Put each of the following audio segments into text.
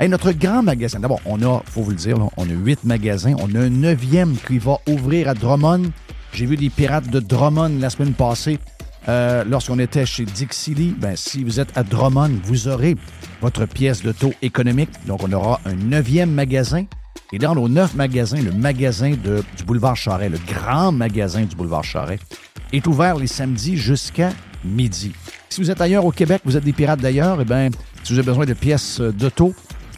Hey, notre grand magasin, d'abord, on a, faut vous le dire, on a huit magasins. On a un neuvième qui va ouvrir à Drummond. J'ai vu des pirates de Drummond la semaine passée. Euh, lorsqu'on était chez Dixie ben, si vous êtes à Drummond, vous aurez votre pièce de taux économique. Donc, on aura un neuvième magasin. Et dans nos neuf magasins, le magasin du boulevard Charret, le grand magasin du boulevard Charret, est ouvert les samedis jusqu'à midi. Si vous êtes ailleurs au Québec, vous êtes des pirates d'ailleurs, eh bien, si vous avez besoin de pièces d'auto,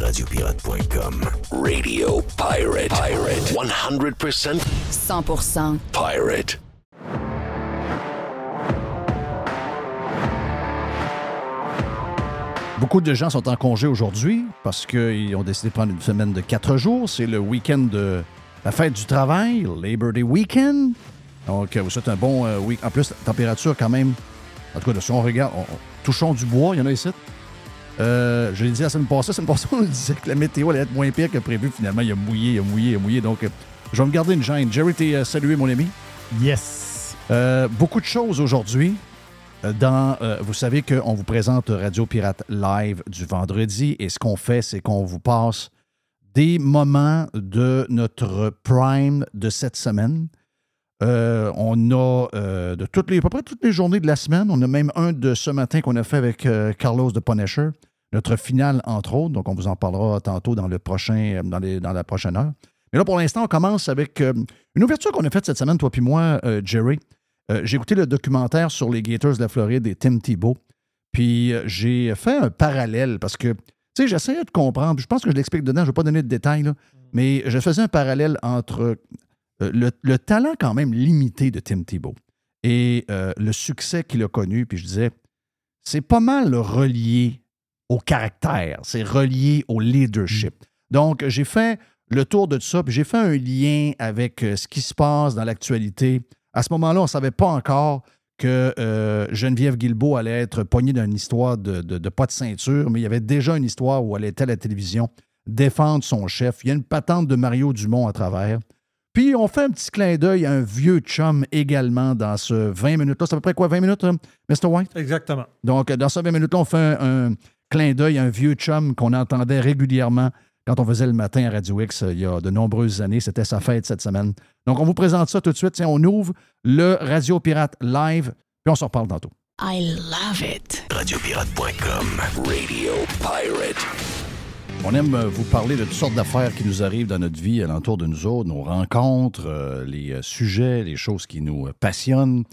Radiopirate.com. Radio Pirate. Pirate. 100% 100% pirate. Beaucoup de gens sont en congé aujourd'hui parce qu'ils ont décidé de prendre une semaine de quatre jours. C'est le week-end de la fête du travail, Labor Day Weekend. Donc, vous souhaitez un bon euh, week. En plus, la température quand même. En tout cas, si on regarde, on- on- touchons du bois, il y en a ici. Euh, je l'ai dit la semaine passée, la semaine passée, on disait que la météo allait être moins pire que prévu. Finalement, il a mouillé, il a mouillé, il a mouillé. Donc, euh, je vais me garder une gêne. Jerry, t'es euh, salué, mon ami. Yes. Euh, beaucoup de choses aujourd'hui. Dans, euh, vous savez qu'on vous présente Radio Pirate Live du vendredi et ce qu'on fait, c'est qu'on vous passe des moments de notre prime de cette semaine. Euh, on a euh, de toutes les, à peu près toutes les journées de la semaine. On a même un de ce matin qu'on a fait avec euh, Carlos de Punisher. notre finale, entre autres. Donc, on vous en parlera tantôt dans, le prochain, dans, les- dans la prochaine heure. Mais là, pour l'instant, on commence avec une ouverture qu'on a faite cette semaine, toi puis moi, Jerry. J'ai écouté le documentaire sur les Gators de la Floride et Tim Tebow. Puis j'ai fait un parallèle parce que, tu sais, j'essayais de comprendre. Je pense que je l'explique dedans, je ne vais pas donner de détails, là, mais je faisais un parallèle entre le, le talent quand même limité de Tim Tebow et euh, le succès qu'il a connu. Puis je disais, c'est pas mal relié au caractère, c'est relié au leadership. Donc, j'ai fait le tour de tout ça, puis j'ai fait un lien avec euh, ce qui se passe dans l'actualité. À ce moment-là, on ne savait pas encore que euh, Geneviève Guilbeault allait être poignée d'une histoire de, de- de pas de ceinture, mais il y avait déjà une histoire où elle était à la télévision défendre son chef. Il y a une patente de Mario Dumont à travers. Puis on fait un petit clin d'œil à un vieux chum également dans ce 20 minutes-là. C'est à peu près quoi, 20 minutes, hein, Mr. White? Exactement. Donc, dans ces 20 minutes-là, on fait un, un clin d'œil à un vieux chum qu'on entendait régulièrement quand on faisait le matin à Radio X euh, il y a de nombreuses années. C'était sa fête cette semaine. Donc, on vous présente ça tout de suite. Tiens, on ouvre le Radio Pirate Live, puis on se reparle tantôt. I love it. Radiopirate.com. Radio Pirate. On aime euh, vous parler de toutes sortes d'affaires qui nous arrivent dans notre vie, alentour de nous autres, nos rencontres, euh, les euh, sujets, les choses qui nous passionnent.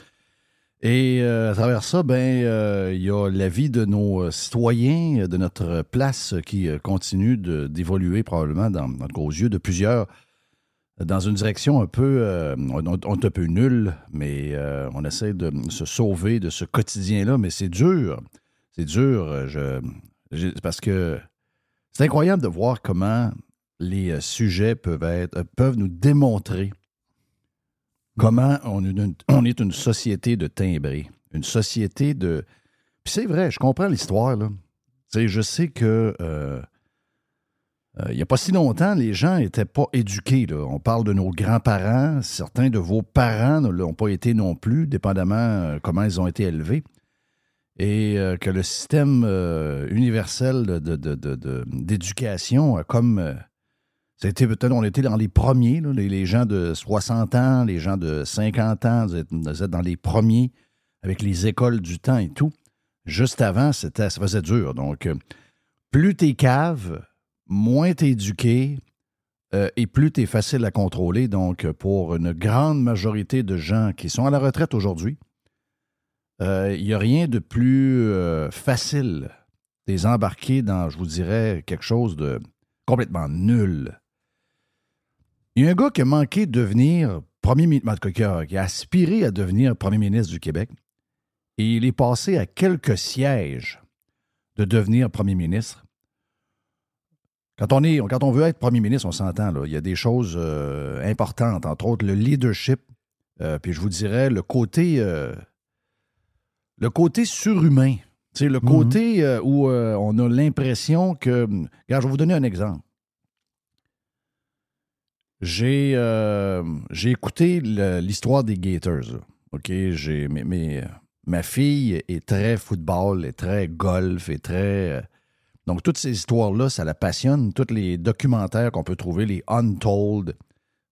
Et à travers ça, ben, il y a la vie de nos citoyens, de notre place qui continue d'évoluer probablement dans, dans- aux yeux de plusieurs dans une direction un peu, on, est un peu nul, mais on essaie de se sauver de ce quotidien-là, mais c'est dur. C'est dur. Je, parce que c'est incroyable de voir comment les euh, sujets peuvent être, euh, peuvent nous démontrer comment on est une, société de timbrés, une société de. Puis c'est vrai, je comprends l'histoire là. Je sais que euh, il n'y a pas si longtemps, les gens n'étaient pas éduqués. On parle de nos grands-parents. Certains de vos parents ne l'ont pas été non plus, dépendamment comment ils ont été élevés et euh, que le système euh, universel d'éducation comme. euh, a été peut-être, on était dans les premiers, les, gens de 60 ans, les gens de 50 ans, vous êtes, dans les premiers avec les écoles du temps et tout. Juste avant, c'était, ça faisait dur. Donc, euh, plus t'es cave, moins t'es éduqué euh, et plus t'es facile à contrôler. Donc, pour une grande majorité de gens qui sont à la retraite aujourd'hui, euh, il n'y a rien de plus euh, facile de les embarquer dans, je vous dirais, quelque chose de complètement nul. Il y a un gars qui a manqué de devenir premier ministre, qui a, qui a aspiré à devenir premier ministre du Québec, et il est passé à quelques sièges de devenir premier ministre. Quand on, veut être premier ministre, on s'entend, il y a des choses euh, importantes, entre autres le leadership, euh, puis je vous dirais le côté, euh, le côté surhumain. Sais, le côté euh, où euh, on a l'impression que. Regarde, je vais vous donner un exemple. J'ai euh, j'ai écouté l'histoire des Gators. OK? J'ai, ma fille est très football, est très golf, est très. donc, toutes ces histoires-là, ça la passionne. Tous les documentaires qu'on peut trouver, les Untold.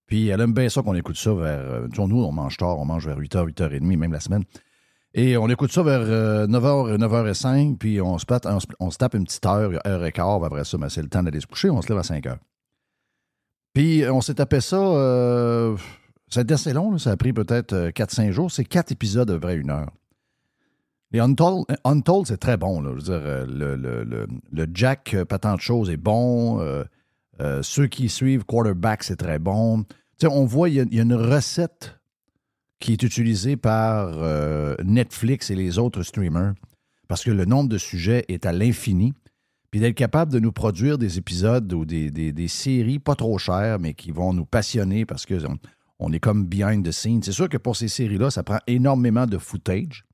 Puis, elle aime bien ça qu'on écoute ça vers. tu sais, nous, on mange tard, on mange vers 8h, 8h30, même la semaine. Et on écoute ça vers euh, 9h, 9h05, puis on se, on, se, tape une petite heure, heure et quart, après ça, ben, c'est le temps d'aller se coucher, on se lève à 5 heures. Puis on s'est tapé ça, euh, été assez long, ça a pris peut-être euh, 4-5 jours, c'est 4 épisodes de vrai une heure. Les Untold, c'est très bon. Je veux dire, euh, le, le- le- le Jack, euh, pas tant de choses, est bon. Euh, euh, ceux qui suivent Quarterback, c'est très bon. Tu sais, on voit, il y a une recette qui est utilisée par euh, Netflix et les autres streamers parce que le nombre de sujets est à l'infini. Puis d'être capable de nous produire des épisodes ou des, des- séries pas trop chères, mais qui vont nous passionner parce qu'on on est comme behind the scenes. C'est sûr que pour ces séries-là, ça prend énormément de footage.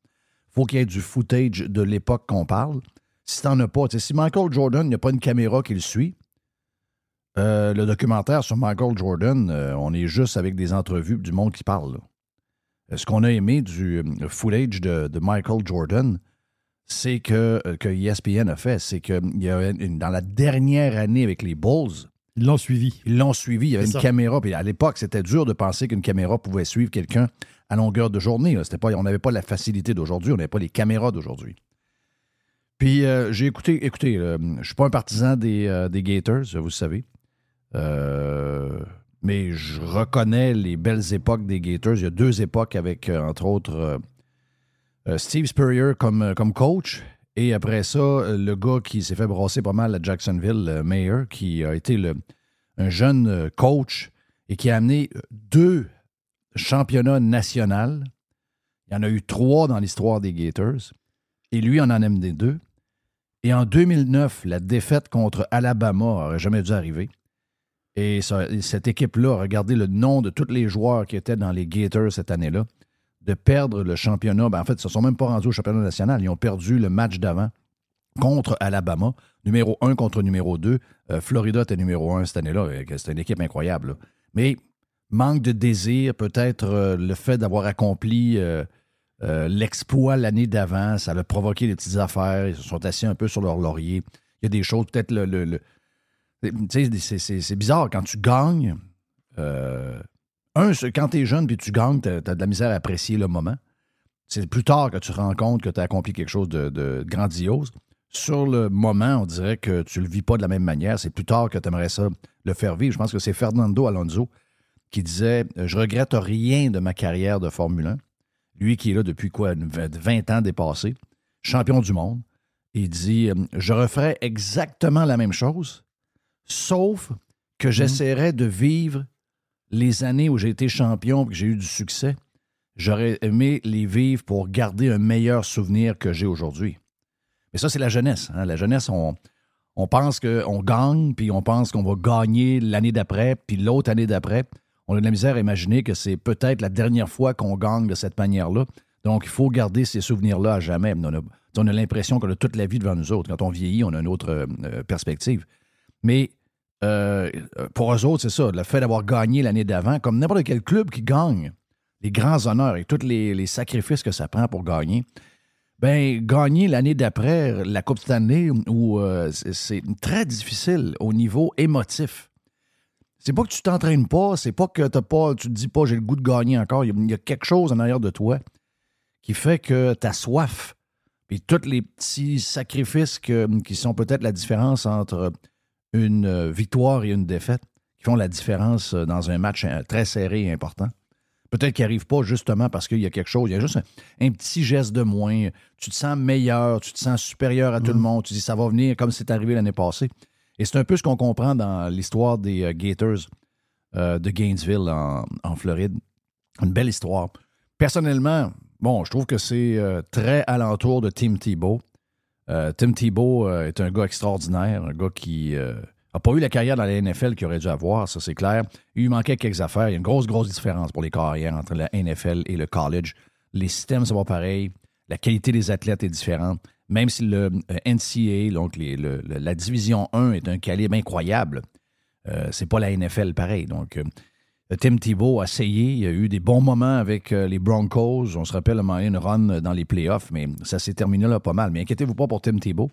faut qu'il y ait du footage de l'époque qu'on parle. Si t'en as pas, si Michael Jordan, il n'y a pas une caméra qui le suit, euh, le documentaire sur Michael Jordan, euh, on est juste avec des entrevues du monde qui parle. là. Euh, Ce qu'on a aimé du euh, footage de, de Michael Jordan, c'est que, euh, que ESPN a fait, c'est que il y a dans la dernière année avec les Bulls, Ils l'ont suivi. ils l'ont suivi. Il y avait une ça. caméra. Puis à l'époque, c'était dur de penser qu'une caméra pouvait suivre quelqu'un à longueur de journée. là. Pas, on n'avait pas la facilité d'aujourd'hui. On n'avait pas les caméras d'aujourd'hui. Puis euh, j'ai écouté, écoutez, euh, je suis pas un partisan des, euh, des Gators, vous le savez. Mais je reconnais les belles époques des Gators. Il y a deux époques avec, euh, entre autres, euh, euh, Steve Spurrier comme, coach. Et après ça, le gars qui s'est fait brasser pas mal à Jacksonville, Mayer, qui a été un jeune coach et qui a amené deux championnats nationaux. Il y en a eu trois dans l'histoire des Gators. Et lui en en a amené deux. Et en 2009, la défaite contre Alabama n'aurait jamais dû arriver. Et cette équipe-là, regardez le nom de tous les joueurs qui étaient dans les Gators cette année-là, de perdre le championnat. Ben, en fait, ils ne se sont même pas rendus au championnat national. Ils ont perdu le match d'avant contre Alabama, numéro 1 contre numéro 2. Euh, Florida était numéro 1 cette année-là. C'était une équipe incroyable. Mais manque de désir, peut-être euh, le fait d'avoir accompli euh, l'exploit l'année d'avant, ça a provoqué des petites affaires. Ils se sont assis un peu sur leur laurier. Il y a des choses, peut-être le. C'est- bizarre quand tu gagnes. euh, un, quand tu es jeune puis tu gagnes, tu as, de la misère à apprécier le moment. C'est plus tard que tu te rends compte que tu as accompli quelque chose de, grandiose. Sur le moment, on dirait que tu le vis pas de la même manière. C'est plus tard que tu aimerais ça le faire vivre. Je pense que c'est Fernando Alonso qui disait Je regrette rien de ma carrière de Formule 1. Lui qui est là depuis quoi, une vingt- 20 ans dépassé, champion du monde. Il dit euh, Je referais exactement la même chose, sauf que j'essaierais de vivre les années où j'ai été champion et que j'ai eu du succès. J'aurais aimé les vivre pour garder un meilleur souvenir que j'ai aujourd'hui. Mais ça, c'est la jeunesse. hein. La jeunesse, on, on pense qu'on gagne, puis on pense qu'on va gagner l'année d'après, puis l'autre année d'après. On a de la misère à imaginer que c'est peut-être la dernière fois qu'on gagne de cette manière-là. Donc, il faut garder ces souvenirs-là à jamais. On a, on a l'impression qu'on a toute la vie devant nous autres. Quand on vieillit, on a une autre euh, perspective. Mais euh, pour eux autres, c'est ça. Le fait d'avoir gagné l'année d'avant, comme n'importe quel club qui gagne, les grands honneurs et tous les, sacrifices que ça prend pour gagner, ben gagner l'année d'après la Coupe Stanley, où euh, c'est- très difficile au niveau émotif. C'est pas que tu t'entraînes pas, c'est pas que t'as pas, tu te dis pas j'ai le goût de gagner encore. Il y a- quelque chose en arrière de toi qui fait que tu as soif. Puis tous les petits sacrifices qui sont peut-être la différence entre une euh, victoire et une défaite, qui font la différence euh, dans un match euh, très serré et important. Peut-être qu'il n'arrive pas justement parce qu'il y a quelque chose, il y a juste un, un petit geste de moins. Tu te sens meilleur, tu te sens supérieur à tout le monde. Tu dis ça va venir comme c'est arrivé l'année passée. Et c'est un peu ce qu'on comprend dans l'histoire des euh, Gators euh, de Gainesville en, en Floride. Une belle histoire. Personnellement, bon, je trouve que c'est euh, très alentour de Tim Tebow. Euh, Tim Tebow euh, est un gars extraordinaire, un gars qui n'a pas eu la carrière dans la NFL qu'il aurait dû avoir, ça c'est clair. Il lui manquait quelques affaires. Il y a une grosse, grosse différence pour les carrières entre la NFL et le college. Les systèmes sont pas pareils. La qualité des athlètes est différente. Même si le euh, NCAA, donc la division 1 est un calibre incroyable, euh, c'est pas la NFL pareil. Donc, euh, Tim Tebow a essayé. Il a eu des bons moments avec euh, les Broncos. On se rappelle un une run dans les playoffs, mais ça s'est terminé là pas mal. Mais inquiétez-vous pas pour Tim Tebow.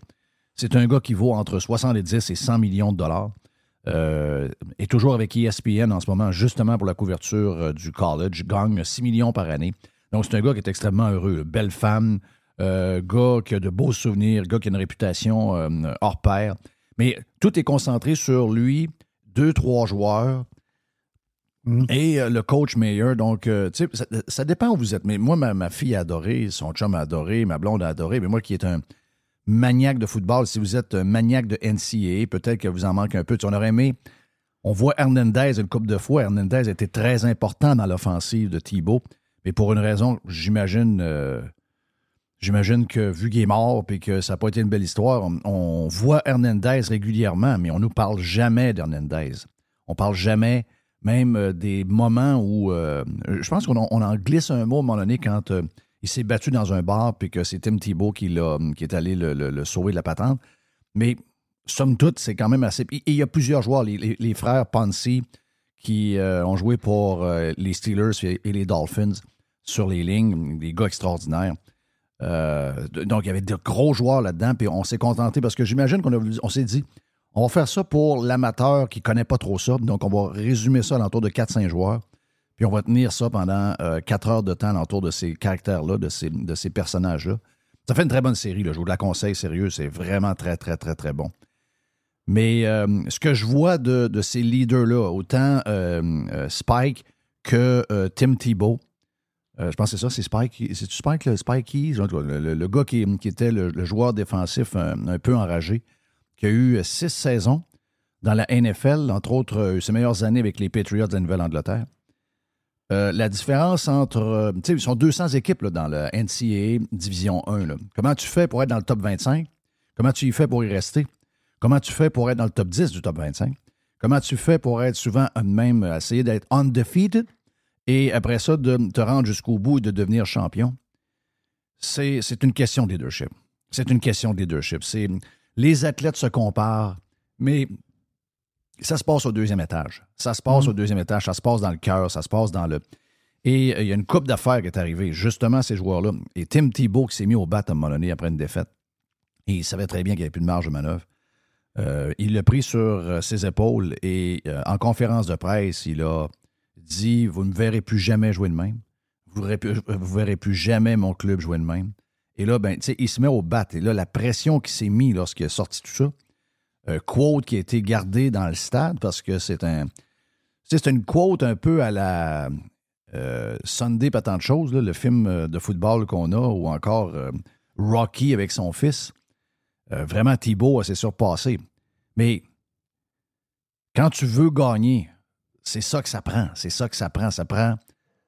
C'est un gars qui vaut entre 70 et 100 millions de dollars. Euh, est toujours avec ESPN en ce moment, justement pour la couverture euh, du college. Gagne 6 millions par année. Donc, c'est un gars qui est extrêmement heureux. Belle femme, euh, gars qui a de beaux souvenirs, gars qui a une réputation euh, hors pair. Mais tout est concentré sur lui, deux, trois joueurs et euh, le coach Mayer. Donc, euh, tu sais, ça, dépend où vous êtes. Mais moi, ma, ma fille a adoré, son chum a adoré, ma blonde a adoré. Mais moi qui est un maniaque de football, si vous êtes un maniaque de NCAA, peut-être que vous en manque un peu. Tu on aurait aimé. On voit Hernandez une couple de fois. Hernandez était très important dans l'offensive de Thibault. Mais pour une raison, j'imagine. euh, J'imagine que vu qu'il est mort et que ça n'a pas été une belle histoire, on, voit Hernandez régulièrement, mais on ne nous parle jamais d'Hernandez. On parle jamais même euh, des moments où. euh, je pense qu'on on en glisse un mot à un moment donné quand euh, il s'est battu dans un bar puis que c'est Tim Thibault qui, l'a- qui est allé le, le- sauver de la patente. Mais somme toute, c'est quand même assez. Et il y a plusieurs joueurs, les, frères Ponzi, qui ont joué pour les Steelers et, les Dolphins sur les lignes, des gars extraordinaires. Donc, il y avait de gros joueurs là-dedans, puis on s'est contenté parce que j'imagine qu'on a on s'est dit, on va faire ça pour l'amateur qui ne connaît pas trop ça. Donc, on va résumer ça à l'entour de 4-5 joueurs. Puis on va tenir ça pendant 4 heures de temps à l'entour de ces caractères-là, de ces, de ces personnages-là. Ça fait une très bonne série. Là. Je vous la conseille, sérieux. C'est vraiment très, très, très, très bon. Mais euh, ce que je vois de, ces leaders-là, autant euh, euh, Spike que euh, Tim euh, je pense que c'est ça, c'est Spike. C'est Spike, le Spikey, le, le- gars qui, était le, joueur défensif un peu enragé, qui a eu six saisons dans la NFL, entre autres euh, ses meilleures années avec les Patriots de la Nouvelle-Angleterre. Euh, la différence entre. euh, tu sais, ils sont 200 équipes dans le NCAA Division 1. là. Comment tu fais pour être dans le top 25? Comment tu y fais pour y rester? Comment tu fais pour être dans le top 10 du top 25? Comment tu fais pour être souvent même, essayer d'être undefeated et après ça, de te rendre jusqu'au bout et de devenir champion? C'est une question de leadership. C'est une question de leadership. C'est les athlètes se comparent, mais ça se passe au deuxième étage. Ça se passe au deuxième étage, ça se passe dans le cœur, ça se passe dans le. Et euh, il y a une coupe d'affaires qui est arrivée, justement, ces joueurs-là. Et Tim Thibault qui s'est mis au bat à un moment donné après une défaite. Et il savait très bien qu'il n'y avait plus de marge de manœuvre. Euh, il l'a pris sur euh, ses épaules et euh, en conférence de presse, il a dit Vous ne me verrez plus jamais jouer de même. Vous ne verrez, plus- vous verrez plus jamais mon club jouer de même. Et là, ben, il se met au bat. Et là, la pression qui s'est mise lorsqu'il a sorti tout ça, quote qui a été gardé dans le stade parce que c'est un. C'est une quote un peu à la euh, Sunday, pas tant de choses, le film euh, de football qu'on a, ou encore euh, Rocky avec son fils. Vraiment, Thibaut s'est surpassé. Mais quand tu veux gagner, c'est ça que ça prend. C'est ça que ça prend. Ça prend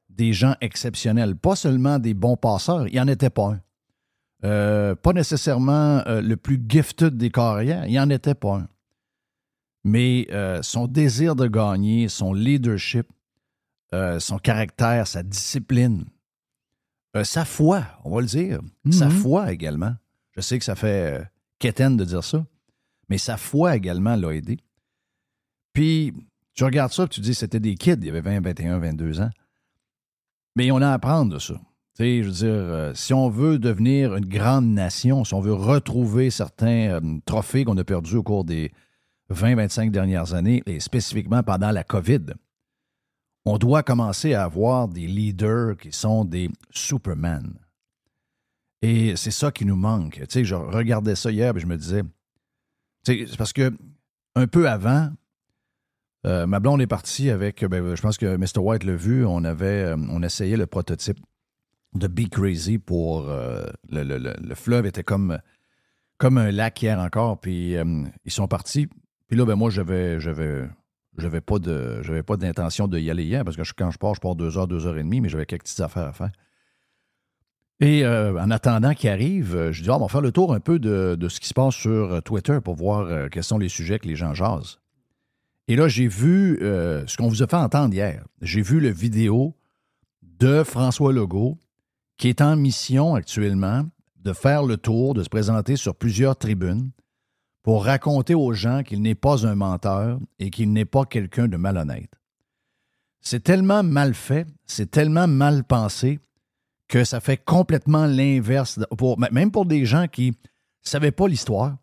des gens exceptionnels. Pas seulement des bons passeurs. Il n'y en était pas un. Euh, pas nécessairement euh, le plus gifted des carrières. Il n'y en était pas un. Mais euh, son désir de gagner, son leadership, son caractère, sa discipline, sa foi, on va le dire. Sa Mhm. foi également. Je sais que ça fait quétaine de dire ça, mais sa foi également l'a aidé. Puis, tu regardes ça, puis tu dis c'était des kids, il y avait 20, 21, 22 ans. Mais on a à apprendre de ça. Tu sais, je veux dire, euh, si on veut devenir une grande nation, si on veut retrouver certains euh, trophées qu'on a perdus au cours des 20-25 dernières années, et spécifiquement pendant la COVID, on doit commencer à avoir des leaders qui sont des Superman. Et c'est ça qui nous manque. Je regardais ça hier et je me disais, c'est parce que un peu avant, euh, ma blonde est partie avec, ben, je pense que Mr. White l'a vu, on avait, euh, on essayait le prototype de Be Crazy pour euh, le, le- le- le fleuve était comme, comme un lac hier encore, puis euh, ils sont partis. Puis là, ben moi, j'avais, j'avais, pas de, pas d'intention de y aller hier parce que quand je pars, je pars deux heures, deux heures et demie, mais j'avais quelques petites affaires à faire. Et euh, en attendant qu'il arrive, je dis, ah, on va faire le tour un peu de, de ce qui se passe sur Twitter pour voir quels sont les sujets que les gens jasent. Et là, j'ai vu ce qu'on vous a fait entendre hier. J'ai vu le vidéo de François Legault qui est en mission actuellement de faire le tour, de se présenter sur plusieurs tribunes pour raconter aux gens qu'il n'est pas un menteur et qu'il n'est pas quelqu'un de malhonnête. C'est tellement mal fait, c'est tellement mal pensé que ça fait complètement l'inverse, même pour des gens qui ne savaient pas l'histoire,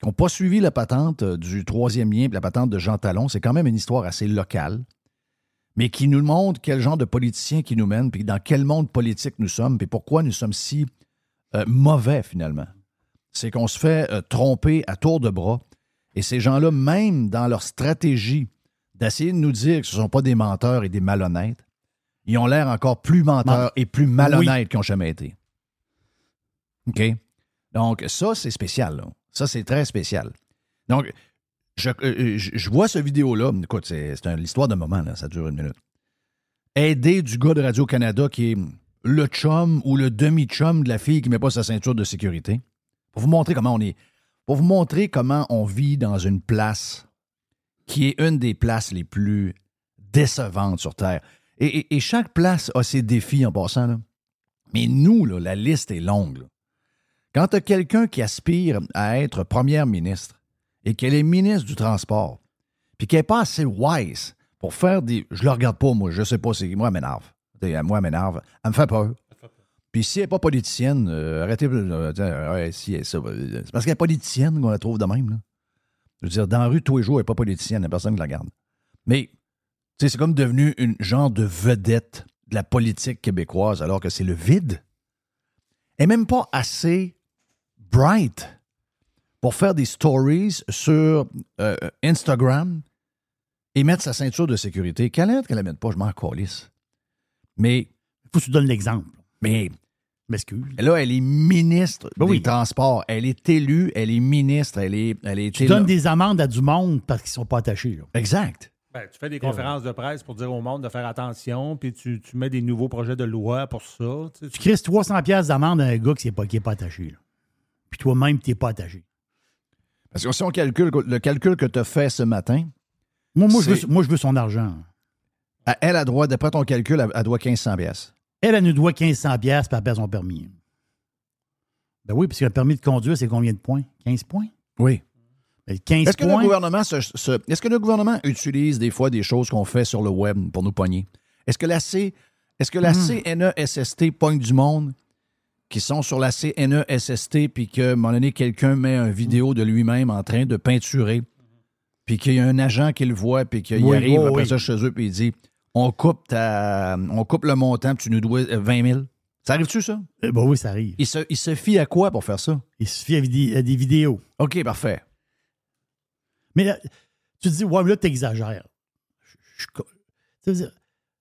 qui n'ont pas suivi la patente euh, du troisième lien, la patente de Jean Talon. C'est quand même une histoire assez locale, mais qui nous montre quel genre de politicien qui nous mène, puis dans quel monde politique nous sommes, puis pourquoi nous sommes si euh, mauvais finalement. C'est qu'on se fait euh, tromper à tour de bras, et ces gens-là, même dans leur stratégie d'essayer de nous dire que ce ne sont pas des menteurs et des malhonnêtes, ils ont l'air encore plus menteurs et plus malhonnêtes qu'ils n'ont jamais été. OK? Donc, ça, c'est spécial. là. Ça, c'est très spécial. Donc, je, euh, je- vois ce vidéo-là. Écoute, c'est l'histoire d'un moment, ça dure une minute. Aider du gars de Radio-Canada qui est le chum ou le demi-chum de la fille qui ne met pas sa ceinture de sécurité. Pour vous montrer comment on est. Pour vous montrer comment on vit dans une place qui est une des places les plus décevantes sur Terre. Et, chaque place a ses défis en passant. Mais nous, la liste est longue. Quand tu as quelqu'un qui aspire à être première ministre et qu'elle est ministre du Transport, puis qu'elle n'est pas assez wise pour faire des. Je le regarde pas, moi, je sais pas, c'est. Moi, elle m'énerve. Moi, elle m'énerve. Elle me fait peur. Puis si elle n'est pas politicienne, euh, arrêtez. euh, ouais, si elle ça, c'est parce qu'elle est politicienne qu'on la trouve de même. Là. Je veux dire, dans la rue, tous les jours, elle n'est pas politicienne, il n'y a personne qui la garde. Mais, tu sais, c'est comme devenu une genre de vedette de la politique québécoise, alors que c'est le vide. Elle n'est même pas assez bright pour faire des stories sur euh, Instagram et mettre sa ceinture de sécurité. Qu'elle aide, qu'elle la mette pas, je m'en calisse. Mais, Faut que tu donnes l'exemple. mais Je M'excuse. là, elle est ministre Ben des oui. Transports. Elle est élue, elle est ministre, elle est, elle est Tu élue. donnes des amendes à du monde parce qu'ils sont pas attachés. là. Exact. Ben, tu fais des conférences de presse pour dire au monde de faire attention, puis tu, tu mets des nouveaux projets de loi pour ça. tu sais. Tu crises 300 pièces d'amende à un gars qui n'est pas, qui est pas attaché. là. Puis toi-même, tu n'es pas attaché. Parce que si on calcule le calcul que tu as fait ce matin, Moi, moi, je veux, moi, je veux son argent. à- elle a droit, d'après ton calcul, elle, elle doit 1500 pièces. Elle, elle nous doit 1500 pièces perd son permis. Ben oui, parce que le permis de conduire, c'est combien de points? 15 points? Oui. Ben, 15 Est-ce que, le points. gouvernement se- se- est-ce que le gouvernement utilise des fois des choses qu'on fait sur le web pour nous pogner? Est-ce que la C, est-ce que la Hmm. CNESST pogne du monde? Qui sont sur la CNESST puis que, à un moment donné, quelqu'un met une vidéo de lui-même en train de peinturer puis qu'il y a un agent qui le voit puis qu'il Oui, arrive oui, après oui. ça chez eux puis il dit on coupe, ta, on coupe le montant puis tu nous dois euh, 20 000. Ça arrive-tu, ça? Euh, ben oui, ça arrive. Il se, il se fie à quoi pour faire ça? Il suffit à des, à des vidéos. OK, parfait. Mais là, tu te dis, ouais, mais là, tu exagères.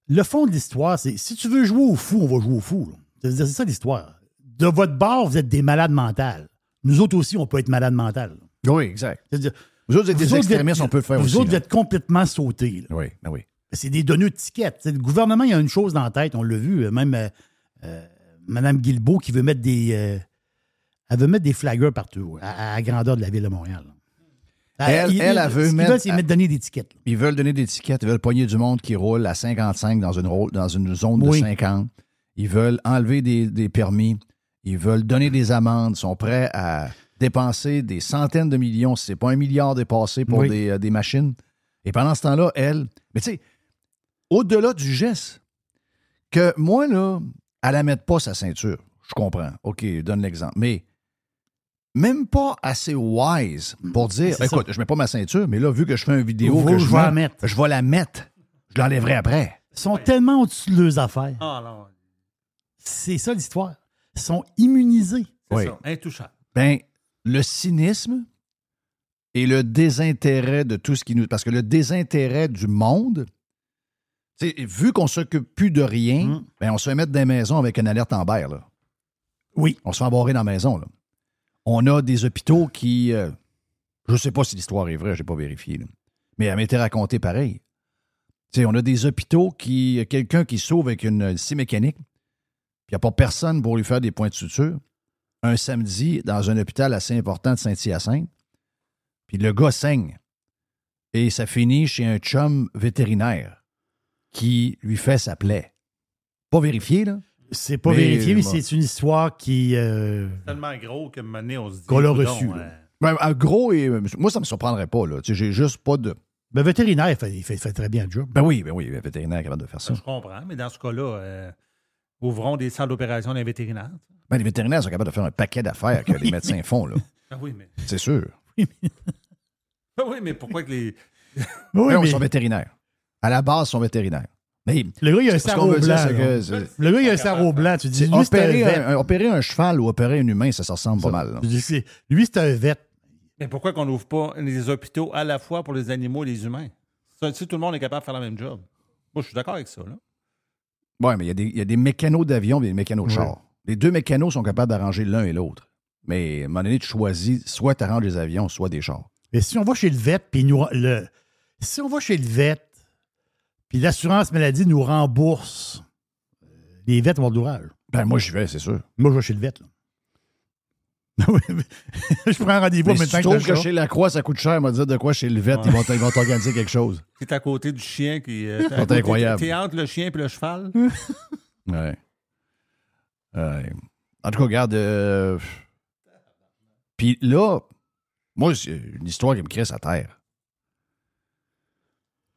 le fond de l'histoire, c'est si tu veux jouer au fou, on va jouer au fou. c'est ça l'histoire. De votre bord, vous êtes des malades mentales. Nous autres aussi, on peut être malades mentales. Oui, exact. C'est-à-dire, Vous autres, vous êtes vous des autres, extrémistes, vous êtes- on peut le faire vous aussi. autres, vous êtes complètement sautés. là. Oui, ben oui. C'est des donneux de tickets. Le gouvernement, il y a une chose dans la tête, on l'a vu, euh, même euh, euh, Mme Guilbeault qui veut mettre des. euh, elle veut mettre des flaggers partout, à, la grandeur de la ville de Montréal. Elle- Ils- elle, ils- elle veut ce mettre- veulent, c'est mettre donner des tickets. là. Ils veulent donner des tickets, ils veulent pogner du monde qui roule à 55 dans une, dans une zone de Oui. 50. Ils veulent enlever des, des permis. Ils veulent donner des amendes. Ils sont prêts à dépenser des centaines de millions, si ce n'est pas un milliard dépassé pour Oui. des, euh, des machines. Et pendant ce temps-là, elle. Mais tu sais, au-delà du geste, que moi, là, elle la mette pas sa ceinture. Je comprends. OK, donne l'exemple. Mais même pas assez wise pour dire C'est ça. écoute, je mets pas ma ceinture, mais là, vu que je fais une vidéo, que je, je vais la mets, mettre. je vais la mettre. Je l'enlèverai après. Ils sont tellement au-dessus de leurs affaires. Ah C'est ça l'histoire. Sont immunisés. c'est Oui. ça, intouchable. Ben, le cynisme et le désintérêt de tout ce qui nous. Parce que le désintérêt du monde, vu qu'on s'occupe plus de rien, Mm. ben, on se fait mettre dans les maisons avec une alerte en berre, là. Oui. On se fait embarrer dans la maison, là. On a des hôpitaux qui. euh, je sais pas si l'histoire est vraie, je n'ai pas vérifié, là. mais elle m'était racontée pareil. Tu sais, on a des hôpitaux qui. Quelqu'un qui sauve avec une scie mécanique, puis il n'y a pas personne pour lui faire des points de suture. Un samedi, dans un hôpital assez important de Saint-Hyacinthe, puis le gars saigne. Et ça finit chez un chum vétérinaire qui lui fait sa plaie. Pas vérifié, là? C'est pas Mais, vérifié, mais c'est une histoire qui. euh, Tellement gros que maintenant, on se dit. Qu'on l'a reçu, là. euh, Ben, en gros, et, moi, ça me surprendrait pas. Là. J'ai juste pas de. Ben, vétérinaire, il fait, il fait- il fait très bien le job. Ben oui, ben oui, le vétérinaire est capable de faire ça. ça, je comprends, mais dans ce cas-là, euh, ouvrons des salles d'opération d'un vétérinaire. Ben, les vétérinaires sont capables de faire un paquet d'affaires que les médecins font, là. Ah oui, mais, C'est sûr. ah oui, mais pourquoi que les. Oui, mais ils sont vétérinaires. À la base, ils sont vétérinaires. Mais le gars, il a un sarreau dire, blanc. que Le gars, il a un sarreau blanc. Tu dis, lui, opérer, un, un- opérer un cheval ou opérer un humain, ça se ressemble pas mal. dis, Lui, c'est un vet. Mais pourquoi qu'on n'ouvre pas les hôpitaux à la fois pour les animaux et les humains? Ça, si tout le monde est capable de faire le même job. Moi, je suis d'accord avec ça. Là. Oui, mais il y, a des- il y a des mécanos d'avion et des mécanos de Oui. char. Les deux mécanos sont capables d'arranger l'un et l'autre. Mais à un moment donné, tu choisis soit tu arranges des avions, soit des chars. Mais si on va chez le vet, puis nous, le, si on va chez le vet, puis l'assurance maladie nous rembourse, euh, les vets vont de l'ouvrage. Ben, moi, j'y vais, c'est sûr. Moi, je vais chez le vet. là. Je prends un rendez-vous même si tu que trouves que chez Lacroix, ça coûte cher, m'a dire de quoi chez le vet, Ouais. ils vont t- ils vont t'organiser quelque chose. C'est à côté du chien qui. euh, C'est incroyable. T'es entre le chien et le cheval? Ouais. Ouais. En tout cas, regarde. euh, Puis là, moi, c'est une histoire qui me crée sa terre.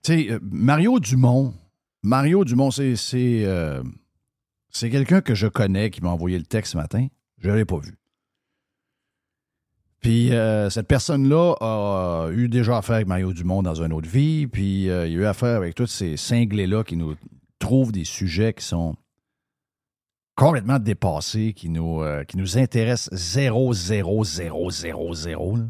Tu sais, euh, Mario Dumont. Mario Dumont, c'est. C'est euh, c'est quelqu'un que je connais qui m'a envoyé le texte ce matin. Je ne l'ai pas vu. Puis euh, cette personne-là a eu déjà affaire avec Mario Dumont dans une autre vie, puis euh, il a eu affaire avec tous ces cinglés-là qui nous trouvent des sujets qui sont complètement dépassé, qui nous, euh, qui nous intéresse 0, 0, 0, 0, 0. là.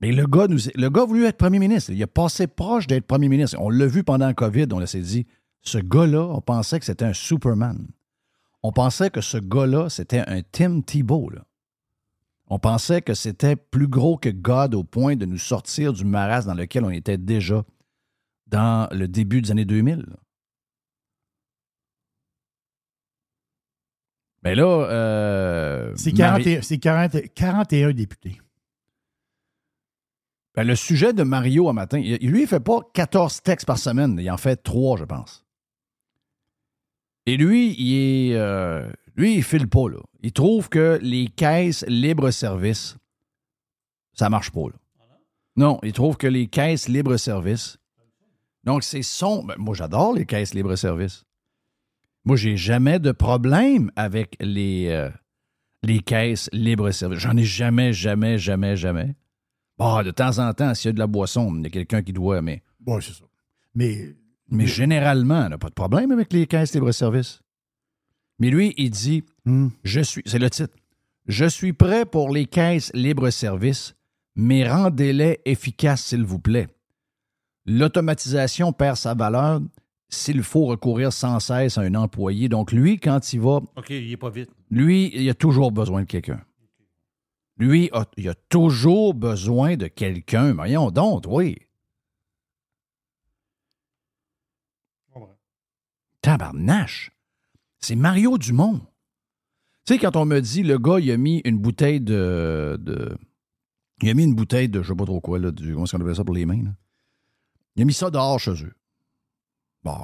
Mais le gars, nous, le gars a voulu être premier ministre. Il a passé proche d'être premier ministre. On l'a vu pendant le COVID. On s'est dit, ce gars-là, on pensait que c'était un Superman. On pensait que ce gars-là, c'était un Tim là. On pensait que c'était plus gros que God au point de nous sortir du marasme dans lequel on était déjà dans le début des années 2000. là. Mais là, euh, C'est Marie- 41 c'est 40 41 députés. Ben, le sujet de Mario à matin, il, lui, il fait pas 14 textes par semaine. Il en fait 3, je pense. Et lui, il est. euh, lui, il file pas, là. Il trouve que les caisses libre-service, ça marche pas, là. Non, il trouve que les caisses libre-service. Donc, c'est son. ben, moi, j'adore les caisses libre-service. Moi, j'ai jamais de problème avec les, euh, les caisses libre-service. J'en ai jamais, jamais, jamais, jamais. Bon, de temps en temps, s'il y a de la boisson, il y a quelqu'un qui doit, mais, Bon, c'est ça. Mais mais généralement, on n'a pas de problème avec les caisses libre-service. Mais lui, il dit hmm, Je suis, c'est le titre, Je suis prêt pour les caisses libre-service, mais rendez-les efficaces, s'il vous plaît. L'automatisation perd sa valeur s'il faut recourir sans cesse à un employé. Donc, lui, quand il va OK, il est pas vite. lui, il a toujours besoin de quelqu'un. Lui, a- il a toujours besoin de quelqu'un. Voyons donc, oui. Tabarnache. C'est Mario Dumont. Tu sais, quand on me dit, le gars, il a mis une bouteille de. de- il a mis une bouteille de, je sais pas trop quoi, là, du, comment est-ce qu'on appelle ça pour les mains? là? Il a mis ça dehors chez eux. Bon.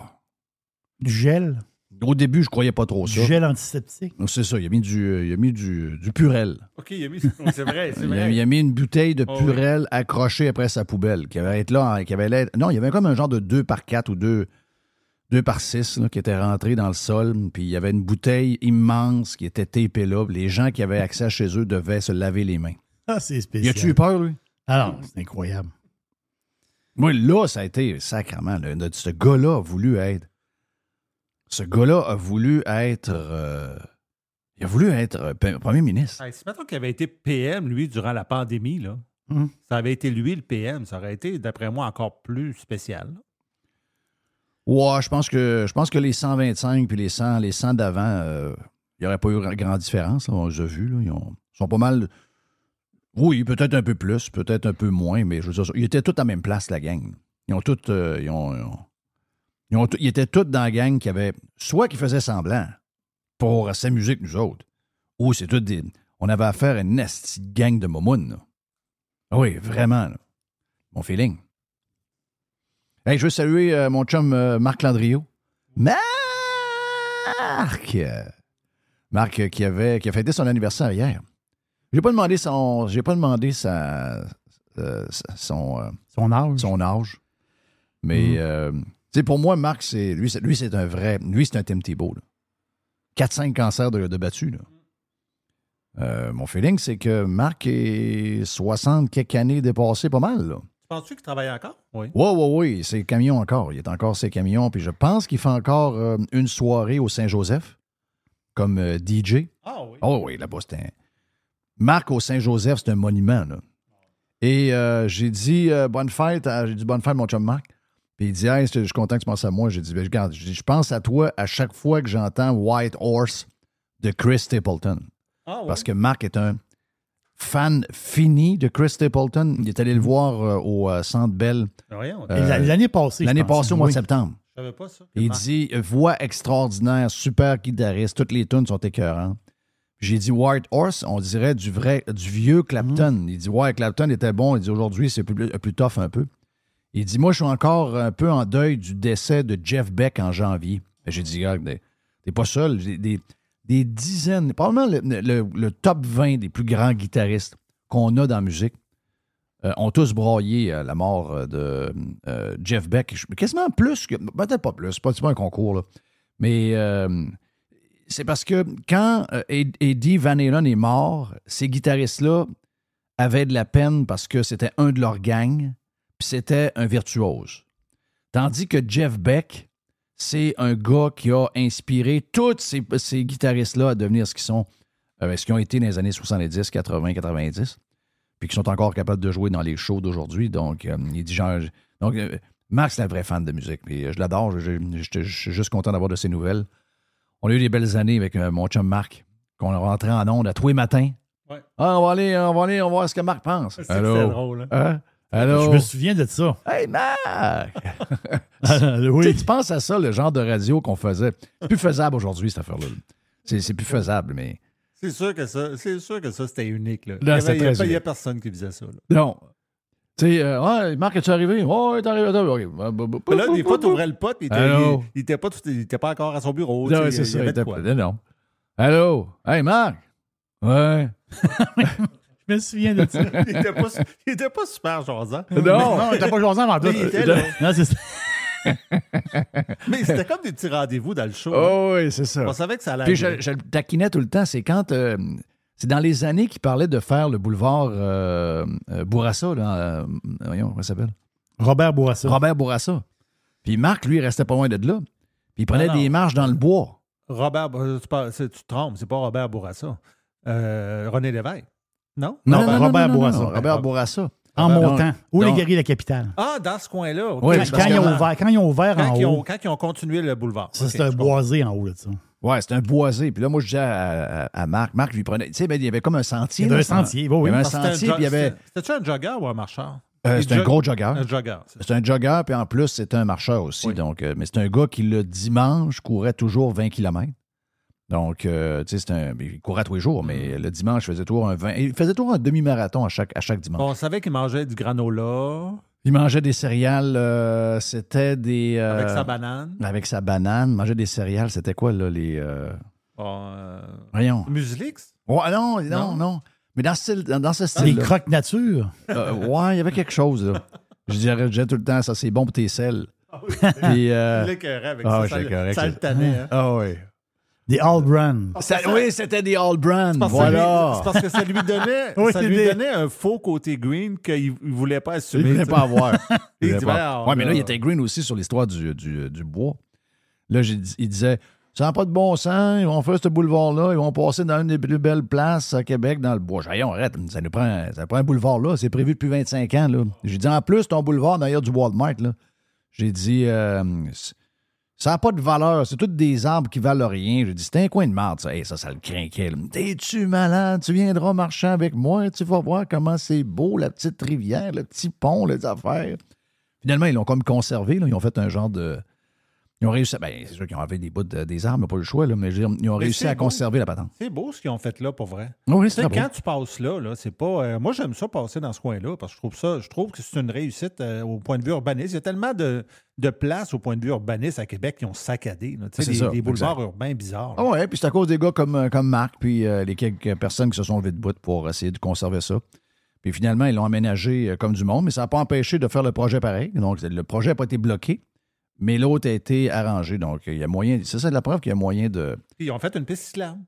du gel, Au début, je croyais pas trop du ça. gel antiseptique? C'est ça, il a mis du, il a mis du, du purel. OK, il a mis. C'est vrai, c'est Il a, vrai. il a mis une bouteille de Oh oui. purel accrochée après sa poubelle, qui avait être là, qui avait l'air- non, il y avait comme un genre de 2 par 4 ou 2, 2 par 6 là, qui était rentré dans le sol, puis il y avait une bouteille immense qui était tapée là. Les gens qui avaient accès à chez eux devaient se laver les mains. Ah, c'est Y spécial. a-tu eu peur, lui? Alors, c'est incroyable. Moi, là, ça a été sacrement. là, ce gars-là a voulu être. Ce gars-là a voulu être. euh, il a voulu être euh, premier ministre. Hey, si mettons qu'il avait été PM, lui, durant la pandémie, là, Hum. ça avait été lui le PM, ça aurait été, d'après moi, encore plus spécial. là. Ouais, je pense que je pense que les 125 puis les 100, les 100 d'avant, euh, il n'y aurait pas eu gra- grande différence. on les a vus. ils, ont- ils sont pas mal. Oui, peut-être un peu plus, peut-être un peu moins, mais je veux dire, ils étaient tous à la même place, la gang. Ils ont tous. euh, ils, ont, ils ont- étaient tous dans la gang qui avait. Soit qui faisaient semblant pour s'amuser avec nous autres, ou c'est tout des. On avait affaire à une nasty gang de momounes. Ah Oui, vraiment. Mon feeling. Hey, je veux saluer euh, mon chum euh, Marc Landriot. Marc! Marc euh, qui, avait, qui a fêté son anniversaire hier. J'ai pas demandé son. J'ai pas demandé sa, son, Son âge. son âge. Mais sais, pour moi, Marc, c'est. Lui, c'est, lui, c'est un vrai. Lui, c'est un Tim Tebow. 4-5 cancers de, de battu. Là. Euh, mon feeling, c'est que Marc est 60 quelques années dépassé pas mal. Là. Tu penses-tu qu'il travaille encore? Oui. Oui, oui, oui, c'est camions encore. Il est encore ses camions. Puis je pense qu'il fait encore euh, une soirée au Saint-Joseph comme euh, DJ. Ah oui. Oh oui, là-bas, c'est un. Marc au Saint-Joseph, c'est un monument. Là. Et euh, j'ai dit euh, bonne fête, à- j'ai dit bonne fête, mon chum Marc. Puis il dit, hey, je suis content que tu penses à moi. J'ai dit, Ben, regarde, je pense à toi à chaque fois que j'entends White Horse de Chris Stapleton. Ah oui. Parce que Marc est un fan fini de Chris Stapleton. Il est allé le voir euh, au euh, Centre Bell Voyons, Euh, L'année passée. l'année passée au mois de septembre. je savais pas ça. Il dit voix extraordinaire, super guitariste, toutes les tunes sont écœurantes. J'ai dit White Horse, on dirait du vrai, du vieux Clapton. Mm. Il dit ouais, Clapton était bon. Il dit aujourd'hui c'est plus, plus tough un peu. Il dit moi je suis encore un peu en deuil du décès de Jeff Beck en janvier. Ben, J'ai dit regarde, t'es pas seul. J'ai Des, des dizaines, probablement le, top 20 des plus grands guitaristes qu'on a dans la musique euh, ont tous broyé euh, la mort euh, de Jeff Beck. Quasiment plus que. Peut-être pas plus, c'est pas, pas un concours, là. Mais c'est parce que quand Ed- Eddie Van Halen est mort, ces guitaristes-là avaient de la peine parce que c'était un de leur gang, puis c'était un virtuose. Tandis que Jeff Beck, c'est un gars qui a inspiré tous ces, ces guitaristes-là à devenir ce qu'ils sont, euh, ce qu'ils ont été dans les années 70, 80, 90, puis qui sont encore capables de jouer dans les shows d'aujourd'hui. Donc, euh, il dit genre. Donc, euh, Marc, c'est un vrai fan de musique, je l'adore. Je, je- je- je suis juste content d'avoir de ses nouvelles. On a eu des belles années avec mon chum Marc, qu'on rentrait en onde à tous les matins. Ouais. Ah, on va aller, on va aller, on va voir ce que Marc pense. C'est drôle. hein? Hein? Allô? Je me souviens de ça. Hey, Marc! Ah, Tu sais, oui. tu penses à ça, le genre de radio qu'on faisait. C'est plus faisable aujourd'hui, cette affaire-là. C'est c'est plus faisable, mais. C'est sûr que ça, c'est sûr que ça, c'était unique. Là. Là, il n'y a, personne qui faisait ça. Là. Non. Tu sais, euh, ouais, Marc, es-tu arrivé? Ouais, t'es arrivé. attends, ok. Bah, bah, bah, Mais là, des fois, tu ouvrais le pot, puis il était, Allô? il, il était pas, tout- il était pas encore à son bureau. Non, c'est ça. il était pas- Non. Allô? Hey, Marc? Ouais. Je me souviens de ça. il, était pas, il était pas super jasant. Non. Non, t'as pas joué ensemble en tout. Il était là. Non, c'est ça. Mais c'était comme des petits rendez-vous dans le show. Oh, oui, c'est ça. On savait que ça allait Puis je, le taquinais tout le temps. C'est quand. euh, c'est dans les années qu'il parlait de faire le boulevard euh, euh, Bourassa, là. euh, voyons, comment ça s'appelle? Robert Bourassa. Robert Bourassa. Puis Marc, lui, il restait pas loin de là. Puis il prenait non. des marches dans le bois. Robert, tu, parles- tu te trompes, c'est pas Robert Bourassa. Euh, René Lévesque. Non? Non, Robert- non, non, Robert non, non, Bourassa. non, Robert Bourassa. En montant. Où les guerriers de la capitale? Ah, dans ce coin-là. Oui, Quand, ils ont ouvert, quand ils ont ouvert quand, en ils haut, ont, quand ils ont continué le boulevard. ça, c'est un boisé en haut de ça. Ouais, c'était un boisé. Puis là, moi, je disais à, à- à Marc, Marc lui prenait. Tu sais, ben, il y avait comme un sentier. Il y avait là, un sentier, oui, Il y oui. avait un comprends. C'était sentier, jo- puis il y avait. c'était- C'était-tu un jogger ou un marcheur? euh, c'était un gros jogger. Un jogger. c'est. C'est un jogger, puis en plus, c'est un marcheur aussi. Oui. Donc, euh, mais c'est un gars qui, le dimanche, courait toujours 20 km. Donc, euh, tu sais, c'est un. Il courait tous les jours, Mm. mais le dimanche, il faisait toujours un 20. Il faisait toujours un demi-marathon à chaque, à chaque dimanche. On savait qu'il mangeait du granola Il mangeait des céréales, euh, c'était des. euh, avec sa banane. Avec sa banane. Il mangeait des céréales, c'était quoi, là, les. Bon, Voyons. Muslix? Ouais, non, non, Non? non. Mais dans ce, style- dans, dans ce Les style. croques nature? ouais, il y avait quelque chose, là. Je dirais, je tout le temps, ça, c'est bon pour tes selles. Ah Puis, euh, Il avec ah ça. ça, le tannait. hein. Ah oui. Des All Brand. Ça- oui, c'était des All Brand. Parce que Voilà. C'est parce que ça lui donnait, Oui, ça lui des- donnait un faux côté green qu'il ne voulait pas Il assumer. ne voulait pas avoir. Il Il voulait pas. ben, on Ouais, mais là, a- il était green aussi sur l'histoire du, du, du bois. Là, il disait Ça n'a pas de bon sens, ils vont faire ce boulevard-là, ils vont passer dans une des plus belles places à Québec, dans le bois. J'ai dit, Voyons, arrête, ça nous prend, ça prend un boulevard là, c'est prévu depuis 25 ans. Là. J'ai dit En plus, ton boulevard, d'ailleurs, du Walmart, là, j'ai dit euh, Ça n'a pas de valeur, c'est tous des arbres qui valent rien. J'ai dit C'est un coin de marde, ça. Ça, ça le craquait. là. T'es-tu malade? Tu viendras marcher avec moi, tu vas voir comment c'est beau, la petite rivière, le petit pont, les affaires. Finalement, ils l'ont comme conservé. là. Ils ont fait un genre de. Ils ont réussi. à- Ben, c'est sûr qu'ils ont enlevé des bouts de- des arbres, mais pas le choix, là, mais je veux dire, ils ont Mais réussi à beau. conserver la patente. C'est beau ce qu'ils ont fait là, pour vrai. Oui, c'est quand tu passes là, là c'est pas. euh, moi, j'aime ça passer dans ce coin-là parce que je trouve ça. Je trouve que c'est une réussite euh, au point de vue urbaniste. Il y a tellement de, de places au point de vue urbaniste à Québec qui ont saccadé. là. Des, ça, des boulevards urbains bizarres. Ah ouais, puis c'est à cause des gars comme, euh, comme Marc, puis euh, les quelques personnes qui se sont levées de bout pour essayer de conserver ça. Puis finalement, ils l'ont aménagé comme du monde, mais ça n'a pas empêché de faire le projet pareil. Donc, le projet n'a pas été bloqué, mais l'autre a été arrangé. Donc, il y a moyen. C'est ça la preuve qu'il y a moyen de. Ils ont fait une piste cyclable.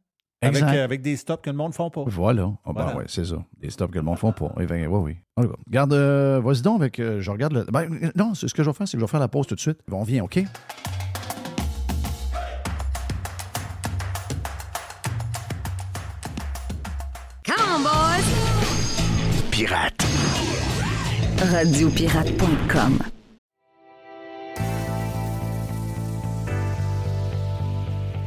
Avec, Exact. euh, avec des stops que le monde ne font pas. Voilà. Ah, ben ouais, c'est ça. Des stops que le monde ne font pas. Eh ben, oui, oui. En tout cas, Garde, euh, vas-y donc avec. euh, je regarde le. Ben, euh, non, c'est ce que je vais faire, c'est que je vais faire la pause tout de suite. On vient, OK? Come on, boys! Pirate. Radiopirate.com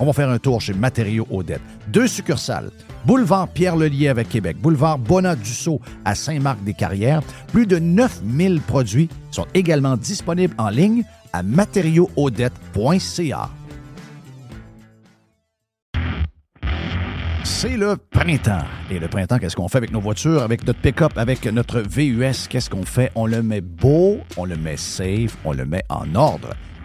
On va faire un tour chez Matériaux Odette. Deux succursales. Boulevard Pierre-Lelier avec Québec. Boulevard Bonat-Dussault à Saint-Marc-des-Carrières. Plus de 9000 produits sont également disponibles en ligne à matériauxaudette.ca. C'est le printemps. Et le printemps, qu'est-ce qu'on fait avec nos voitures, avec notre pick-up, avec notre VUS? Qu'est-ce qu'on fait? On le met beau, on le met safe, on le met en ordre.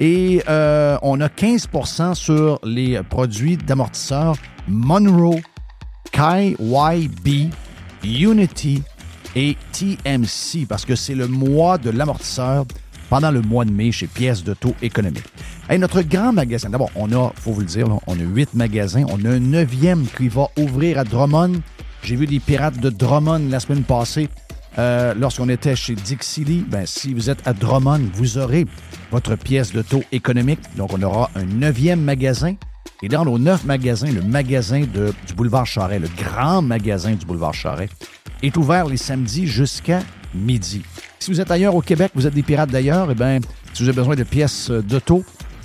Et euh, on a 15% sur les produits d'amortisseurs Monroe, KYB, Unity et TMC parce que c'est le mois de l'amortisseur pendant le mois de mai chez Pièces de taux économique. Et notre grand magasin, d'abord, on a, faut vous le dire, on a huit magasins. On a un neuvième qui va ouvrir à Drummond. J'ai vu des pirates de Drummond la semaine passée. Euh, lorsqu'on était chez Dixie ben, si vous êtes à Drummond, vous aurez votre pièce de taux économique. Donc, on aura un neuvième magasin. Et dans nos neuf magasins, le magasin du boulevard Charret, le grand magasin du boulevard Charret, est ouvert les samedis jusqu'à midi. Si vous êtes ailleurs au Québec, vous êtes des pirates d'ailleurs, eh bien, si vous avez besoin de pièces d'auto,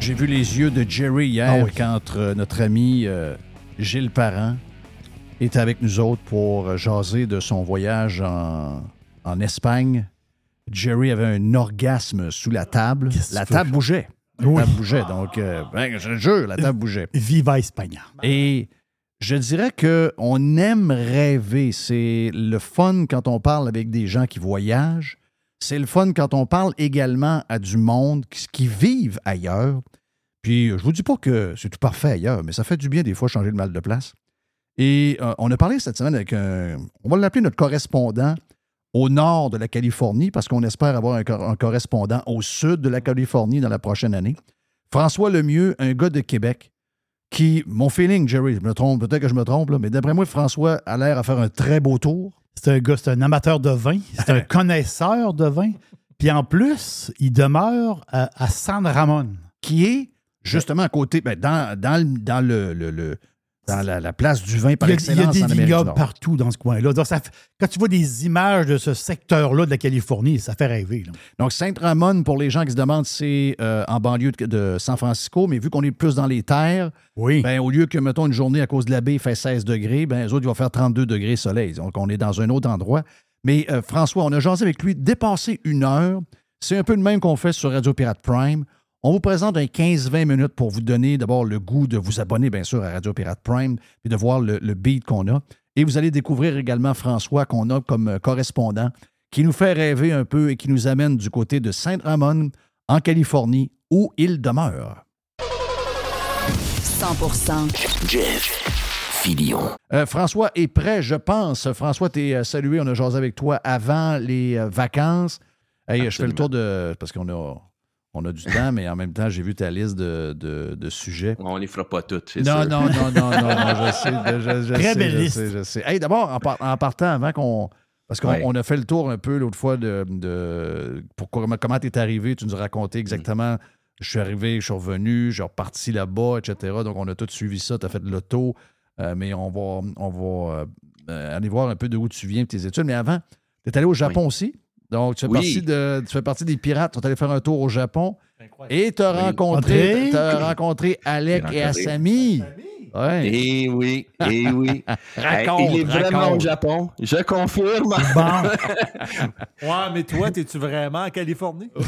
J'ai vu les yeux de Jerry hier ah quand euh, notre ami euh, Gilles Parent était avec nous autres pour euh, jaser de son voyage en, Espagne. Jerry avait un orgasme sous la table. La table bougeait. La table bougeait. Donc, ben, je jure, la table bougeait. Viva Espagne. Et Je dirais qu'on aime rêver. C'est le fun quand on parle avec des gens qui voyagent. C'est le fun quand on parle également à du monde qui, vivent ailleurs. Puis, je vous dis pas que c'est tout parfait ailleurs, mais ça fait du bien des fois changer de mal de place. Et euh, on a parlé cette semaine avec un, on va l'appeler notre correspondant au nord de la Californie, parce qu'on espère avoir un, cor- un correspondant au sud de la Californie dans la prochaine année. François Lemieux, un gars de Québec, qui, mon feeling, Jerry, je me trompe, peut-être que je me trompe, mais d'après moi, François a l'air à faire un très beau tour. C'est un gars, c'est un amateur de vin, c'est un connaisseur de vin. Puis en plus, il demeure à, à San Ramon. qui est justement à côté, ben, dans, dans, le- dans, le, le- le- dans la, la place du vin par Il y a, il y a excellence des vignobles partout dans ce coin-là. Donc, ça fait- quand tu vois des images de ce secteur-là de la Californie, ça fait rêver. là. Donc, Saint-Ramon, pour les gens qui se demandent, c'est euh, en banlieue de, de San Francisco, mais vu qu'on est plus dans les terres, Oui. ben, au lieu que, mettons, une journée à cause de la baie fait 16 degrés, ben, les autres, ils vont faire 32 degrés soleil. Donc, on est dans un autre endroit. Mais euh, François, on a jasé avec lui, dépassé une heure. C'est un peu le même qu'on fait sur Radio Pirate Prime. On vous présente un 15-20 minutes pour vous donner d'abord le goût de vous abonner, bien sûr, à Radio Pirate Prime et de voir le, le beat qu'on a. Et vous allez découvrir également François qu'on a comme euh, correspondant qui nous fait rêver un peu et qui nous amène du côté de Saint-Ramon, en Californie, où il demeure. 100% Jeff Filion. Euh, François est prêt, je pense. François, tu es salué. On a jasé avec toi avant les euh, vacances. Hey, je fais le tour de. Parce qu'on a, on a du temps, mais en même temps, j'ai vu ta liste de, de- de sujets. On les fera pas toutes, Non, sûr. non, non, non, non, non, je sais. Je, je Très sais, belle je liste. sais, je sais. Hey, d'abord, en, par- en partant, avant qu'on. Parce qu'on Ouais. a fait le tour un peu l'autre fois de, de- pour comment tu es arrivé. Tu nous as raconté exactement. Je suis arrivé, je suis revenu, j'ai reparti là-bas, etc. Donc, on a tout suivi ça. Tu as fait de l'auto. Euh, mais on va, on va euh, euh, aller voir un peu de où tu viens, tes études. Mais avant, tu es allé au Japon aussi? Donc, tu fais, Oui. partie de, tu fais partie des pirates qui sont allés faire un tour au Japon. Et tu as Oui. rencontré, André? t'as rencontré Alec et. Assami. Ouais. Eh oui, eh oui. Raconte, Hey, il est vraiment raconte. au Japon. Je confirme. Bon, Ouais, mais toi, es-tu vraiment en Californie?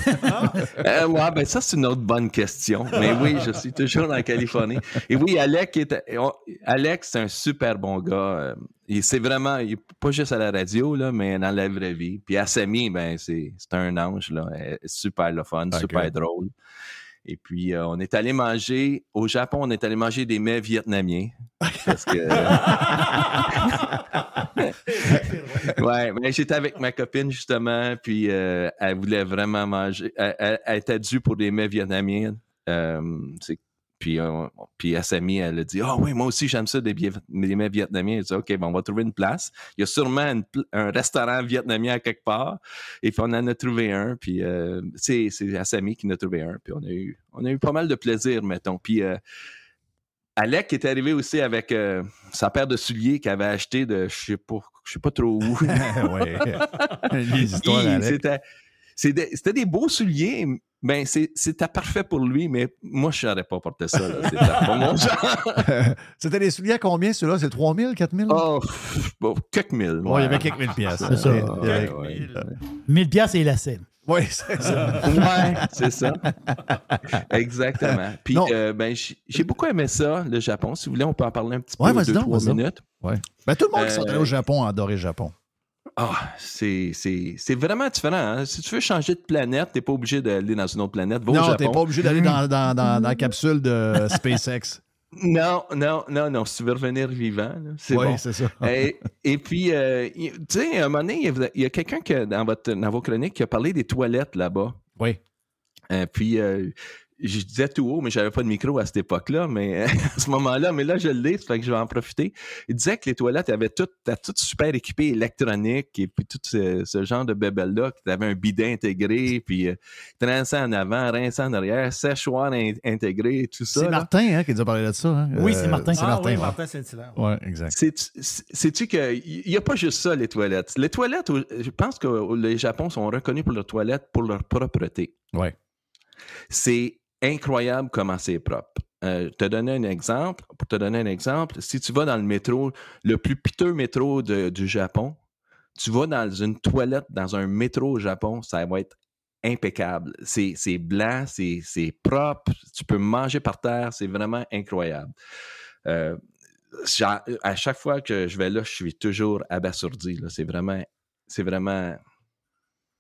Euh, ouais, ben ça, c'est une autre bonne question. Mais oui, je suis toujours en Californie. Et oui, Alec, est, on- Alex, c'est un super bon gars. Euh, il- C'est vraiment, il pas juste à la radio, là, mais dans la vraie vie. Puis Assami, ben, c'est c'est un ange, là. Super le fun, super drôle. Et puis, euh, on est allé manger, au Japon, on est allé manger des mets vietnamiens. Parce que. ouais, mais j'étais avec ma copine, justement, puis euh, elle voulait vraiment manger. Elle, elle- elle était due pour des mets vietnamiens. Euh, c'est- puis, euh, puis elle a dit Ah oui, moi aussi, j'aime ça, des, des mets vietnamiens. Elle dit OK, ben, on va trouver une place. Il y a sûrement une un restaurant vietnamien à quelque part. Et puis, on en a trouvé un. Puis, euh, c'est c'est Assami qui en a trouvé un. Puis, on a eu, on a eu pas mal de plaisir, mettons. Puis, euh, Alec est arrivé aussi avec euh, sa paire de souliers qu'il avait acheté de je sais pas, je sais pas trop où. ouais. Les histoires. C'était des- beaux souliers. Ben, c'est- c'était parfait pour lui, mais moi, je n'aurais pas porté ça. C'était pas mon genre. C'était des souliers à combien, ceux-là? C'est 3 000, 4 000? Oh, bon, quelques mille. Ouais, il y avait quelques mille pièces. C'est ça. Ouais, Ouais, ouais. ouais. 1000 piastres et la scène. Oui, c'est ça. Ouais, c'est ça. Exactement. Puis, euh, ben, j'ai beaucoup aimé ça, le Japon. Si vous voulez, on peut en parler un petit Ouais, peu, deux, donc, trois minutes. Ben, tout le monde qui sont Euh, allés au Japon a adoré le Japon. Ah, c'est vraiment différent. hein. Si tu veux changer de planète, t'es pas obligé d'aller dans une autre planète. Va non, t'es pas obligé d'aller dans, dans, dans, dans la capsule de SpaceX. Non, non, non, non. Si tu veux revenir vivant, c'est Oui, bon. c'est ça. et, et puis, euh, tu sais, à un moment donné, il y a- quelqu'un que, dans, votre, dans vos chroniques qui a parlé des toilettes là-bas. Oui. Euh, puis, euh, je disais tout haut, mais j'avais pas de micro à cette époque-là, mais à ce moment-là, mais là, je l'ai, ça fait que je vais en profiter. Il disait que les toilettes avaient tout, étaient toutes super équipées électroniques et puis tout ce, ce genre de bébelle-là, qui avait un bidet intégré, puis euh, rinçant en avant, rinçant en arrière, séchoir in- intégré, tout ça. C'est. Martin hein, qui nous a parlé de ça. hein? Oui, c'est Martin. C'est Ah Martin, oui, ouais. Martin Saint-Hilaire. Ouais, exact. Sais-tu qu'il n'y a pas juste ça, les toilettes? Les toilettes, je pense que les Japon sont reconnus pour leurs toilettes, pour leur propreté. Ouais. C'est incroyable comment c'est propre. Euh, te donner un exemple, pour te donner un exemple, si tu vas dans le métro, le plus piteux métro de- du Japon, tu vas dans une toilette dans un métro au Japon, ça va être impeccable. C'est blanc, c'est propre, tu peux manger par terre, c'est vraiment incroyable. Euh, à chaque fois que je vais là, je suis toujours abasourdi. C'est vraiment, c'est vraiment,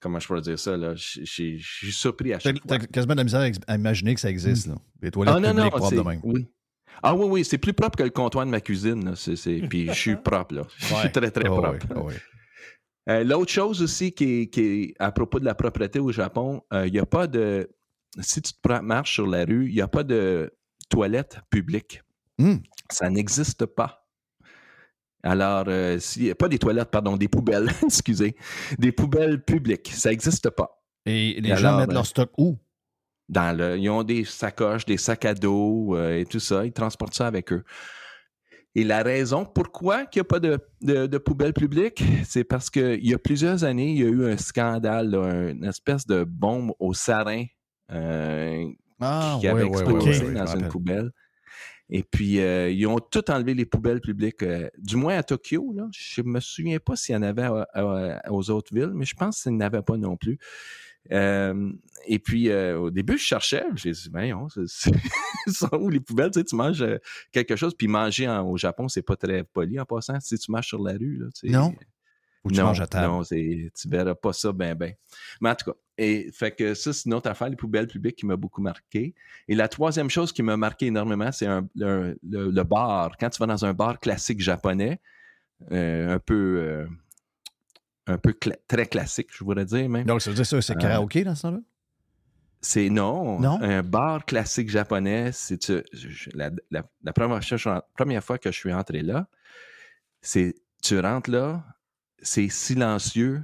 comment je pourrais dire ça, là? Je, suis surpris à chaque fois. t'as quasiment de la misère à imaginer que ça existe, là. Les toilettes Ah non, non, publiques propres de même. oui. Ah oui, oui, c'est plus propre que le comptoir de ma cuisine. là. C'est- c'est- Puis je suis propre, là. Je Ouais. suis très, très Ah propre. ah. Euh, L'autre chose aussi qui est, qui est à propos de la propreté au Japon, euh, il n'y a pas de. Si tu te marches sur la rue, il n'y a pas de toilette publique. Hmm. Ça n'existe pas. Alors, euh, si, pas des toilettes, pardon, des poubelles, excusez. Des poubelles publiques. Ça n'existe pas. Et les gens mettent leur stock où? Dans le, ils ont des sacoches, des sacs à dos euh, et tout ça. Ils transportent ça avec eux. Et la raison pourquoi il n'y a pas de, de, de poubelle publique, c'est parce qu'il y a plusieurs années, il y a eu un scandale, là, une espèce de bombe au sarin euh, Ah, qui ouais, avait explosé dans une poubelle. Et puis, euh, ils ont tout enlevé les poubelles publiques, euh, du moins à Tokyo. Là. Je me souviens pas s'il y en avait à- aux autres villes, mais je pense qu'il n'y en avait pas non plus. Euh, et puis, euh, au début, je cherchais. J'ai dit, voyons, sont où les poubelles? Tu, sais, tu manges euh, quelque chose, puis manger au Japon, c'est pas très poli en passant. Si tu marches sur la rue, tu sais, Non? Ou tu non, manges à table? non, tu verras pas ça ben ben. Mais en tout cas, et fait que ça, c'est une autre affaire, les poubelles publiques qui m'a beaucoup marqué. Et la troisième chose qui m'a marqué énormément, c'est un- le, le- bar. Quand tu vas dans un bar classique japonais, euh, un peu, euh, un peu cla- très classique, je voudrais dire même. Donc, ça veut dire ça, c'est Euh, karaoké dans ce temps-là? C'est non, Non? Un bar classique japonais, c'est la, la- la première, fois- première fois que je suis entré là, c'est tu rentres là, c'est silencieux.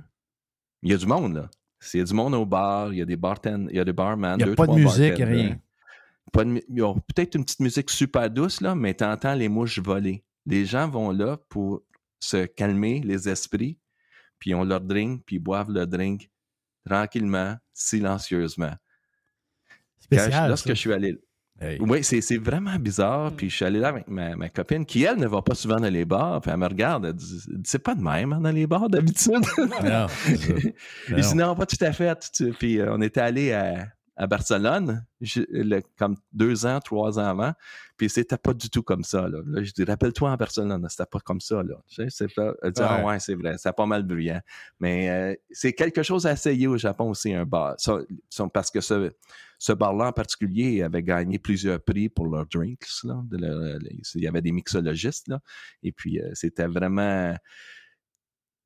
Il y a du monde là. Il y a du monde au bar, il y a des bartenders, il y a des barman. Il n'y a deux, pas de musique, rien. Pas de ils ont peut-être une petite musique super douce, là, mais tu entends les mouches voler. Les gens vont là pour se calmer les esprits, puis ils ont leur drink, puis ils boivent leur drink tranquillement, silencieusement. Quand Spécial. lorsque ça. je suis allé. Hey. Oui, c'est c'est vraiment bizarre. Puis je suis allé là avec ma, ma copine, qui, elle, ne va pas souvent dans les bars. Puis elle me regarde, elle dit C'est pas de même hein, dans les bars d'habitude. Non, ça. Il dit non, pas tout à fait. Puis euh, on était allé à, à Barcelone, je- le- comme deux ans, trois ans avant. Puis c'était pas du tout comme ça. Là, Là, je dis Rappelle-toi en Barcelone, c'était pas comme ça. Là. Tu sais, elle dit, Ah Ouais. ouais, c'est vrai, c'est pas mal bruyant. Mais euh, c'est quelque chose à essayer au Japon aussi, un bar. Ça, parce que ce, ce bar-là en particulier avait gagné plusieurs prix pour leurs drinks. Là, de il y avait des mixologistes. Là, et puis, euh, c'était vraiment.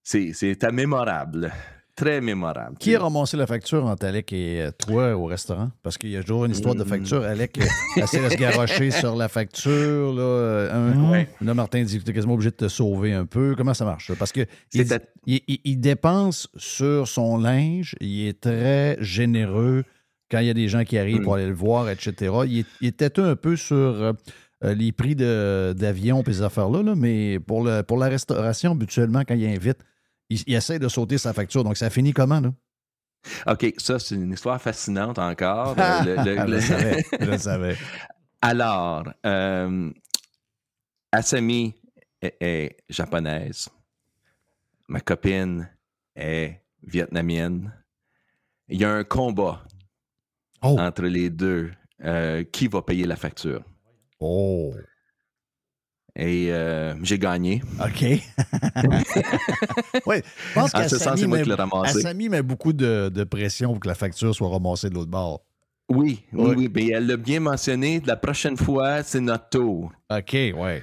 c'est- C'était mémorable. Très mémorable. Qui a ramassé la facture entre Alec et euh, toi au restaurant? Parce qu'il y a toujours une histoire de Mm. facture. Alec euh, essaie de se garrocher sur la facture. Là, euh, un- Mm. Ouais. là, Martin dit que tu es quasiment obligé de te sauver un peu. Comment ça marche? Parce que il, C'était- il- il- il dépense sur son linge. Il est très généreux quand il y a des gens qui arrivent Mm. pour aller le voir, etc. Il, est- était un peu sur euh, euh, les prix d'avion et ces affaires-là, là, mais pour, le, pour la restauration, habituellement, quand il invite, il, il essaie de sauter sa facture. Donc, ça finit comment, là? OK, ça, c'est une histoire fascinante encore. Euh, le- le- je le- le savais. Je savais. Alors, euh, Asami est, est japonaise. Ma copine est vietnamienne. Il y a un combat Oh. entre les deux. Euh, qui va payer la facture? Oh. Et euh, j'ai gagné. OK. oui, je pense En ce sens, c'est moi met, qui l'ai ramassé. Assami met beaucoup de, de pression pour que la facture soit ramassée de l'autre bord. Oui, oui, oui. Mais elle l'a bien mentionné. La prochaine fois, c'est notre tour. OK, ouais. ouais.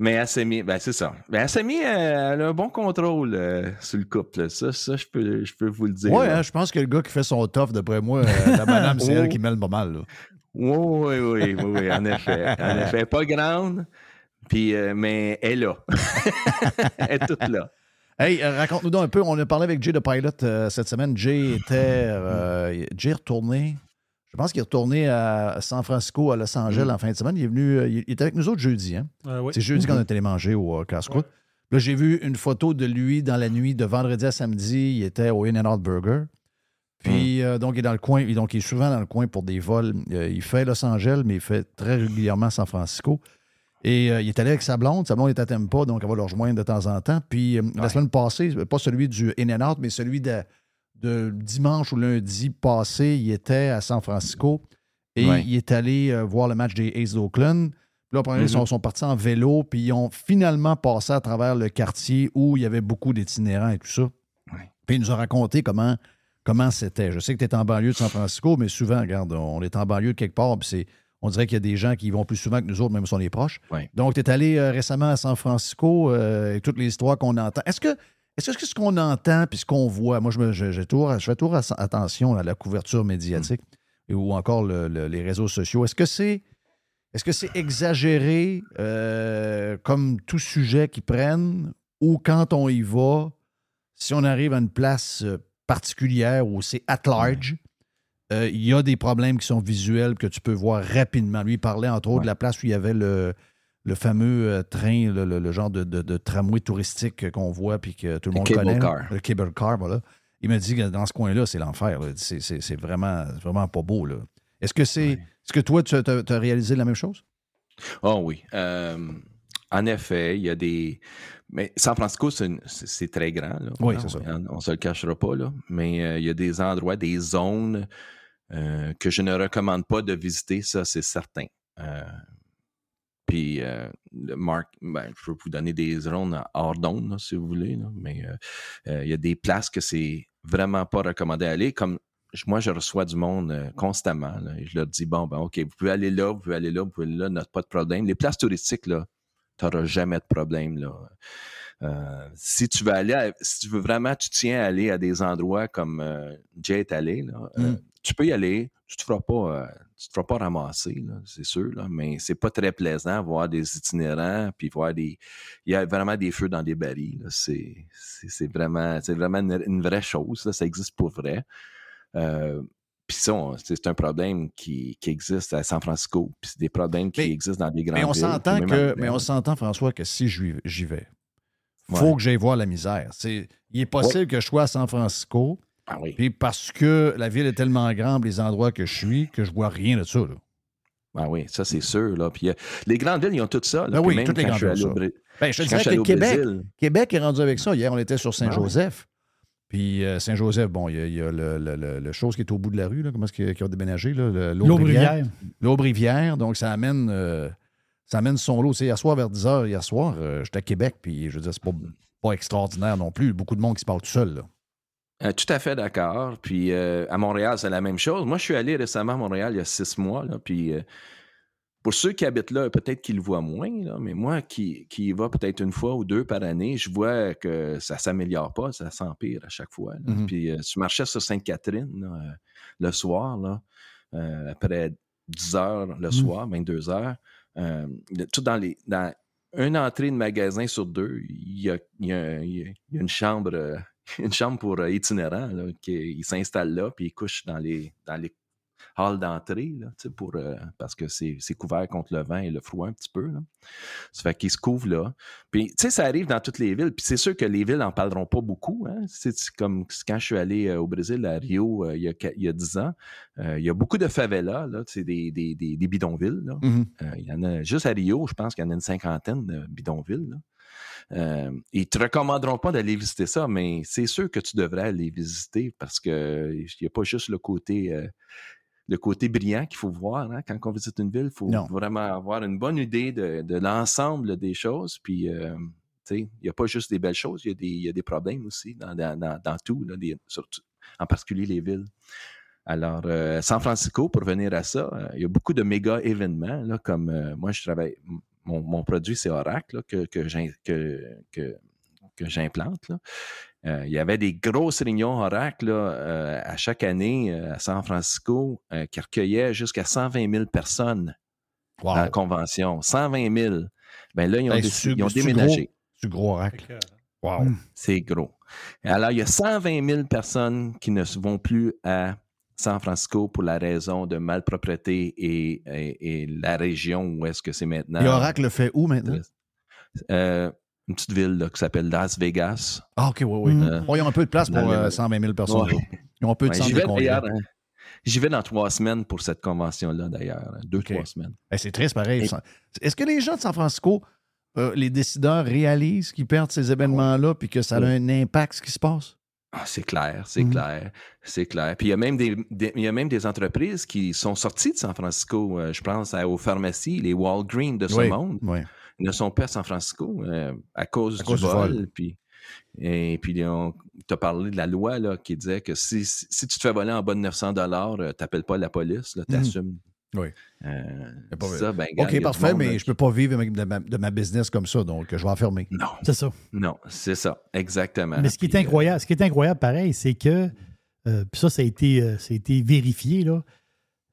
Mais Assemi, ben c'est ça. Ben Assemi, euh, elle a un bon contrôle euh, sur le couple. Ça, ça je, peux, je peux vous le dire. Là. hein, je pense que le gars qui fait son tough, d'après moi, euh, la madame, c'est Oh. elle qui mêle pas mal. Là. Oui, oui, oui, oui, oui, en effet. En effet, pas grande, puis, euh, mais elle est là. elle est toute là. Hey, euh, raconte-nous donc un peu. On a parlé avec Jay de Pilot euh, cette semaine. Jay était. euh, Jay est retourné. Je pense qu'il est retourné à San Francisco, à Los Angeles Mm. en fin de semaine. Il est venu. il il était avec nous autres jeudi, hein? Euh, oui. C'est jeudi qu'on a télémangé au euh, casse-croûte. Là, j'ai vu une photo de lui dans la nuit de vendredi à samedi. Il était au In-N-Out Burger. Puis, euh, donc, il est dans le coin. Donc, il est souvent dans le coin pour des vols. Euh, il fait Los Angeles, mais il fait très régulièrement San Francisco. Et euh, il est allé avec sa blonde. Sa blonde est à Tampa, donc elle va le rejoindre de temps en temps. Puis, la semaine passée, pas celui du In-N-Out, mais celui de, de dimanche ou lundi passé, il était à San Francisco. Et Ouais. il est allé voir le match des Aces d'Oakland. Puis là, ils sont, sont partis en vélo, puis ils ont finalement passé à travers le quartier où il y avait beaucoup d'itinérants et tout ça. Ouais. Puis il nous a raconté comment comment c'était? Je sais que tu es en banlieue de San Francisco, mais souvent, regarde, on est en banlieue de quelque part, puis c'est, on dirait qu'il y a des gens qui y vont plus souvent que nous autres, même si on est proches. Donc, tu es allé euh, récemment à San Francisco, euh, avec toutes les histoires qu'on entend. Est-ce que, est-ce que ce qu'on entend puis ce qu'on voit, moi, je, me, je, je tourne- je fais toujours att- attention à la couverture médiatique et- ou encore le- le- les réseaux sociaux. Est-ce que c'est est-ce que c'est exagéré euh, comme tout sujet qu'ils prennent ou quand on y va, si on arrive à une place particulière où c'est at large, euh, il y a des problèmes qui sont visuels que tu peux voir rapidement. Lui, il parlait entre autres de la place où il y avait le, le fameux euh, train, le, le- le genre de, de- de tramway touristique qu'on voit puis que tout le Le monde cable connaît. car. Le cable car, voilà. Il m'a dit que dans ce coin-là, c'est l'enfer. C'est, vraiment, vraiment pas beau. Là. Est-ce que c'est. Est-ce que toi, tu as, réalisé la même chose? Oh oui. Euh, en effet, il y a des. Mais San Francisco, c'est très grand. Là. Oui, Non, c'est ça. On ne se le cachera pas. Là. Mais euh, il y a des endroits, des zones euh, que je ne recommande pas de visiter, ça, c'est certain. Euh, puis, Marc, ben, je peux vous donner des zones hors d'onde, si vous voulez. là. mais il y a des places que c'est vraiment pas recommandé d'aller. Comme je- moi, je reçois du monde euh, constamment. là, et je leur dis bon, ben, OK, vous pouvez aller là, vous pouvez aller là, vous pouvez aller là, pas de problème. Les places touristiques, là, n'auras jamais de problème. Là. Euh, si tu veux aller, à- si tu veux vraiment, tu tiens à aller à des endroits comme euh, Jay est allé, là, euh, Mm. tu peux y aller, tu te feras pas, euh, tu te feras pas ramasser, c'est sûr, là, mais c'est pas très plaisant voir des itinérants, puis voir des, il y a vraiment des feux dans des barils, c'est, c'est, c'est vraiment, c'est vraiment une, une vraie chose, là, ça existe pour vrai. Puis ça, c'est un problème qui, qui existe à San Francisco, puis c'est des problèmes qui Mais- existent dans des grandes Mais on villes, s'entend que, mais on s'entend, François, que si j'y vais, faut Ouais. que j'aille voir la misère. Il est possible que je sois à San Francisco, Ah oui. puis parce que la ville est tellement grande, les endroits que je suis, que je vois rien de ça. là. Ah oui, ça c'est sûr. Là. Puis, euh, les grandes villes, ils ont tout ça. Là. Ben oui, même toutes les grandes villes. Ben, je te dirais que Québec, Brésil. Québec est rendu avec ça. Hier, on était sur Saint-Joseph. Puis euh, Saint-Joseph, bon, il y a, a le, le- le- le chose qui est au bout de la rue, là, comment est-ce qu'ils ont déménagé? L'Aubrivière. L'Aubrivière. Donc, ça amène, euh, ça amène son lot. Sais, hier soir, vers 10 h, hier soir, euh, j'étais à Québec, puis je veux dire, c'est pas, pas extraordinaire non plus. Beaucoup de monde qui se parle tout seul. Là. Euh, tout à fait d'accord. Puis euh, à Montréal, c'est la même chose. Moi, je suis allé récemment à Montréal il y a six mois. Là, puis euh, pour ceux qui habitent là, peut-être qu'ils le voient moins, là, mais moi qui, qui y va peut-être une fois ou deux par année, je vois que ça s'améliore pas, ça s'empire à chaque fois. Mhm. Puis euh, tu marchais sur Sainte-Catherine euh, le soir, là, euh, après 10 heures le soir, 22 heures, euh, le- tout dans les. Dans une entrée de magasin sur deux, il y a, il y a- il y a- il y a une chambre. une chambre pour itinérants, là, qui il s'installe là, puis il couche dans les, dans les halls d'entrée, là, pour, euh, parce que c'est couvert contre le vent et le froid un petit peu. Là. Ça fait qu'il se couvre là. Puis, tu sais, ça arrive dans toutes les villes. Puis c'est sûr que les villes n'en parleront pas beaucoup. Hein. C'est comme quand je suis allé euh, au Brésil, à Rio, euh, il, y a, il y a 10 ans. il y a beaucoup de favelas, là, des, des, des, des bidonvilles. Là. Euh, il y en a juste à Rio, je pense qu'il y en a une cinquantaine de bidonvilles. là. Euh, ils te recommanderont pas d'aller visiter ça, mais c'est sûr que tu devrais aller visiter parce que il n'y a pas juste le côté euh, le côté brillant qu'il faut voir hein, quand on visite une ville. Il faut Non. vraiment avoir une bonne idée de, de l'ensemble des choses. Puis, euh, tu sais, il n'y a pas juste des belles choses, il y a des, il y a des problèmes aussi dans, dans, dans- dans tout, là, des- surtout- en particulier les villes. Alors, euh, San Francisco, pour venir à ça, euh, il y a beaucoup de méga événements, là, comme euh, moi, je travaille, mon, mon produit, c'est Oracle, là, que j'implante. Euh, il y avait des grosses réunions Oracle là, euh, à chaque année euh, à San Francisco euh, qui recueillaient jusqu'à 120 000 personnes Wow. dans la convention. 120 000. Ben là, ils ont, c'est- ils ont déménagé. gros. C'est gros oracle. Wow. Mm. C'est gros. Alors, il y a 120 000 personnes qui ne vont plus à San Francisco pour la raison de malpropreté et, et- et la région où est-ce que c'est maintenant. Et Oracle le fait où maintenant? Euh, une petite ville là, qui s'appelle Las Vegas. Ah, OK, oui, oui. Euh, Oh, ils ont un peu de place pour dans le- euh, 120 000 personnes. Ouais. eux autres. Ils ont un peu de centre hein. J'y vais dans trois semaines pour cette convention-là, d'ailleurs. hein. Deux, trois semaines. Eh, c'est triste, pareil. Et- Est-ce que les gens de San Francisco, euh, les décideurs réalisent qu'ils perdent ces événements-là puis que ça a Oui. un impact ce qui se passe? Ah, c'est clair, c'est Mhm. clair, c'est clair. Puis il y, a même des, des- il y a même des entreprises qui sont sorties de San Francisco. Euh, je pense à- aux pharmacies, les Walgreens de ce Oui, monde oui. Ne sont pas à San Francisco euh, à cause À du cause du vol. Puis, et puis, tu as parlé de la loi là, qui disait que si, si, tu te fais voler en bas de 900 tu n'appelles pas la police, tu assumes. Oui. Euh, pas ça, ben, regarde, OK, parfait, monde, mais là, je peux pas vivre de ma, de ma business comme ça, donc je vais en fermer. Non, C'est ça. non, c'est ça, exactement. Mais ce qui est Puis, euh, incroyable, ce qui est incroyable, pareil, c'est que, euh, puis ça, ça a été, euh, ça a été vérifié, là,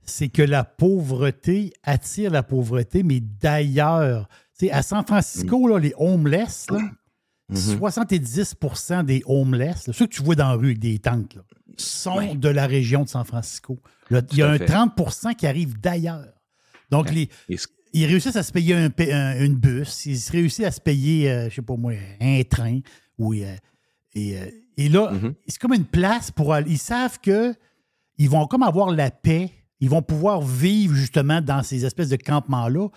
c'est que la pauvreté attire la pauvreté, mais d'ailleurs. Tu sais, À San Francisco, là, les homeless, là, Mhm. 70% des homeless, là, ceux que tu vois dans la rue avec des tentes, sont Ouais. de la région de San Francisco. Il y a un fait. 30% qui arrive d'ailleurs. Donc, les, ils réussissent à se payer un, une bus, ils réussissent à se payer, euh, je sais pas moi, un train. Ou, euh, et, euh, et là, Mhm. c'est comme une place pour aller. Ils savent que ils vont comme avoir la paix. Ils vont pouvoir vivre justement dans ces espèces de campements-là.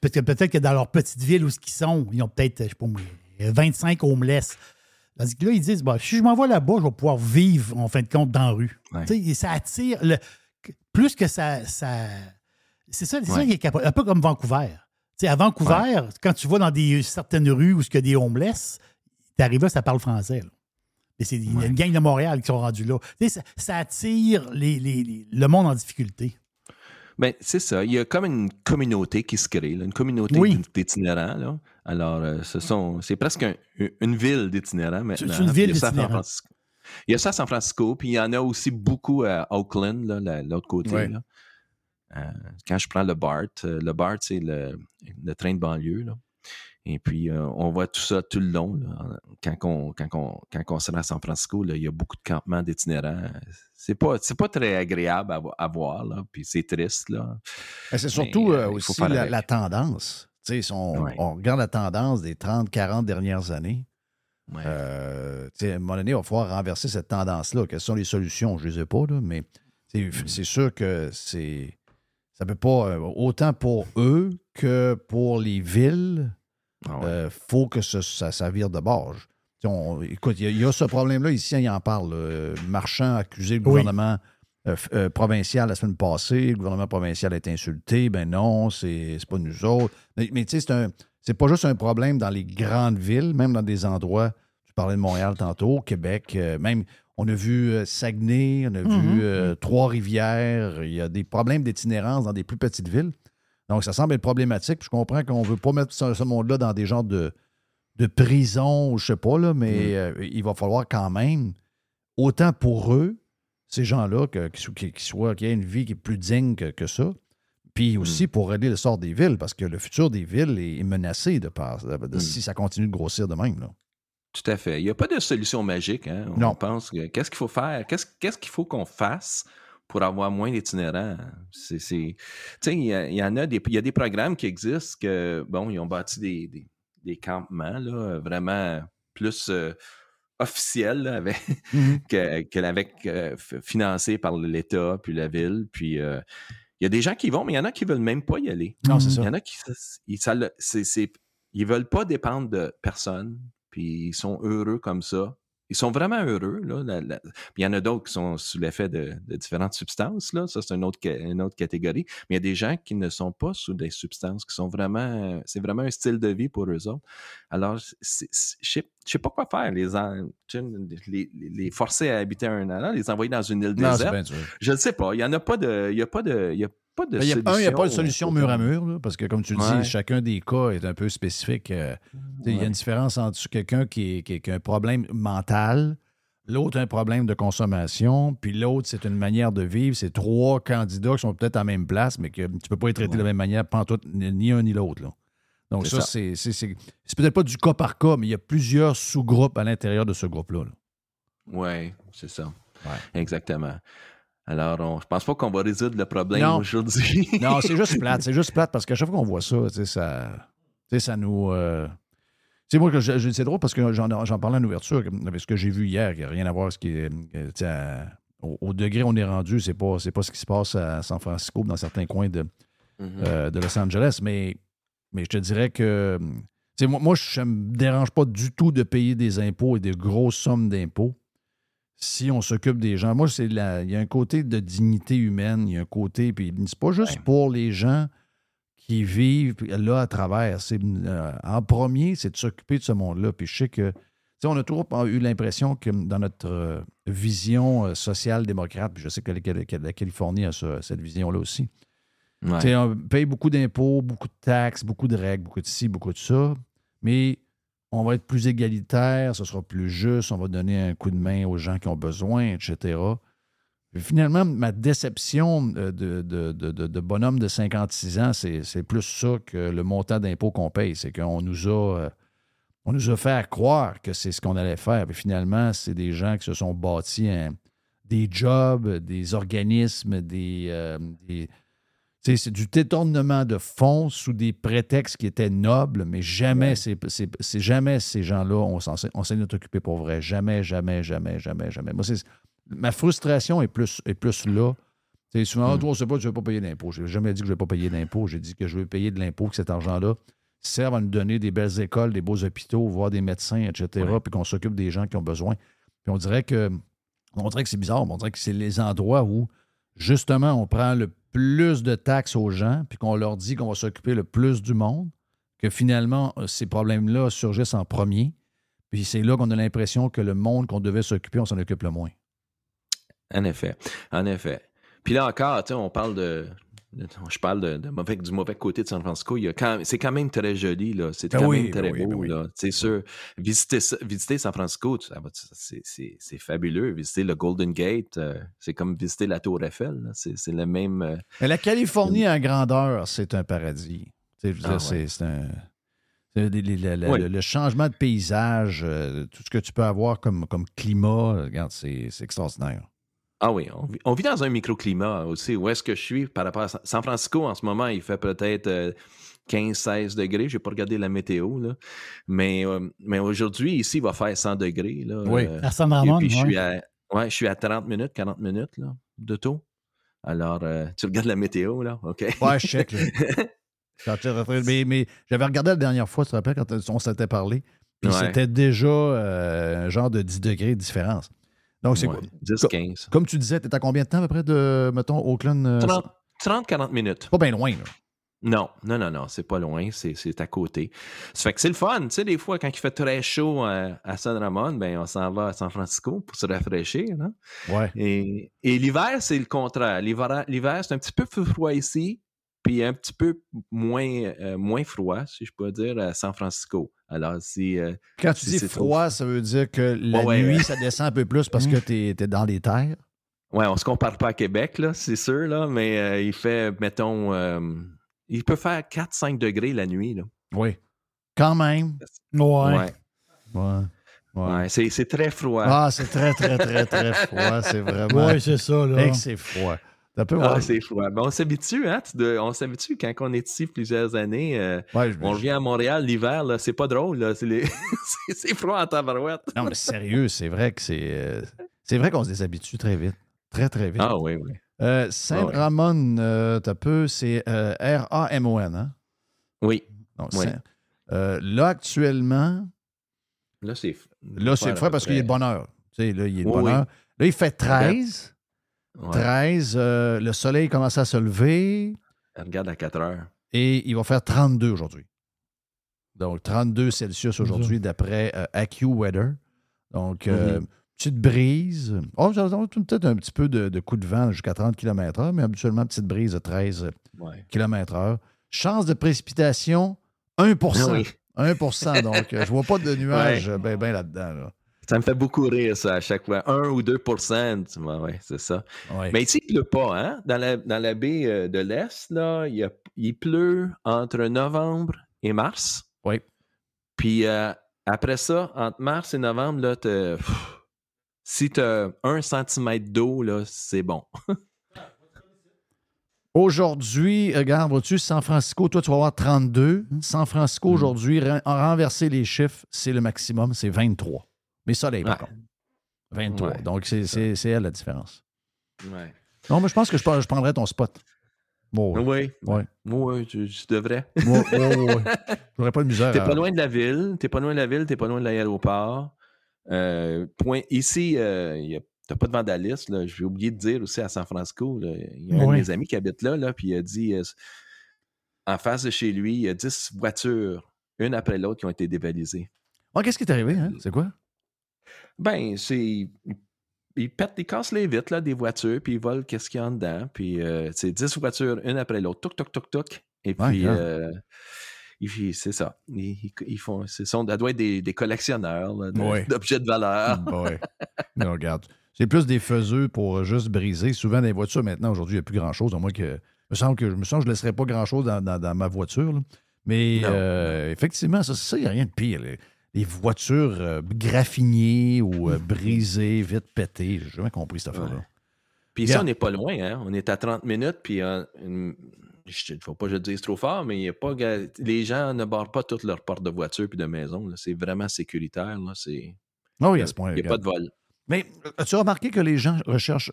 Peut-être peut-être que dans leur petite ville où ils sont, ils ont peut-être, je sais pas moi, 25 homeless. Tandis que là, ils disent, bah, si je m'en vais là-bas, je vais pouvoir vivre, en fin de compte, dans la rue. Ouais. Et ça attire. le- plus que ça. ça c'est ça, c'est ça Ouais. qui est capable. Un peu comme Vancouver. À Vancouver, quand tu vas dans des, certaines rues où il y a des homeless, t'arrives là, ça parle français. là. Mais c'est il y a Ouais. une gang de Montréal qui sont rendus là. Ça, ça attire les, les- les- le monde en difficulté. Ben, c'est ça. Il y a comme une communauté qui se crée, là, une communauté Oui. d'itinérants. là. Alors, euh, ce sont, c'est presque un- une ville d'itinérants maintenant. c'est une ville d'itinérants. Francisco. Il y a ça à San Francisco, puis il y en a aussi beaucoup à Oakland, là, la- l'autre côté. Ouais. là. Euh, quand je prends le BART, euh, le BART, c'est le, le train de banlieue. là. Et puis, euh, on voit tout ça tout le long. là. Quand, on, quand, on, quand on se rend à San Francisco, là, il y a beaucoup de campements d'itinérants. C'est pas, c'est pas très agréable à, vo- à voir, là, puis c'est triste. Là. C'est surtout euh, euh, faut aussi la, tendance. Tu sais, si on, Ouais. on regarde la tendance des 30, 40 dernières années. Ouais. Euh, à un moment donné, il va falloir renverser cette tendance-là. Quelles sont les solutions? Je ne les ai pas, là, mais c'est Mm. c'est sûr que c'est. Ça peut pas. autant pour eux que pour les villes, Ah ouais. euh, faut que ce- ça, ça vire de bord. On- écoute, il y, a- il y a ce problème-là ici, il en parle. là. Marchand a accusé le Oui. gouvernement euh, euh, provincial la semaine passée. Le gouvernement provincial a été insulté. Ben non, c'est pas nous autres. Mais, mais tu sais, c'est un- c'est pas juste un problème dans les grandes villes, même dans des endroits. Tu parlais de Montréal tantôt, Québec, euh, même. On a vu euh, Saguenay, on a Mhm. vu euh, Trois-Rivières. Il y a des problèmes d'itinérance dans des plus petites villes. Donc, ça semble être problématique. Je comprends qu'on ne veut pas mettre ce, ce monde-là dans des genres de, de prison, ou je sais pas, là, mais euh, il va falloir quand même, autant pour eux, ces gens-là, qu'ils soient- qu'il y ait une vie qui est plus digne que, que ça, puis aussi pour régler le sort des villes, parce que le futur des villes est, est menacé de par, de- de- si ça continue de grossir de même. Là. Tout à fait. Il n'y a pas de solution magique. Hein? On Non. pense que qu'est-ce qu'il faut faire? Qu'est-ce qu'est-ce qu'il faut qu'on fasse pour avoir moins d'itinérants? C'est, c'est- Tu sais, il y, il en a des, il y a des programmes qui existent que, bon, ils ont bâti des, des, des campements, là, vraiment plus euh, officiels, là, avec, que, que avec, euh, par l'État puis la ville. Puis euh, il y a des gens qui y vont, mais il y en a qui ne veulent même pas y aller. Non, c'est Il ça. y en a qui ils, ça le- c'est- c'est- ils veulent pas dépendre de personne, puis ils sont heureux comme ça. Ils sont vraiment heureux. Là, la- la- Puis il y en a d'autres qui sont sous l'effet de, de différentes substances. Là. Ça, c'est une autre, une autre catégorie. Mais il y a des gens qui ne sont pas sous des substances, qui sont vraiment. C'est vraiment un style de vie pour eux autres. Alors, je sais je sais pas quoi faire. Les, les, forcer à habiter un an, les envoyer dans une île Non, déserte. Je ne sais pas. Il n'y en a pas de. Il y a pas de. Il y a pas de Ben, un, il n'y a pas de solution mur à mur, là, parce que comme tu le Ouais. dis, chacun des cas est un peu spécifique. euh, Il y a Ouais. une différence entre quelqu'un qui, a un problème mental, l'autre un problème de consommation, puis l'autre, c'est une manière de vivre. C'est trois candidats qui sont peut-être à la même place, mais que tu ne peux pas les traiter de la même manière, pantoute, ni un ni l'autre. Donc ça, ça. c'est peut-être pas du cas par cas, mais il y a plusieurs sous-groupes à l'intérieur de ce groupe-là. là. Oui, c'est ça. Ouais. Exactement. Alors, on, je pense pas qu'on va résoudre le problème aujourd'hui. Non, c'est juste plate. C'est juste plate parce qu'à chaque fois qu'on voit ça, tu sais, ça, tu sais, ça nous. euh, Tu sais, moi, que c'est drôle parce que j'en, j'en parlais en ouverture avec ce que j'ai vu hier, qui n'a rien à voir avec ce qui est. euh, tu sais, à- au, au degré où on est rendu, c'est pas, c'est pas ce qui se passe à San Francisco, dans certains coins de, Mhm. euh, de Los Angeles, mais, mais je te dirais que. moi, moi, je ne me dérange pas du tout de payer des impôts et des grosses sommes d'impôts. Si on s'occupe des gens. Moi, c'est la- il y a un côté de dignité humaine, il y a un côté, puis c'est pas juste pour les gens qui vivent là à travers. C'est, euh, en premier, c'est de s'occuper de ce monde-là. Puis je sais que, tu sais, on a toujours eu l'impression que dans notre euh, vision euh, social-démocrate, puis je sais que la, Californie a cette vision-là aussi. Ouais. On paye beaucoup d'impôts, beaucoup de taxes, beaucoup de règles, beaucoup de ci, beaucoup de ça. Mais on va être plus égalitaire, ce sera plus juste, on va donner un coup de main aux gens qui ont besoin, etc. Finalement, ma déception de, de, de- bonhomme de 56 ans, c'est plus ça que le montant d'impôts qu'on paye. C'est qu'on nous a. euh, on nous a fait croire que c'est ce qu'on allait faire. Puis finalement, c'est des gens qui se sont bâtis des jobs, des organismes, des. euh, c'est du détournement de fonds sous des prétextes qui étaient nobles, mais jamais, c'est, c'est- c'est jamais ces gens-là, on s'en est occupé pour vrai. Jamais, jamais, jamais, jamais, jamais. Moi, c'est, ma frustration est plus, est plus là. Tu sais, souvent, toi, on sait pas, tu ne veux pas payer d'impôts. Je n'ai jamais dit que je ne vais pas payer d'impôts. J'ai dit que je veux payer de l'impôt, que cet argent-là serve à nous donner des belles écoles, des beaux hôpitaux, voir des médecins, etc., puis qu'on s'occupe des gens qui ont besoin. Puis on dirait que, on dirait que c'est bizarre, mais on dirait que c'est les endroits où, justement, on prend le plus de taxes aux gens, puis qu'on leur dit qu'on va s'occuper le plus du monde, que finalement, euh, ces problèmes-là surgissent en premier. Puis c'est là qu'on a l'impression que le monde qu'on devait s'occuper, on s'en occupe le moins. En effet. En effet. Puis là encore, on parle de. Je parle de, de mauvais, du mauvais côté de San Francisco. C'est quand même très joli, là. C'est Ben quand oui, même très ben oui, beau, ben oui. là. C'est sûr. Visiter, San Francisco, c'est- fabuleux. Visiter le Golden Gate, euh, c'est comme visiter la Tour Eiffel. C'est le même. euh, Mais la Californie en grandeur, c'est un paradis. Ah ouais. c'est un. Oui. le, changement de paysage, euh, tout ce que tu peux avoir comme, comme climat, regarde, c'est extraordinaire. Ah oui, on vit, on vit dans un microclimat aussi. Où est-ce que je suis par rapport à San- Francisco en ce moment? Il fait peut-être euh, 15-16 degrés. Je n'ai pas regardé la météo. Là. Mais, euh, mais aujourd'hui, ici, il va faire 100 degrés. Là, Oui. Euh, À San Ramon, puis, je, suis à, ouais, je suis à 30 minutes, 40 minutes là, de taux. Alors, euh, tu regardes la météo, là? OK? Ouais, je check. mais mais j'avais regardé la dernière fois, tu te rappelles, quand on s'était parlé. Puis c'était déjà euh, un genre de 10 degrés de différence. Donc, c'est Ouais, quoi? 10-15. Comme tu disais, tu à combien de temps à peu près de, mettons, Oakland? euh, 30-40 minutes. Pas bien loin, là. Non, non, non, non, c'est pas loin, c'est à côté. Ça fait que c'est le fun, tu sais, des fois, quand il fait très chaud à, à San Ramon, ben, on s'en va à San Francisco pour se rafraîchir. hein. Ouais. Et, et l'hiver, c'est le contraire. L'hiver, l'hiver, c'est un petit peu plus froid ici, puis un petit peu moins, euh, moins froid, si je peux dire, à San Francisco. Alors, si. euh, Quand tu dis froid, ça veut dire que la Ouais, ouais, nuit, ouais. ça descend un peu plus parce que tu es, dans les terres? Ouais, on se compare pas à Québec, là, c'est sûr, là, mais euh, il fait, mettons, euh, il peut faire 4-5 degrés la nuit, là. Oui. Quand même. Ouais. Ouais. Ouais. Ouais. Ouais, c'est c'est très froid. Ah, c'est très, très, très, très froid. C'est vraiment. Ouais, c'est ça, là. C'est froid. Ah, c'est froid. Mais on s'habitue, hein? de- on s'habitue quand on est ici plusieurs années. euh, Ouais, on revient à Montréal l'hiver, là, c'est pas drôle. C'est, les- c'est- c'est froid en tabarouette. Non, mais sérieux, c'est vrai que c'est. euh, C'est vrai qu'on se déshabitue très vite. Très, très vite. Ah oui, oui. Euh, Saint-Ramon, euh, t'as peu, c'est R-A-M-O-N, hein? Oui. Oui. Là, actuellement, Là, c'est. là, c'est frais parce qu'il de bonheur. Tu sais, là, il de Oui, bonheur. Là, il fait 13. Ouais. 13. euh, le soleil commence à se lever Regarde à 4 heures. et il va faire 32 aujourd'hui. Donc, 32 Celsius aujourd'hui d'après euh, AccuWeather. Donc, euh, Mhm. petite brise. Oh, peut-être un petit peu de, de coup de vent jusqu'à 30 km/h, mais habituellement, petite brise de 13 Ouais. km/h. Chance de précipitation, 1 Ah oui. 1% Donc, euh, je vois pas de nuages euh, ben, ben là-dedans. Là. Ça me fait beaucoup rire, ça, à chaque fois. 1 ou 2 ouais, ouais, c'est ça. Ouais. Mais ici, il pleut pas, hein? Dans la, dans la baie euh, de l'Est, là, il, y a- il pleut entre novembre et mars. Oui. Puis euh, après ça, entre mars et novembre, là, pff, si tu as un centimètre d'eau, là, c'est bon. Aujourd'hui, regarde, vois-tu, San Francisco, toi, tu vas avoir 32. San Francisco, Mm. aujourd'hui, ren- renverser les chiffres, c'est le maximum, c'est 23. Mais soleil, par Ouais. contre. 23. Ouais, Donc, c'est elle la différence. Ouais. Non, mais je pense que je, prendrais ton spot. Bon, oui. Oui. Oui, tu, tu devrais. Moi, ouais, ouais, ouais. J'aurais pas de misère. T'es à- pas loin de la ville, t'es pas loin de la ville, t'es pas loin de l'aéroport. Euh, point, ici, euh, T'as pas de vandalisme. J'ai oublié de dire aussi à San Francisco, il y a un de Oui. mes amis qui habite là, là puis il a dit, euh, en face de chez lui, il y a 10 voitures, une après l'autre, qui ont été dévalisées. Ouais, Qu'est-ce qui est arrivé? Hein? C'est quoi? Ben, c'est. Ils, pètent, ils cassent les vitres là, des voitures, puis ils volent qu'est-ce qu'il y a en dedans. Puis euh, c'est 10 voitures, une après l'autre, toc, toc, toc, toc. Et puis, euh, c'est ça. Ils, font. Ce sont, ça doit être des, des collectionneurs là, de- d'objets de valeur. Ouais. Non, regarde. C'est plus des faiseux pour juste briser. Souvent, dans les voitures, maintenant, aujourd'hui, il n'y a plus grand-chose. À moins que. me semble que je me sens que je ne laisserais pas grand-chose dans, dans- dans ma voiture. là. Mais euh, effectivement, ça, ça, il n'y a rien de pire. Les, les voitures euh, graffinées ou euh, brisées, vite pétées. J'ai jamais compris cette affaire-là. Ouais. Puis ici, on n'est pas loin, hein? On est à 30 minutes, puis euh, une- je ne faut pas que je le dise trop fort, mais il y a pas, les gens ne barrent pas toutes leurs portes de voiture puis de maison. C'est vraiment sécuritaire. Là. Ah oui, à ce point. il n'y a pas de vol. Mais euh, as-tu remarqué que les gens recherchent.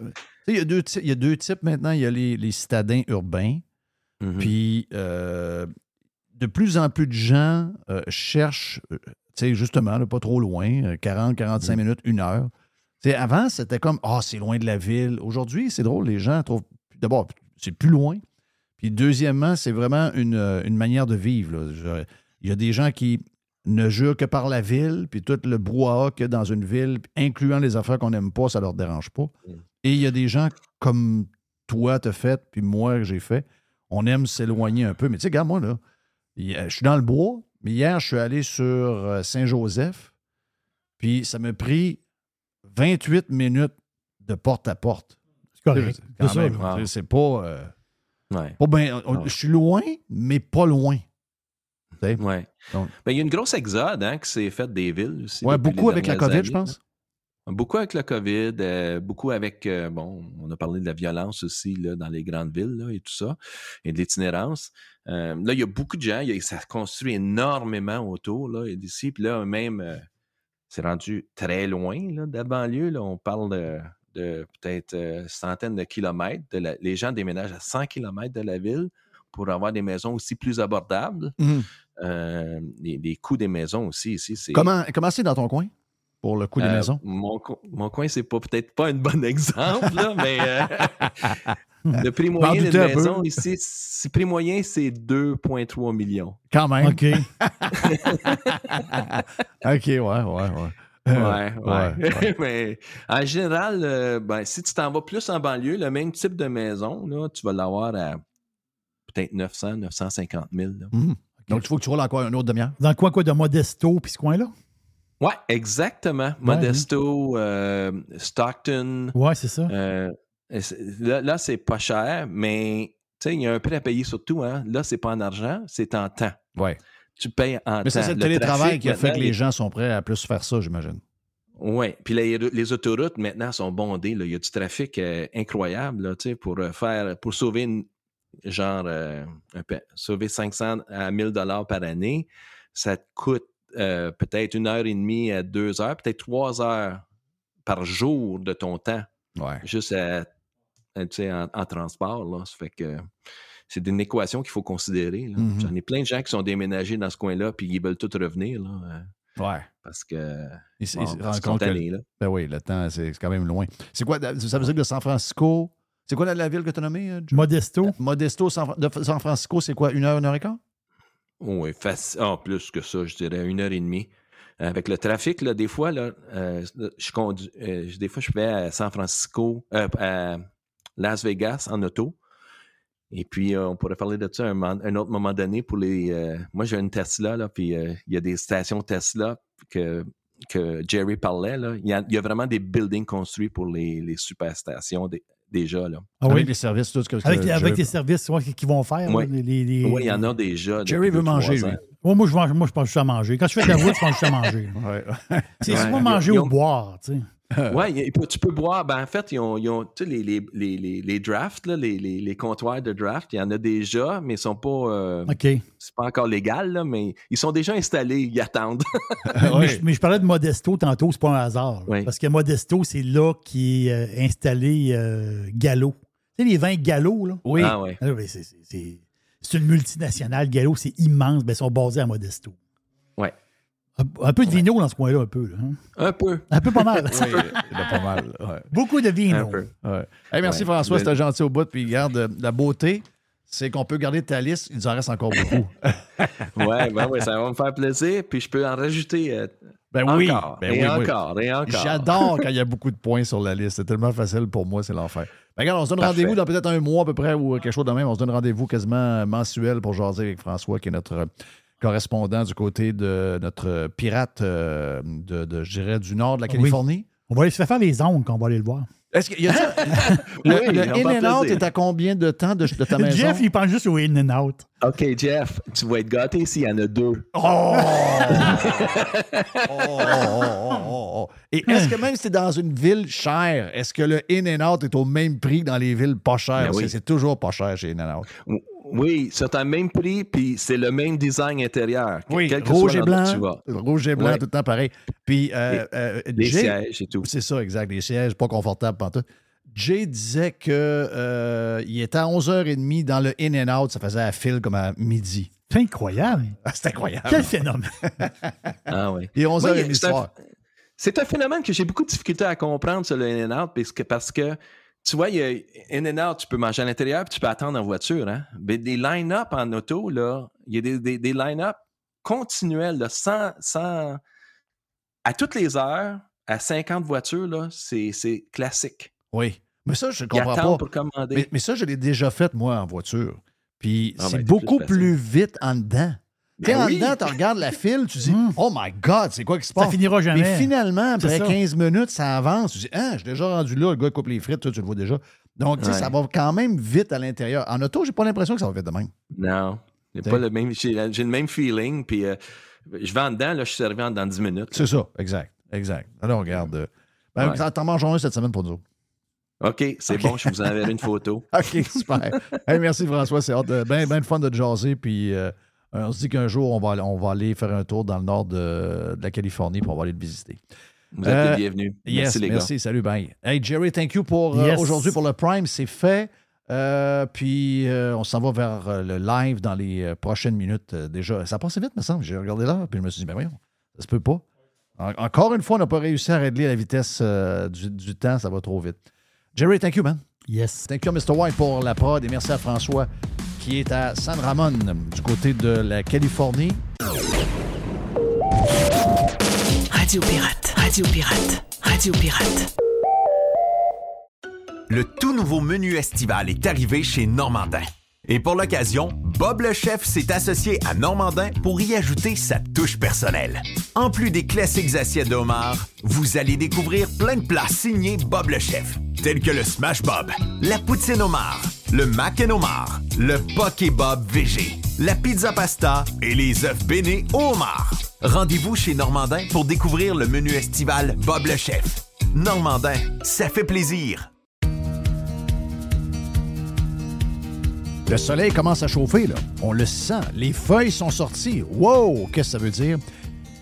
Sais, Il y, y a deux types maintenant. Il y a les, les citadins urbains. Mhm. Puis, euh, de plus en plus de gens euh, cherchent, euh, sais, justement, là, pas trop loin, euh, 40, 45 minutes, une heure. Tu sais, avant, c'était comme, ah, c'est loin de la ville. Aujourd'hui, c'est drôle, les gens trouvent, d'abord, c'est plus loin. Puis, deuxièmement, c'est vraiment une, euh, une manière de vivre. Il y a des gens qui ne jurent que par la ville, puis tout le brouhaha qu'il y a dans une ville, incluant les affaires qu'on n'aime pas, ça leur dérange pas. Mm. Et il y a des gens comme toi, t'as fait, puis moi, j'ai fait, on aime s'éloigner un peu. Mais tu sais, regarde, moi, là, je suis dans le bois, mais hier, je suis allé sur euh, Saint-Joseph, puis ça m'a pris 28 minutes de porte à porte. C'est correct. Pas... euh, Ouais. pas ben- on- ouais. Je suis loin, mais pas loin. Ouais. Donc- Ben, il y a une grosse exode hein, qui s'est faite des villes aussi. Ouais, beaucoup avec la COVID, je pense. Beaucoup avec la COVID, euh, beaucoup avec, euh, bon, on a parlé de la violence aussi là, dans les grandes villes là, et tout ça, et de l'itinérance. Euh, là, il y a beaucoup de gens, il y a- ça se construit énormément autour là, et d'ici, puis là, même, c'est rendu très loin là, de la banlieue. Là, on parle de, de peut-être centaines de kilomètres. De la- les gens déménagent à 100 kilomètres de la ville pour avoir des maisons aussi plus abordables. Euh, les, les coûts des maisons aussi ici, c'est. Comment, comment c'est dans ton coin? Pour le coût des Euh, maisons? Mon, co- mon coin, c'est pas peut-être pas un bon exemple, là, mais euh, le prix moyen d'une maison ici, c'est- prix moyen, c'est 2,3 millions. Quand même. OK. OK, ouais, ouais, ouais. Ouais, Euh, ouais. ouais. mais en général, euh, ben, si tu t'en vas plus en banlieue, le même type de maison, là, tu vas l'avoir à peut-être 900, 950 000. là. Mhm. Donc, il faut que tu roules encore une autre demi-heure. Dans le coin quoi, de Modesto, puis ce coin-là? Ouais, exactement. Modesto, euh, Stockton. Ouais, c'est ça. euh, là, là, c'est pas cher, mais il y a un prix à payer surtout. Hein. Là, c'est pas en argent, c'est en temps. Ouais. Tu payes en Mais temps. c'est le télétravail qui a fait que les gens sont prêts à plus faire ça, j'imagine. Oui, puis les, les autoroutes maintenant sont bondées. là. Il y a du trafic euh, incroyable là, pour faire pour sauver une- genre euh, un peu- sauver 500 à 1000 dollars par année. Ça te coûte euh, peut-être une heure et demie à deux heures, peut-être trois heures par jour de ton temps, Ouais. juste à- à, tu sais, en, en transport. Là. Ça fait que c'est une équation qu'il faut considérer. Mhm. J'en ai plein de gens qui sont déménagés dans ce coin-là, puis ils veulent tous revenir là, euh, Ouais. parce que Ils, se- bon, ils se ils rendent sont compte que tannés, là. ben oui, le temps, c'est quand même loin. C'est quoi, ça veut dire que de San Francisco, c'est quoi la, la ville que tu as nommée? euh, Joe? Modesto. Modesto, San, de San Francisco, c'est quoi, une heure, une heure et quart? Oui, en plus que ça, je dirais une heure et demie. Avec le trafic, là, des fois, là, euh, je conduis, euh, des fois, je vais à San Francisco, euh, à Las Vegas en auto. Et puis, on pourrait parler de ça un, un autre moment donné pour les. moi, j'ai une Tesla, là, puis il y a des stations Tesla que, que Jerry parlait. Il, y a, vraiment des buildings construits pour les, les superstations déjà. Là. Ah Avec oui? les services, tout ce que Avec, que les- avec les services ouais, qu'ils vont faire. Là, les, Oui, il y en a déjà. Jerry veut manger, ans. lui. Ouais, moi, je, mange- moi, je pense juste à manger. Quand je fais de la route, je pense juste à manger. Ouais. C'est Ouais. soit manger ou boire, tu sais. Oui, tu peux boire. Ben, en fait, ils ont, ils ont tu sais, les, les, les, les, les drafts, là, les, les, les comptoirs de draft, il y en a déjà, mais ils sont pas. euh, OK. c'est pas encore légal, là, mais ils sont déjà installés, ils attendent. Mais, je, mais je parlais de Modesto tantôt, c'est pas un hasard. là. Parce que Modesto, c'est là qui est euh, installé euh, Gallo. Tu sais, les vins Gallo, là? Oui. Ah ouais. Ah, c'est- c'est- une multinationale. Gallo, c'est immense. Ben, ils sont basés à Modesto. Ouais. Un peu de vino dans ce coin-là, un peu. là, hein? Un peu. Un peu pas mal. Oui, pas mal. ouais. Beaucoup de Un vino. peu. Ouais. Hey, merci Ouais. François, c'était gentil au bout. Puis garde euh, la beauté, c'est qu'on peut garder ta liste, il nous en reste encore beaucoup. Ouais, ben ouais, ça va me faire plaisir. Puis je peux en rajouter euh, Ben oui, encore, ben et oui, oui. encore, et encore. J'adore quand il y a beaucoup de points sur la liste. C'est tellement facile pour moi, c'est l'enfer. Ben, regarde, on se donne rendez-vous dans peut-être un mois à peu près ou quelque chose de même. On se donne rendez-vous quasiment mensuel pour jaser avec François, qui est notre correspondant du côté de notre pirate euh, de, de, je dirais, du nord de la Oui. Californie. On va aller se faire faire les ongles quand on va aller le voir. Est-ce qu'il y a ça? le Oui, le in and out est à combien de temps de, de ta maison? Jeff, il pense juste au in and out. OK, Jeff, tu vas être gâté s'il y en a deux. Oh! oh, oh, oh, oh, oh. Et est-ce que même si tu es dans une ville chère, est-ce que le in and out est au même prix dans les villes pas chères? Ben Parce que oui. C'est toujours pas cher chez in and out. Oui, c'est un même prix, puis c'est le même design intérieur. Quel que rouge soit et blanc. tu vas. Rouge et blanc, Ouais. tout le temps pareil. Puis, euh, euh, Les Jay- sièges et tout. C'est ça, exact. Les sièges pas confortables pantoute. Jay disait que euh, il était à 11h30 dans le in and out, ça faisait à fil comme à midi. C'est incroyable. Ah, c'est incroyable. Quel phénomène. Ah oui. Et 11h30 Oui, c'est un- soir. C'est un phénomène que j'ai beaucoup de difficulté à comprendre sur le in and out parce que, parce que tu vois, il y a in and out, tu peux manger à l'intérieur puis tu peux attendre en voiture. Hein? Mais des line-up en auto, là, il y a des, des- des line-up continuels, là, sans, sans- à toutes les heures, à 50 voitures, là, c'est c'est classique. Oui. Mais ça, je comprends pas. pour commander. Mais, mais ça, je l'ai déjà fait, moi, en voiture. Puis Ah, c'est ben, beaucoup plus plus vite en dedans. Tu sais, Ben en oui. dedans, tu regardes la file, tu dis Mm. Oh my God, c'est quoi qui se Ça passe? finira jamais. Mais finalement, après ça. 15 minutes, ça avance. Tu dis Ah, je suis déjà rendu là, le gars coupe les frites, toi, tu le vois déjà. Donc, tu sais, Ouais. ça va quand même vite à l'intérieur. En auto, j'ai pas l'impression que ça va vite de même. Non, j'ai le même, j'ai la- j'ai le même feeling. Puis euh, je vais en dedans, là, je suis servi en dedans 10 minutes. C'est ça, exact. Exact. Alors, regarde. euh, Ben, Ouais. T'en manges un cette semaine pour nous. autres. OK, c'est bon, je vous enverrai une photo. OK, super. Hey, merci François, c'est hâte de- ben, ben de fun de te jaser. Puis euh, on se dit qu'un jour, on va, aller- on va aller faire un tour dans le nord de, de la Californie, puis on va aller le visiter. Vous êtes Euh, les bienvenus. Yes, Merci, les merci, salut, bye. Hey, Jerry, thank you pour euh, aujourd'hui pour le Prime, c'est fait. Euh, puis euh, on s'en va vers euh, le live dans les euh, prochaines minutes euh, déjà. Ça passait vite, me semble. J'ai regardé l'heure, puis je me suis dit, ben voyons, ça se peut pas. En- encore une fois, on n'a pas réussi à régler la vitesse euh, du, du temps, ça va trop vite. Jerry, thank you, man. Yes. Thank you, Mr. White, pour la prod. Et merci à François, qui est à San Ramon, du côté de la Californie. Radio Pirate. Radio Pirate. Radio Pirate. Le tout nouveau menu estival est arrivé chez Normandin. Et pour l'occasion, Bob le chef s'est associé à Normandin pour y ajouter sa touche personnelle. En plus des classiques assiettes de homard, vous allez découvrir plein de plats signés Bob le chef, tels que le Smash Bob, la poutine homard, le mac and homard, le poké Bob VG, la pizza pasta et les œufs bénis au homard. Rendez-vous chez Normandin pour découvrir le menu estival Bob le chef. Normandin, ça fait plaisir. Le soleil commence à chauffer, là. On le sent. Les feuilles sont sorties. Wow! Qu'est-ce que ça veut dire?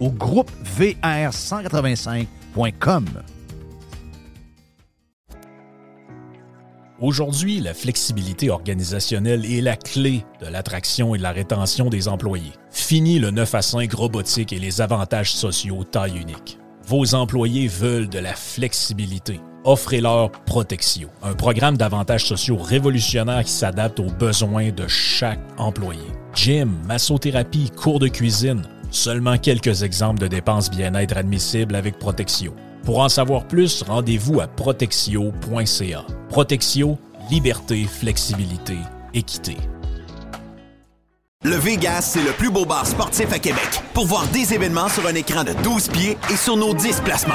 ou groupe VR185.com. Aujourd'hui, la flexibilité organisationnelle est la clé de l'attraction et de la rétention des employés. Fini le 9 à 5 robotique et les avantages sociaux taille unique. Vos employés veulent de la flexibilité. Offrez-leur Protexio, un programme d'avantages sociaux révolutionnaire qui s'adapte aux besoins de chaque employé. Gym, massothérapie, cours de cuisine, seulement quelques exemples de dépenses bien-être admissibles avec Protexio. Pour en savoir plus, rendez-vous à protexio.ca. Protexio, liberté, flexibilité, équité. Le Vegas, c'est le plus beau bar sportif à Québec. Pour voir des événements sur un écran de 12 pieds et sur nos 10 placements.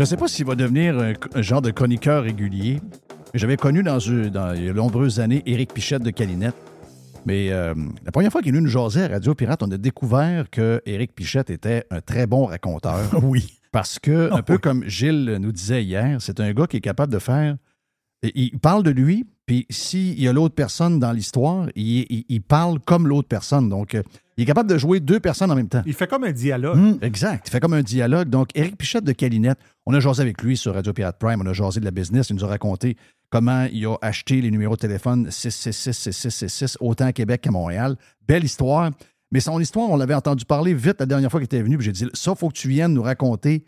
Je ne sais pas s'il va devenir un, un genre de chroniqueur régulier. J'avais connu dans, dans il y a de nombreuses années Éric Pichette de Calinette. Mais euh, la première fois qu'il est venu nous jaser à Radio Pirate, on a découvert que Éric Pichette était un très bon raconteur. Oui. Parce que, un peu oui. comme Gilles nous disait hier, c'est un gars qui est capable de faire. Il parle de lui, puis s'il y a l'autre personne dans l'histoire, il, il- il parle comme l'autre personne. Donc, euh, il est capable de jouer deux personnes en même temps. Il fait comme un dialogue. Hum, exact. Il fait comme un dialogue. Donc, Éric Pichette de Calinette, on a jasé avec lui sur Radio Pirate Prime, on a jasé de la business, il nous a raconté comment il a acheté les numéros de téléphone 666-6666, autant à Québec qu'à Montréal. Belle histoire. Mais son histoire, on l'avait entendu parler vite la dernière fois qu'il était venu, puis j'ai dit, ça, faut que tu viennes nous raconter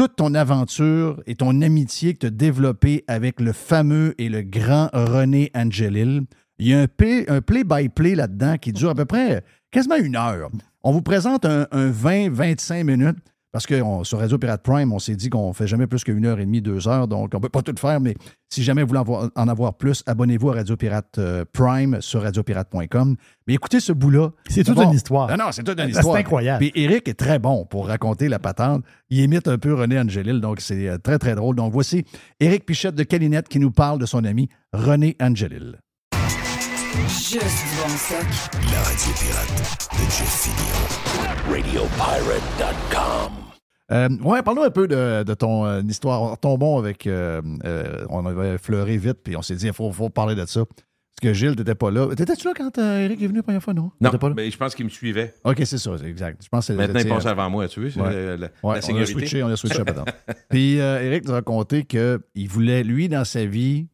toute ton aventure et ton amitié que tu as développée avec le fameux et le grand René Angelil. Il y a un play- un play-by-play là-dedans qui dure à peu près quasiment une heure. On vous présente un, 20-25 minutes parce que on- sur Radio Pirate Prime, on s'est dit qu'on ne fait jamais plus qu'une heure et demie, deux heures, donc on ne peut pas tout faire, mais si jamais vous voulez en avoir, en avoir plus, abonnez-vous à Radio Pirate euh, Prime sur radiopirate.com. Mais écoutez ce bout-là. C'est toute une histoire. Non, non, c'est toute une C'est histoire. incroyable. Puis Eric est très bon pour raconter la patente. Il imite un peu René Angelil, donc c'est euh, très, très drôle. Donc voici Éric Pichette de Calinette qui nous parle de son ami René Angelil. Juste bon stock. La radio pirate de Jeff Fillion. RadioPirate.com. Euh, ouais, parle-nous un peu de, de ton euh, histoire. Tombons avec. euh, euh, on avait fleuré vite, puis on s'est dit, il faut, faut parler de ça. Parce que Gilles, t'étais pas là. T'étais-tu là quand Eric est venu la première fois, non? Non, T'étais pas là? mais je pense qu'il me suivait. OK, c'est ça, exact. Je pense que Maintenant, il passe avant moi, tu vois, c'est Ouais. la, Ouais, la on a switché, on a switché patente. Puis Eric nous a raconté qu'il voulait, lui, dans sa vie,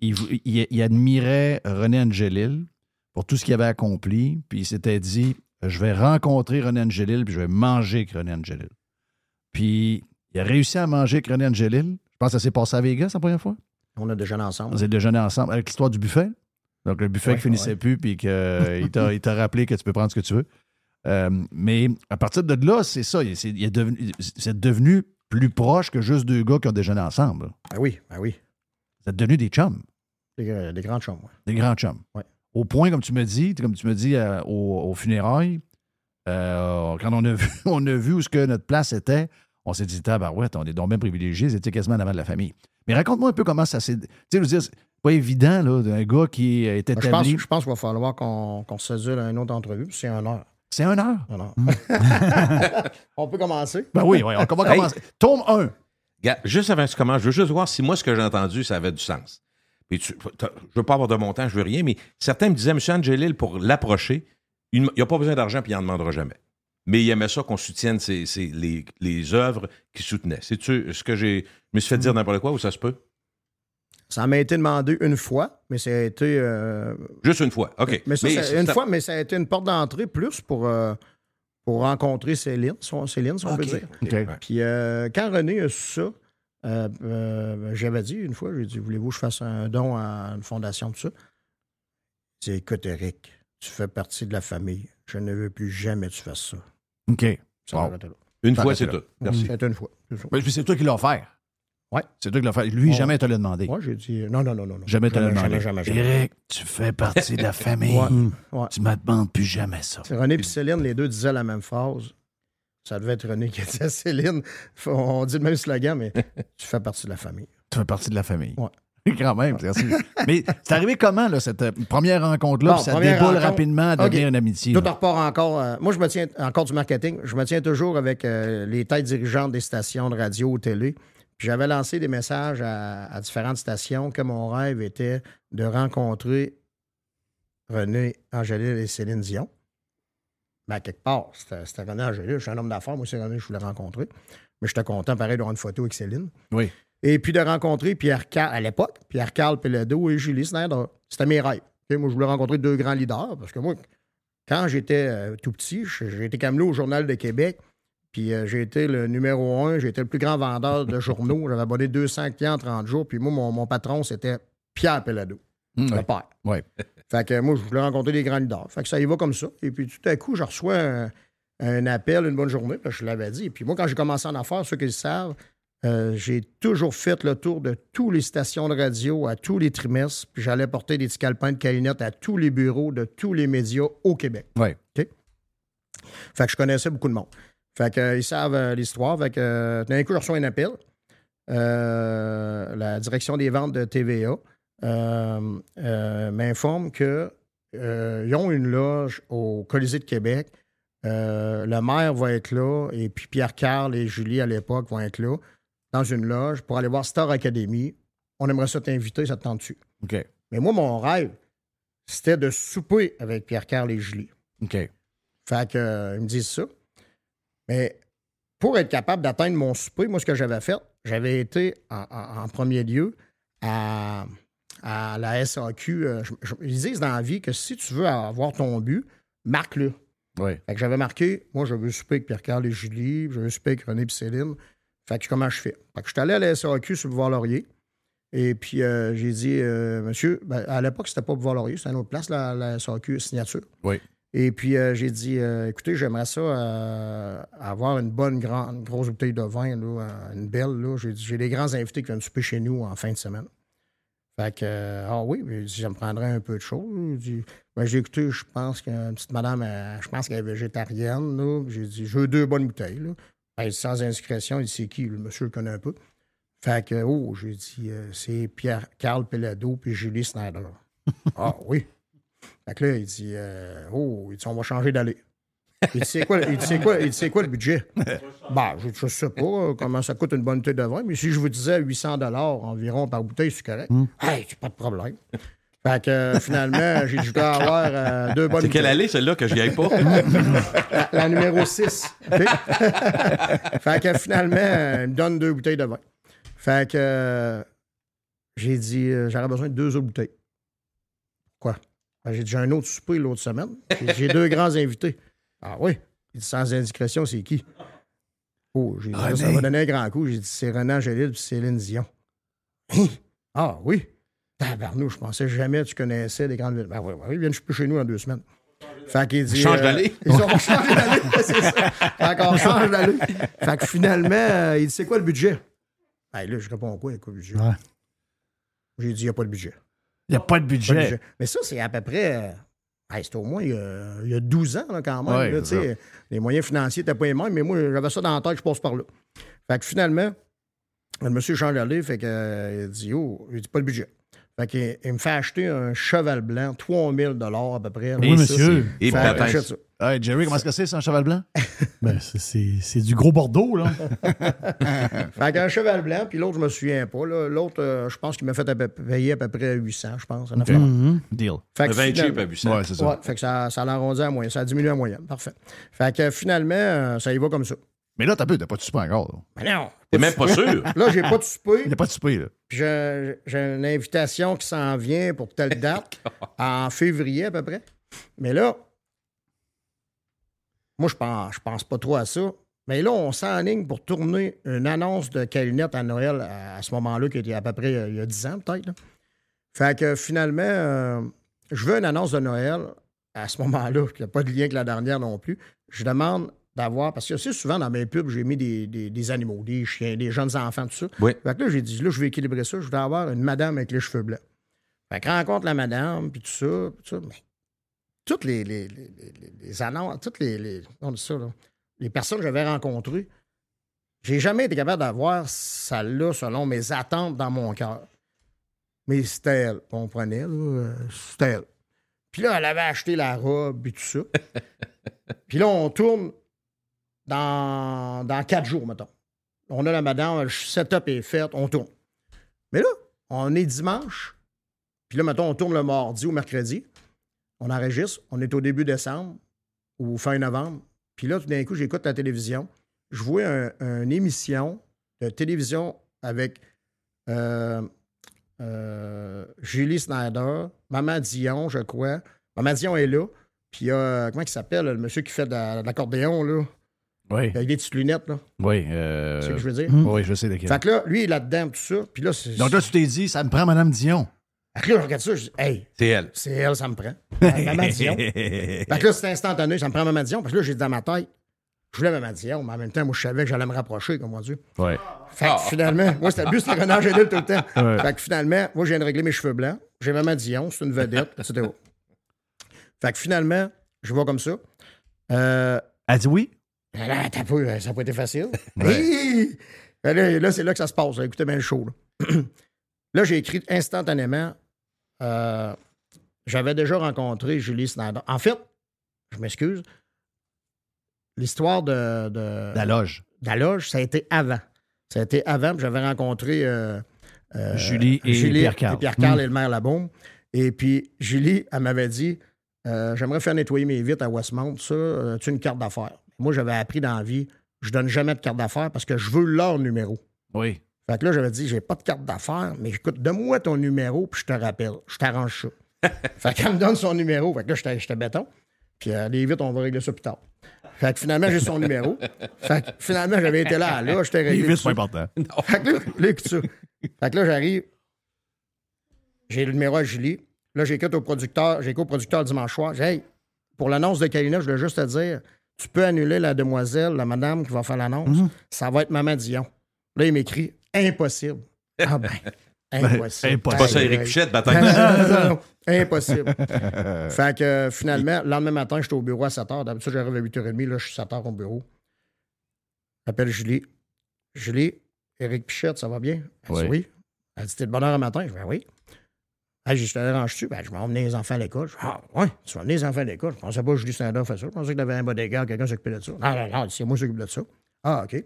il- il admirait René Angelil pour tout ce qu'il avait accompli. Puis il s'était dit je vais rencontrer René Angelil, puis je vais manger avec René Angelil. Puis il a réussi à manger avec René Angelil. Je pense que ça s'est passé à Vegas la première fois. On a déjeuné ensemble. Vous avez déjeuné ensemble avec l'histoire du buffet. Donc, le buffet Ouais, qui finissait ouais. plus, puis qu'il t'a il t'a rappelé que tu peux prendre ce que tu veux. Euh, mais à partir de là, c'est ça. C'est devenu, devenu plus proche que juste deux gars qui ont déjeuné ensemble. Ben oui, ben oui. Vous êtes devenus des chums, Des, euh, des grandes chambres. des grands chums. Ouais. Au point, comme tu me dis, comme tu me dis euh, au, au funérailles, euh, quand on a vu, on a vu où ce que notre place était, on s'est dit, tabarouette, on est donc bien privilégiés, c'était quasiment en avant de la famille. Mais raconte-moi un peu comment ça s'est. Tu sais, je veux dire, c'est pas évident, là, d'un gars qui est Ben, Je pense, établi. je pense qu'il va falloir qu'on qu'on se sédule à une autre entrevue, puis c'est un heure. C'est un heure? Un heure. on peut commencer? Ben oui, oui, on va commencer. Tome 1. Gars, juste avant que tu commences, je veux juste voir si moi, ce que j'ai entendu, ça avait du sens. Puis tu, t'as- je veux pas avoir de montant, je veux rien, mais certains me disaient, M. Angelil, pour l'approcher, il n'a pas besoin d'argent puis il n'en demandera jamais. Mais il aimait ça qu'on soutienne ses- ses- les, les œuvres qu'il soutenait. C'est-tu ce que j'ai. Je me suis fait dire n'importe quoi ou ça se peut? Ça m'a été demandé une fois, mais ça a été. euh, Juste une fois. OK. Mais ça, ça- c'est- une c'est- fois, mais ça a été une porte d'entrée plus pour, euh, pour rencontrer Céline, si on, Céline, si on peut dire. Puis euh, quand René a su ça, euh, euh, j'avais dit une fois, j'ai dit, voulez-vous que je fasse un don à une fondation de ça? J'ai dit, écoute, Eric, tu fais partie de la famille. Je ne veux plus jamais que tu fasses ça. OK. Ça là. Une Ça fois, c'est tout. Merci. C'était une fois. c'est c'est toi qui l'as offert. Ouais. C'est toi qui l'as offert. Lui, jamais te l'a demandé. Moi, j'ai dit, non, non, non, non. non. Jamais te l'a demandé. Jamais, jamais, jamais. Eric, tu fais partie de la famille. Ouais. Ouais. Tu me demandes plus jamais ça. C'est René et Céline, les deux disaient la même phrase. Ça devait être René qui disait à Céline. On dit le même slogan, mais tu fais partie de la famille. Tu fais partie de la famille. Ouais. Quand même. Mais c'est arrivé comment, là, cette euh, première rencontre-là? Bon, puis ça première déboule rencontre. rapidement à devenir une amitié. Tout là? repart encore. euh, moi, je me tiens encore du marketing. Je me tiens toujours avec euh, les têtes dirigeantes des stations de radio ou télé. Puis j'avais lancé des messages à, à différentes stations que mon rêve était de rencontrer René Angélil et Céline Dion. Ben, quelque part, c'était René Angélil. Je suis un homme d'affaires. Moi, c'est René je voulais rencontrer. Mais j'étais content, pareil, d'avoir une photo avec Céline. Oui. Et puis de rencontrer Pierre Carl, à l'époque, Pierre Carl Pelado et Julie Snyder. C'était mes rêves. Moi, je voulais rencontrer deux grands leaders parce que moi, quand j'étais euh, tout petit, j'ai été camelot au Journal de Québec. Puis euh, j'ai été le numéro un, j'ai été le plus grand vendeur de journaux. J'avais abonné 200 clients en 30 jours. Puis moi, mon, mon patron, c'était Pierre Pelado, Hum, le ouais. père. Ouais. Fait que moi, je voulais rencontrer des grands leaders. Fait que ça y va comme ça. Et puis tout à coup, je reçois un, un appel, une bonne journée, je l'avais dit. Et puis moi, quand j'ai commencé en affaires, ceux qui le savent, euh, j'ai toujours fait le tour de toutes les stations de radio à tous les trimestres. Puis j'allais porter des petits calepins de calinette à tous les bureaux de tous les médias au Québec. Ouais. OK? Fait que je connaissais beaucoup de monde. Fait que, euh, ils savent euh, l'histoire. Fait que d'un coup, je reçois un appel. La direction des ventes de TVA m'informe que euh, ils ont une loge au Colisée de Québec. Le maire va être là et puis Pierre Carl et Julie à l'époque vont être là dans une loge pour aller voir Star Academy. On aimerait ça t'inviter, ça te tente dessus. OK. Mais moi, mon rêve, c'était de souper avec Pierre Carl et Julie. OK. Fait que, euh, me disent ça. Mais pour être capable d'atteindre mon souper, moi, ce que j'avais fait, j'avais été en, en- en premier lieu à, à la SAQ. euh, je- je- ils disent dans la vie que si tu veux avoir ton but, marque-le. Fait que j'avais marqué, moi, je veux souper avec Pierre-Carl et Julie, je veux souper avec René et Céline. Fait que comment je fais? Fait que je suis allé à la SAQ sur le Boulevard Laurier. Et puis, euh, j'ai dit, euh, monsieur, ben, à l'époque, c'était pas Boulevard Laurier, c'était une autre place, la, la SAQ signature. Oui. Et puis, euh, j'ai dit, écoutez, j'aimerais ça avoir une bonne, grande, grosse bouteille de vin, là, une belle. là. J'ai dit, j'ai des grands invités qui viennent souper chez nous en fin de semaine. Fait que, ah oui, dit, ça me prendrait un peu de choses. Il dit, ben, j'ai écouté, je pense qu'une petite madame, je pense qu'elle est végétarienne. là. J'ai dit, je veux deux bonnes bouteilles. Là. Sans indiscrétion, il dit, c'est qui? Le monsieur le connaît un peu. Fait que, oh, j'ai dit, euh, c'est Pierre-Carl Pelado puis Julie Snyder. ah oui. Fait que là, il dit, euh, oh, il dit, on va changer d'aller. Il dit, c'est quoi, il dit, c'est quoi, il dit, c'est quoi le budget? Ben, je, je sais pas euh, comment ça coûte une bonne bouteille de vin, mais si je vous disais 800 environ par bouteille, c'est correct. Hey, c'est pas de problème. Fait que euh, finalement, j'ai dit, je dois avoir euh, deux bonnes C'est quelle allée, celle-là, que j'y aille pas? La, la numéro 6. fait que finalement, euh, il me donne deux bouteilles de vin. Fait que euh, j'ai dit, euh, j'aurais besoin de deux autres bouteilles. Quoi? Ben, j'ai dit, j'ai un autre souper l'autre semaine. J'ai deux grands invités. Ah oui? Il dit, sans indiscrétion, c'est qui? Oh, j'ai dit, ça m'a donné un grand coup. J'ai dit, c'est Renan Angélil et Céline Dion. Hein? Ah oui? Tabarnou, je pensais jamais que tu connaissais des grandes villes. Ben oui, oui, ils viennent chez nous dans deux semaines. Fait qu'il dit. Change d'allée. Ils ont changé d'allée, c'est ça. Fait qu'on change d'allée. Fait que finalement, euh, il dit, c'est quoi le budget? Ben là, je réponds quoi, quoi le budget? Ouais. J'ai dit, il n'y a pas de budget. Il n'y a pas de Pas de budget. Mais ça, c'est à peu près. euh, hey, c'est au moins il y, a, il y a 12 ans, là, quand même. Ouais, là, les moyens financiers n'étaient pas les mêmes, mais moi, j'avais ça dans la tête, je passe par là. Fait que finalement, le monsieur change d'aller, fait que, euh, il dit, oh, il dit pas le budget. Fait qu'il il me fait acheter un cheval blanc, 3000 à peu près. Oui, Ça, monsieur. c'est- Et ça. Hey, Jerry, comment est-ce que c'est, c'est un cheval blanc? Ben, c'est- du gros Bordeaux, là. Fait qu'un cheval blanc, puis l'autre, je me souviens pas. L'autre, euh, je pense qu'il m'a fait à peu- payer à peu près 800, je pense. affaire. Mhm. Deal. Fait Un que 20 finalement- cheap à 800. Ouais, c'est ça. Ouais, fait que ça, ça l'a arrondi à moyenne. Ça a diminué à moyenne. Parfait. Fait que finalement, euh, ça y va comme ça. Mais là, t'as peu, t'as pas de souper encore. là. Mais non! T'es même pas sûr? Là, j'ai pas de souper. Il n'y a pas de souper, là. puis J'ai j'ai une invitation qui s'en vient pour telle date, en février à peu près. Mais là, moi, je pense, je pense pas trop à ça. Mais là, on s'enligne pour tourner une annonce de Calinette à Noël à, à ce moment-là, qui était à peu près euh, il y a 10 ans, peut-être. là. Fait que finalement, euh, je veux une annonce de Noël à ce moment-là, qui n'a pas de lien avec la dernière non plus. Je demande d'avoir, parce que c'est souvent dans mes pubs, j'ai mis des, des- des animaux, des chiens, des jeunes enfants, tout ça. Oui. Fait que là, j'ai dit, là, je vais équilibrer ça. Je vais avoir une madame avec les cheveux blancs. Fait que rencontre la madame, puis tout ça, puis tout ça. Mais toutes les, les, annonces, toutes les, on dit ça, là, les personnes que j'avais rencontrées, j'ai jamais été capable d'avoir ça là selon mes attentes dans mon cœur. mais c'était elle. On prenait, là, c'était elle. Puis là, elle avait acheté la robe et tout ça. Puis là, on tourne dans, dans quatre jours, mettons. On a la madame, le setup est fait, on tourne. Mais là, on est dimanche. Puis là, mettons, on tourne le mardi ou mercredi. On enregistre. On est au début décembre ou fin novembre. Puis là, tout d'un coup, j'écoute la télévision. Je vois un- une émission de télévision avec euh, euh, Julie Snyder, Maman Dion, je crois. Maman Dion est là. Puis il y a, comment il s'appelle, le monsieur qui fait de, la- de l'accordéon, là, Oui. avec des petites lunettes, là. Oui. euh, Tu sais ce que je veux dire? Oui, je sais de quel. Fait que là, lui, il est là-dedans, tout ça. Puis là, c'est. Donc là, tu t'es dit, ça me prend Madame Dion. Fait que là, je regarde ça, je dis, hey, C'est elle. c'est elle, ça me prend. Maman Dion. Fait que là, c'est instantané, ça me prend Maman Dion. Parce que là, j'ai dit dans ma tête, je voulais Maman Dion, mais en même temps, moi, je savais que j'allais me rapprocher, comme on dit. Oui. Fait que finalement, moi, c'était le but, c'était Renard Génil tout le temps. Ouais. Fait que finalement, moi, je viens de régler mes cheveux blancs. J'ai Maman Dion, c'est une vedette, etc. Fait que finalement, je vois comme ça. Euh, Elle dit oui? Là, t'as peu, ça n'a pas été facile. Ouais. Ben Là, là, c'est là que ça se passe. là. Écoutez bien le show. Là, Là, j'ai écrit instantanément. euh, J'avais déjà rencontré Julie Snyder. En fait, je m'excuse. L'histoire de, de, La loge. de la loge, ça a été avant. Ça a été avant, puis j'avais rencontré euh, euh, Julie et Pierre-Carl. et Pierre-Carl Mm. et le maire Labaume. Et puis, Julie, elle m'avait dit euh, J'aimerais faire nettoyer mes vitres à Westmount. Ça, euh, tu une carte d'affaires? Moi, j'avais appris dans la vie je donne jamais de carte d'affaires parce que je veux leur numéro. Oui. Fait que là, j'avais dit J'ai pas de carte d'affaires, mais écoute, donne-moi ton numéro, puis je te rappelle. Je t'arrange ça. fait qu'elle me donne son numéro. Fait que là, j'étais- béton. Puis euh, les vitres, on va régler ça plus tard. Fait que finalement, j'ai son numéro. Fait que finalement, j'avais été là, là, j'étais Les réglé. tout c'est important. Fait que là, là, écoute ça. Fait que là, j'arrive. J'ai le numéro à Julie. Là, j'écoute au producteur, j'écoute au producteur dimanche soir. J'ai Hey, pour l'annonce de Kalina, je voulais juste te dire, tu peux annuler la demoiselle, la madame qui va faire l'annonce. Ça va être Maman Dion. Là, il m'écrit Impossible. Ah ben, impossible. impossible. Pas ça, aïe. Pichette, bataille. non, non, non, non. Impossible. fait que finalement, le lendemain matin, j'étais au bureau à 7 h. D'habitude, j'arrive à 8h30. Là, je suis 7 h au bureau. J'appelle Julie. Julie, Éric Pichette, ça va bien? Elle dit Oui. oui. Elle dit T'es de bonne heure le matin? Je dis Ben oui. Dit Je te dérange-tu? Ben, je vais emmener les enfants à l'école. Ah, ouais, tu vas emmener les enfants à l'école? Je pensais pas que Julie Snyder fait ça. Je pensais qu'il avait un bodyguard, quelqu'un s'occupait de ça. Non, non, non, c'est moi qui s'occupe de ça. Ah, OK.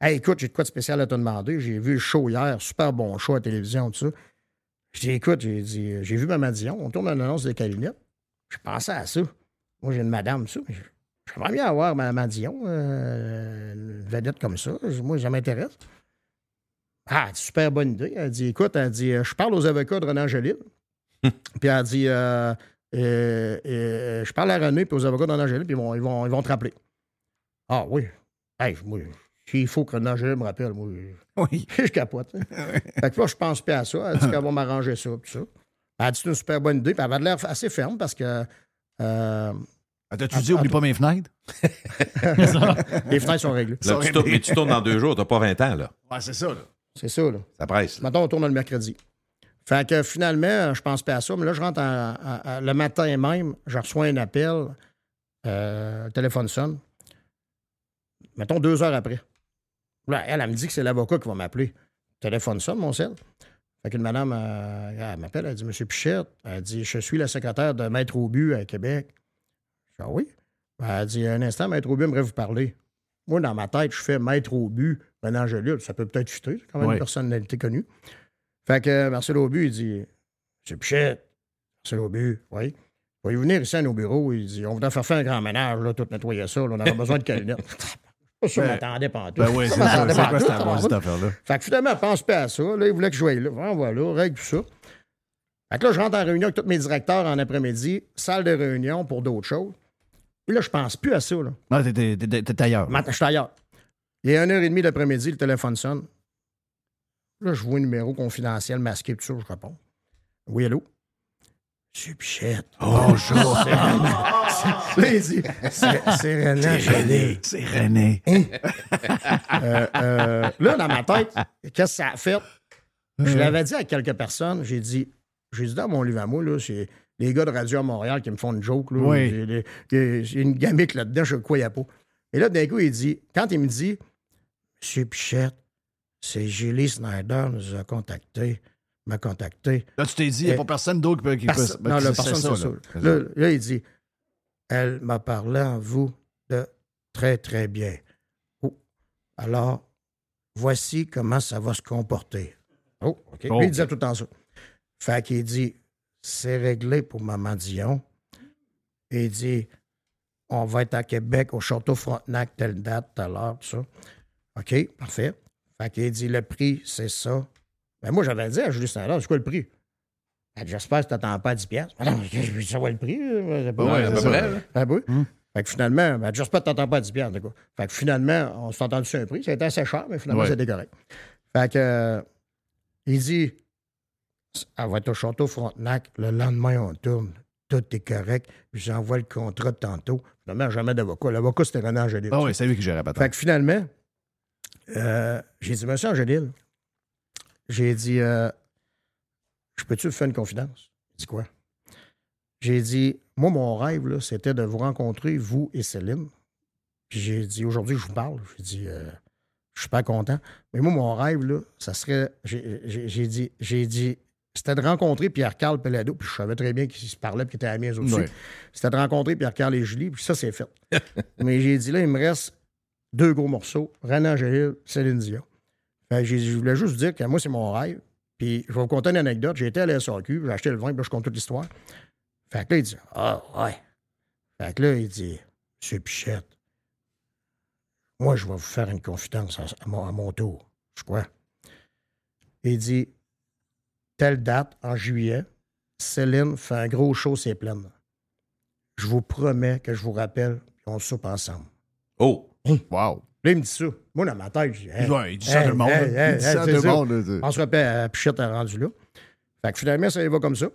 Hey, écoute, j'ai de quoi de spécial à te demander. J'ai vu le show hier, super bon show à la télévision, tout ça. Je dis, écoute, j'ai dit, j'ai vu Maman Dion, on tourne une annonce de. Je pensais à ça. Moi, j'ai une madame, ça. mais je- J'aimerais bien avoir Maman Dion, euh, une vedette comme ça. Moi, ça m'intéresse. Ah, super bonne idée. Elle dit, écoute, elle dit, euh, je parle aux avocats de René Angélil. Puis elle dit, euh, euh, euh, je parle à René puis aux avocats Angélil, puis ils vont, ils, vont, ils vont te rappeler. Ah oui. Hey, moi, s'il faut que René Angélil me rappelle, moi, Oui. je capote. hein. fait que là, je pense plus à ça. Elle dit qu'elle va m'arranger ça, tout ça. Elle dit c'est une super bonne idée. Puis elle avait l'air assez ferme parce que euh, Ah, T'as-tu dit, oublie pas mes fenêtres? les fenêtres sont réglées. Là, tu tournes- mais tu tournes dans deux jours, t'as pas 20 ans, là. Ouais, c'est ça, là. C'est ça, là. Ça presse. là. Maintenant, on tourne le mercredi. Fait que finalement, je pense pas à ça. Mais là, je rentre à- à- à- le matin même, je reçois un appel. euh, le téléphone sonne. Mettons deux heures après. Là, elle, elle me dit que c'est l'avocat qui va m'appeler. Le téléphone sonne, mon sel. Fait qu'une madame, euh, elle m'appelle, elle dit Monsieur Pichette, elle dit Je suis la secrétaire de Maître Aubu à Québec. Je dis Ah oui? Elle dit Un instant, Maître Aubu aimerait vous parler. Moi, dans ma tête, je fais Maître Aubu, René Angélil. Ça peut peut-être chuter, c'est quand même Oui. une personnalité connue. Fait que Marcel Aubu, il dit Monsieur Pichette, Marcel Aubu, oui. Voyez-vous venir ici à nos bureaux? Il dit On voudrait faire faire un grand ménage, là, tout nettoyer ça. là, on aurait besoin de sûr, je Ben, m'attendais pas en tout. Ben oui, c'est ça. C'est pas en quoi tout, cette tabarnak. cette affaire-là? Fait que finalement, pense pas à ça. Là, il voulait que je joue là. Ah, voilà, règle tout ça. Fait que là, je rentre en réunion avec tous mes directeurs en après-midi, salle de réunion pour d'autres choses. Et là, je pense plus à ça. Là. Non, t'es- ailleurs. Matin, je suis ailleurs. Il est 1h30 l'après-midi, le téléphone sonne. Là, je vois un numéro confidentiel masqué, tout ça, je réponds. Oui, allô? Monsieur Pichette. Bonjour. C'est René. C'est- Là, il dit, c'est c'est René. C'est René. Euh, euh, là, dans ma tête, qu'est-ce que ça a fait? Je l'avais dit à quelques personnes, j'ai dit, j'ai dit dans mon livre à moi, là, c'est les gars de Radio à Montréal qui me font une joke. Là, Oui. J'ai une gamique là-dedans, je ne croyais pas. Et là, d'un coup, il dit, quand il me dit, Monsieur Pichette, c'est Julie Snyder nous a contactés. m'a contacté. Là, tu t'es dit, il n'y a pas personne d'autre qui peut. Perso- ben, non, là, personne ça, là. ça. Là, là, il dit Elle m'a parlé en vous de très, très bien. Oh. Alors, voici comment ça va se comporter. Oh, OK. Lui, il disait tout temps ça. Fait qu'il dit C'est réglé pour Maman Dion. Et il dit On va être à Québec, au Château Frontenac, telle date, telle heure, tout ça. OK, parfait. Fait qu'il dit Le prix, c'est ça. Ben, moi, j'avais dit à Julie Saint-Laurent C'est quoi le prix? Dit, J'espère que tu t'attends pas à 10 piastres. Ah non, je veux savoir le prix. C'est pas Ouais. Ah oui? Fait que finalement, ben, j'espère que tu t'entends pas à 10 piastres. quoi. Fait que finalement, on s'est entendu sur un prix. Ça a été assez cher, mais finalement, Ouais. c'était correct. Fait que, euh, il dit, elle va être au château Frontenac. Le lendemain, on tourne. Tout est correct. Puis j'envoie le contrat tantôt. Finalement, jamais d'avocat. L'avocat, c'était René Angélil. Ah oui, c'est lui qui gérait pas Fait que finalement, euh, j'ai dit, Monsieur Angélil, j'ai dit, euh, je peux-tu vous faire une confidence? Il dit quoi? J'ai dit, moi, mon rêve, c'était de vous rencontrer, vous et Céline. Puis j'ai dit, aujourd'hui, je vous parle. J'ai dit, euh, je suis pas content. Mais moi, mon rêve, là, ça serait. J'ai dit, j'ai dit, c'était de rencontrer Pierre-Carl Pelado, puis je savais très bien qu'ils se parlaient, puis qu'ils étaient amis aussi. C'était de rencontrer Pierre-Carl et Julie, puis ça, c'est fait. Mais j'ai dit, là, il me reste deux gros morceaux René Angélil, Céline Dion. Dit, je voulais juste vous dire que moi, c'est mon rêve. Puis je vais vous conter une anecdote. J'ai été à la SAQ, j'ai acheté le vin, puis je compte toute l'histoire. Fait que là, il dit Ah, ouais. Fait là, il dit Monsieur Pichette, moi, je vais vous faire une confidence à, à mon, à mon tour. Je crois. Il dit Telle date, en juillet, Céline fait un gros show, c'est pleine. Je vous promets que je vous rappelle, puis on soupe ensemble. Oh! Wow. Là, il me dit ça. Moi, dans ma tête, je dis Hey, Ouais, il dit ça à tout le monde. Il dit ça à tout le monde. On se rappelle, à Pichette est rendu là. Fait que finalement, ça y va comme ça.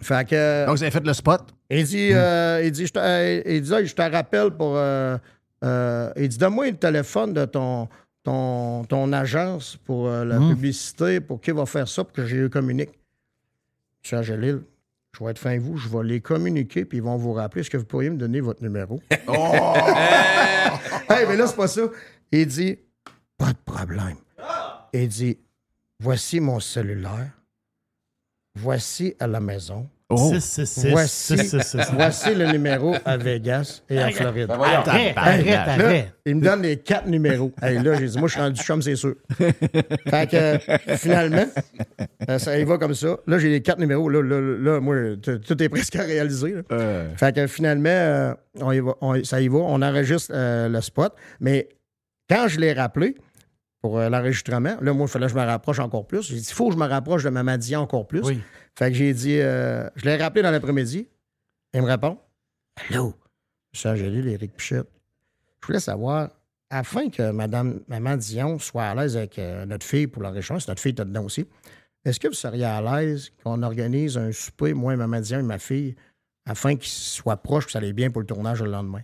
Fait que. Donc, vous avez fait le spot? Il dit, euh, il dit, je te, euh, il dit, je te rappelle pour. euh, euh, il dit, donne-moi le téléphone de ton, ton, ton agence pour euh, la Hmm. publicité, pour qui va faire ça, pour que je communique. Monsieur Angélil, je vais être fin vous, je vais les communiquer, puis ils vont vous rappeler. Est-ce que vous pourriez me donner votre numéro? Oh! hey, mais là, c'est pas ça. Il dit, pas de problème. Il dit, voici mon cellulaire. Voici à la maison. Oh! 666 Voici, 666. voici le numéro à Vegas et en Floride. Ben. Arrête, arrête, Là, arrête. il me donne les quatre numéros. Hey, là, j'ai dit, moi, je suis rendu chum, c'est sûr. fait que, euh, finalement, euh, ça y va comme ça. Là, j'ai les quatre numéros. Là, là, là, moi, tout est presque à réaliser. là. Euh, Fait que finalement, euh, on y va, on- ça y va, on enregistre euh, le spot. Mais quand je l'ai rappelé pour l'enregistrement, là, moi, il fallait que je me rapproche encore plus. J'ai dit, il faut que je me rapproche de Dion encore plus. Oui. Fait que j'ai dit, euh, je l'ai rappelé dans l'après-midi. Il me répond, Allô, M. Angélil, Éric Pichette. Je voulais savoir, afin que Madame, Maman Dion soit à l'aise avec euh, notre fille pour l'enregistrement, c'est notre fille était dedans aussi, est-ce que vous seriez à l'aise qu'on organise un souper, moi, Maman Dion et ma fille, afin qu'ils soient proches que ça allait bien pour le tournage le lendemain?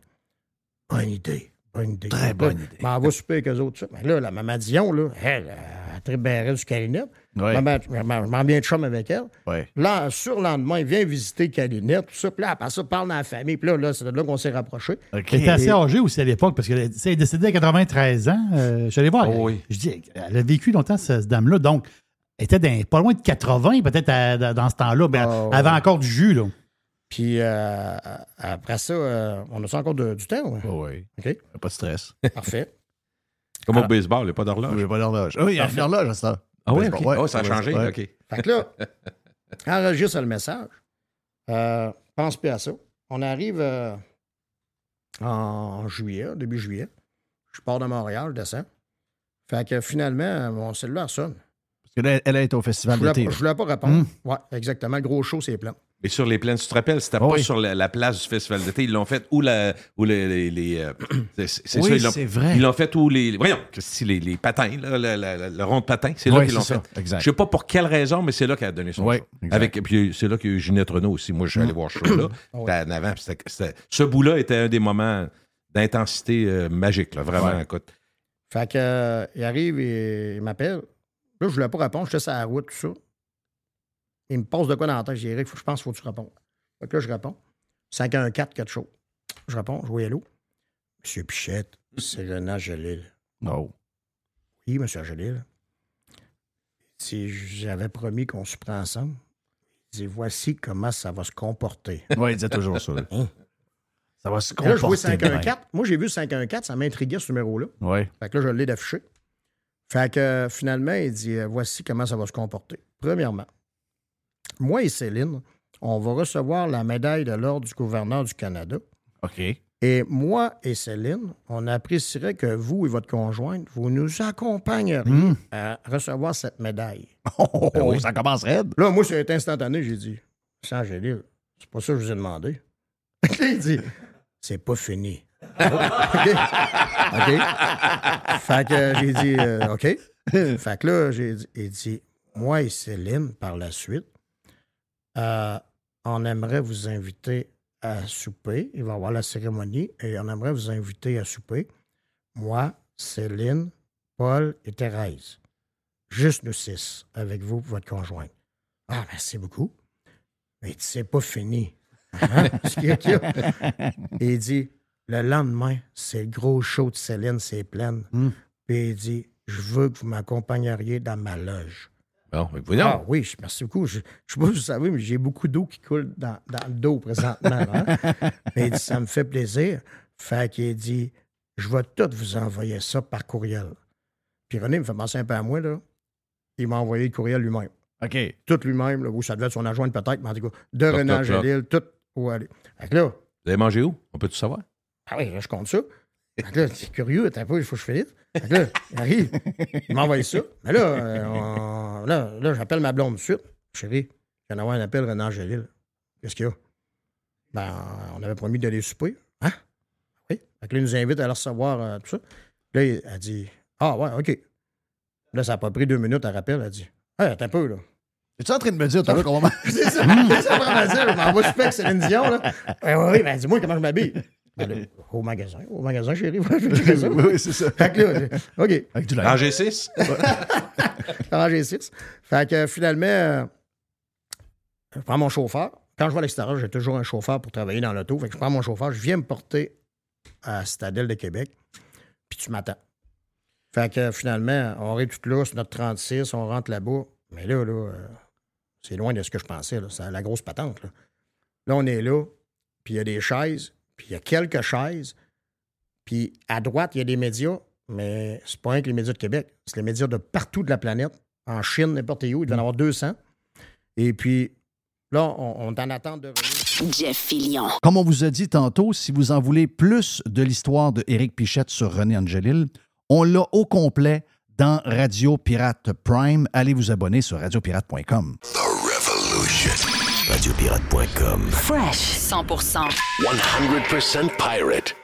Bonne idée. Bonne idée. Très bonne idée. on va souper avec eux autres. ça. Mais là, la Maman Dion, là, elle, elle, très bien du calinette. ouais. Maman, je m'en- m'en viens de chum avec elle. ouais. Là, sur le lendemain, il vient visiter Calinette, tout ça. Puis là, après ça, parle dans la famille. Puis là, là c'est de là qu'on s'est rapprochés. OK. Elle était assez âgée aussi à l'époque parce qu'elle est elle est décédée à 93 ans. Euh, je suis allé voir. Oh oui. Je dis, elle a vécu longtemps, cette dame-là. Donc, elle était dans- pas loin de 80, peut-être dans ce temps-là. Ben, Oh, elle avait ouais. encore du jus, là. Puis euh, après ça, euh, on a ça encore de- du temps, ouais? Oh, oui. OK, Pas de stress. parfait. Comme au baseball, il n'y a pas d'horloge. Oui, pas d'horloge. Oui, il y a une horloge à ça. Ah oui, ouais, oh, ça a ouais, changé. ouais. OK. Fait que là, enregistre le message. Euh, pense plus à ça. On arrive euh, en juillet, début juillet. Je pars de Montréal, je descends. Fait que finalement, mon cellulaire sonne. Parce que là, elle est au festival d'été. je voulais pas répondre. Hum. Ouais, exactement. Le gros show, c'est plein. Et sur les plaines, tu te rappelles, c'était Oh pas oui. sur la, la place du festival d'été. Ils l'ont fait où la, où les. les, les, euh, c'est Oui, c'est vrai. Ils l'ont fait où les. Voyons, si les, les patins, là, le, le- le- le rond de patins, c'est là Oui, qu'ils l'ont fait. Exact. Je sais pas pour quelle raison, mais c'est là qu'elle a donné son Oui, show. Avec, puis c'est là qu'il y a eu Ginette Renault aussi. Moi, je suis allé voir ce show-là. Ouais. C'était en avant. ce bout-là était un des moments d'intensité euh, magique, là, vraiment. Ouais. Écoute. Fait que, euh, il arrive et il m'appelle. Là, je voulais pas répondre. J'étais sur la route, tout ça. Il me pose de quoi dans la tête. J'ai dit, Eric, faut- je pense qu'il faut que tu répondes. Fait que là, je réponds. 514, quelque chose. Je réponds. Je vois hello. Monsieur Pichette, c'est René Gelil. Oh. Oui, monsieur Gelil. Si j'avais promis qu'on se prend ensemble, il dit voici comment ça va se comporter. Oui, il disait toujours ça. Hein? Ça va se Et Là, je vois comporter. de même. 514. Moi, j'ai vu 514, ça m'intriguait ce numéro-là. Oui. Fait que là, je l'ai d'affiché. Fait que euh, finalement, il dit euh, voici comment ça va se comporter. Premièrement, moi et Céline, on va recevoir la médaille de l'Ordre du gouverneur du Canada. OK. Et moi et Céline, on apprécierait que vous et votre conjointe, vous nous accompagneriez Hmm. à recevoir cette médaille. Oh, oh, oui. Ça commence raide. Là, moi, c'est instantané, j'ai dit C'est Angélique, c'est pas ça que je vous ai demandé. il dit C'est pas fini. OK. OK. Fait que j'ai dit euh, OK. Fait que là, j'ai dit Moi et Céline, par la suite, euh, on aimerait vous inviter à souper. Il va y avoir la cérémonie et on aimerait vous inviter à souper. Moi, Céline, Paul et Thérèse. Juste nous six, avec vous, votre conjointe. Ah, merci beaucoup. Mais c'est pas fini. Hein? Et il dit, le lendemain, c'est le gros show de Céline, c'est pleine. Puis il dit, je veux que vous m'accompagneriez dans ma loge. Bon, voyons. Ah oui, je- merci beaucoup. Je ne sais pas si vous savez, mais j'ai beaucoup d'eau qui coule dans, dans le dos présentement. hein. Mais il dit, ça me fait plaisir. Fait qu'il dit, je vais tout vous envoyer ça par courriel. Puis René me fait penser un peu à moi, là. Il m'a envoyé le courriel lui-même. OK. Tout lui-même, là, ou ça devait être son adjointe peut-être, mais en tout cas, de René. Angélil, tout où aller. Fait que là, Vous avez mangé où? On peut tout savoir? ah oui, là, je compte ça. Fait que là, c'est curieux, t'as pas, il faut que je. Fait que là, il arrive, il m'envoie ça. Mais là, euh, on- là, là j'appelle ma blonde de suite. Chérie, je viens d'avoir un appel, René Angélil. Qu'est-ce qu'il y a? Ben, on avait promis d'aller souper. Hein? Oui. Fait que là, il nous invite à la recevoir, euh, tout ça. Là, il- elle dit, ah ouais, OK. Là, ça n'a pas pris deux minutes, elle rappelle, elle dit, hey, attends un peu, là. Es-tu en train de me dire, toi, qu'on va- C'est ça, c'est ça, vraiment dire. Je m'envoie super avec Céline Dion, là. Ben oui, ben dis-moi comment je m'habille. Ben là, au magasin, au magasin, chérie. Oui, c'est ça. Fait que là, OK. Avec du Rangée 6? Rangée 6. Fait que finalement, euh, je prends mon chauffeur. Quand je vais à l'extérieur, j'ai toujours un chauffeur pour travailler dans l'auto. Fait que je prends mon chauffeur, je viens me porter à Citadelle de Québec, puis tu m'attends. Fait que finalement, on est tout là, c'est notre 36, on rentre là-bas. Mais là, là, euh, c'est loin de ce que je pensais. là. C'est la grosse patente. Là, Là, on est là, puis il y a des chaises, puis il y a quelques chaises. Puis à droite, il y a des médias, mais c'est pas rien que les médias de Québec. C'est les médias de partout de la planète. En Chine, n'importe où, il devait en avoir 200. Et puis là, on, on est en attente de revenir. Jeff Fillion. Comme on vous a dit tantôt, si vous en voulez plus de l'histoire de Éric Pichette sur René Angelil, on l'a au complet dans Radio Pirate Prime. Allez vous abonner sur radiopirate.com. Revolution. Radiopirate.com. Fresh 100%. 100% pirate.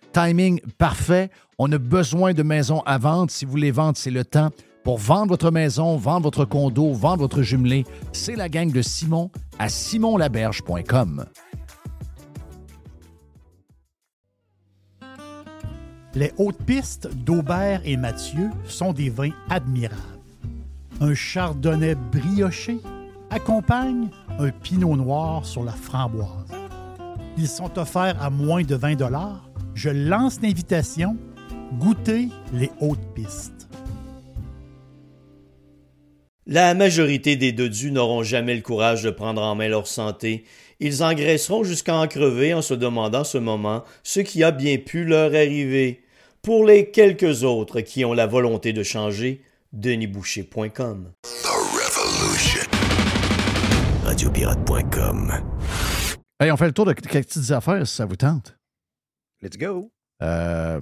timing parfait. On a besoin de maisons à vendre. Si vous voulez vendre, c'est le temps. Pour vendre votre maison, vendre votre condo, vendre votre jumelé, c'est la gang de Simon à simonlaberge.com. Les hautes pistes d'Aubert et Mathieu sont des vins admirables. un chardonnay brioché accompagne un pinot noir sur la framboise. Ils sont offerts à moins de 20 Je lance l'invitation. Goûtez les hautes pistes. La majorité des dodus n'auront jamais le courage de prendre en main leur santé. Ils engraisseront jusqu'à en crever en se demandant ce moment ce qui a bien pu leur arriver. Pour les quelques autres qui ont la volonté de changer, denisboucher.com. Radiopirate.com. Hey, on fait le tour de quelques petites affaires si ça vous tente. Let's go. Euh,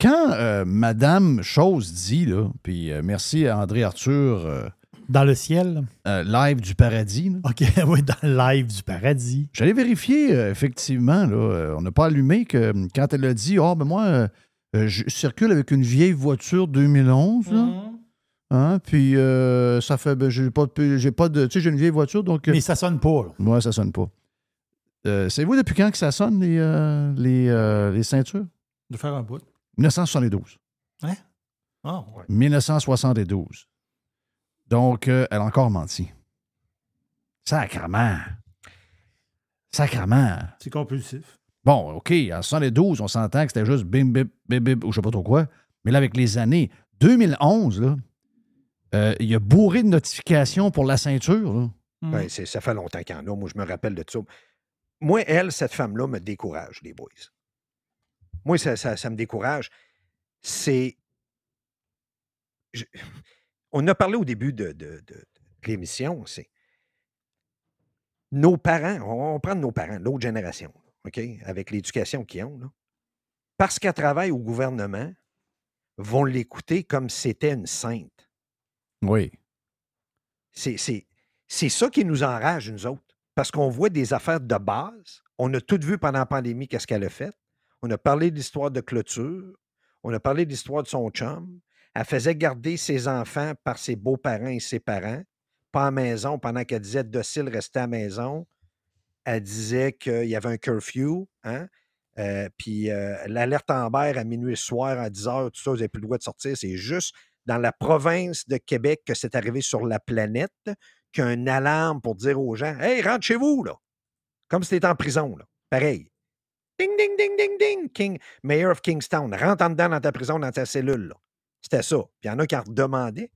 quand euh, Madame Chose dit, là, puis euh, merci à André Arthur. euh, Dans le ciel. euh, live du paradis. là. OK, oui, dans le live du paradis. J'allais vérifier, euh, effectivement, là, euh, on n'a pas allumé que quand elle a dit Ah, ben moi, je circule avec une vieille voiture 2011, là. Hein, puis euh, ça fait. Ben, j'ai pas pas de. Tu sais, j'ai une vieille voiture, donc. Mais ça sonne pas. là. Moi, ça sonne pas. Euh, Savez-vous depuis quand que ça sonne, les, euh, les, euh, les ceintures? De faire un bout. 1972. Hein? Ah, ouais. 1972. Donc, euh, elle a encore menti. Sacrement. Sacrement. C'est compulsif. Bon, OK, en 72, on s'entend que c'était juste bim, bim, bim, bim, ou je sais pas trop quoi. Mais là, avec les années, 2011, là, euh, il a bourré de notifications pour la ceinture. là. Ben, c'est- ça fait longtemps qu'il y en a. Moi, je me rappelle de ça. Moi, elle, cette femme-là, me décourage, les boys. Moi, ça, ça- ça me décourage. C'est. je- On a parlé au début de, de- de- de l'émission. C'est. Nos parents, on, on prend nos parents, l'autre génération, OK, avec l'éducation qu'ils ont, là, parce qu'elle travaille au gouvernement, vont l'écouter comme si c'était une sainte. Oui. C'est, c'est, c'est ça qui nous enrage, nous autres. Parce qu'on voit des affaires de base. On a tout vu pendant la pandémie, qu'est-ce qu'elle a fait. On a parlé de l'histoire de clôture. On a parlé de l'histoire de son chum. Elle faisait garder ses enfants par ses beaux-parents et ses parents, pas à maison, pendant qu'elle disait docile, rester à maison. Elle disait qu'il y avait un curfew, hein? Euh, puis euh, l'alerte Amber à minuit soir, à 10 heures, tout ça, vous n'avez plus le droit de sortir. C'est juste dans la province de Québec que c'est arrivé sur la planète une alarme pour dire aux gens Hey, rentre chez vous, là. Comme si tu en prison, là. Pareil. Ding, ding, ding, ding, ding. King, Mayor of Kingstown, rentre en dedans dans ta prison, dans ta cellule, là. C'était ça. Puis il y en a qui en redemandaient.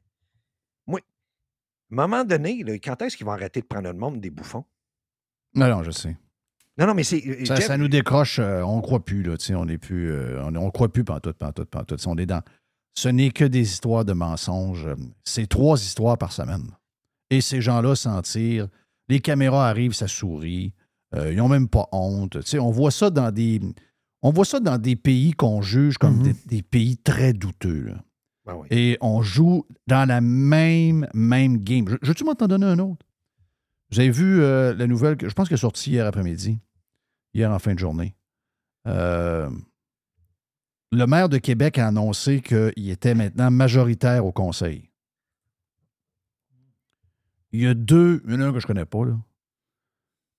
Moi, à un moment donné, là, quand est-ce qu'ils vont arrêter de prendre le monde des bouffons? Non, non, je sais. Non, non, mais c'est. euh, Ça, Jeff, ça nous décroche, euh, on ne croit plus, là, tu sais, on n'est plus, euh, on ne croit plus pantoute, pantoute, pantoute. On est dans, ce n'est que des histoires de mensonges. C'est trois histoires par semaine. Et ces gens-là s'en tirent. Les caméras arrivent, ça sourit. Euh, ils n'ont même pas honte. Tu sais, on voit ça dans des, on voit ça dans des pays qu'on juge comme des, des pays très douteux. là. Ben oui. Et on joue dans la même, même game. Je, je tu m'en donner un autre? Vous avez vu euh, la nouvelle, que je pense qu'elle est sortie hier après-midi, hier en fin de journée. Euh, le maire de Québec a annoncé qu'il était maintenant majoritaire au conseil. Il y a deux, il y en a un que je ne connais pas, là.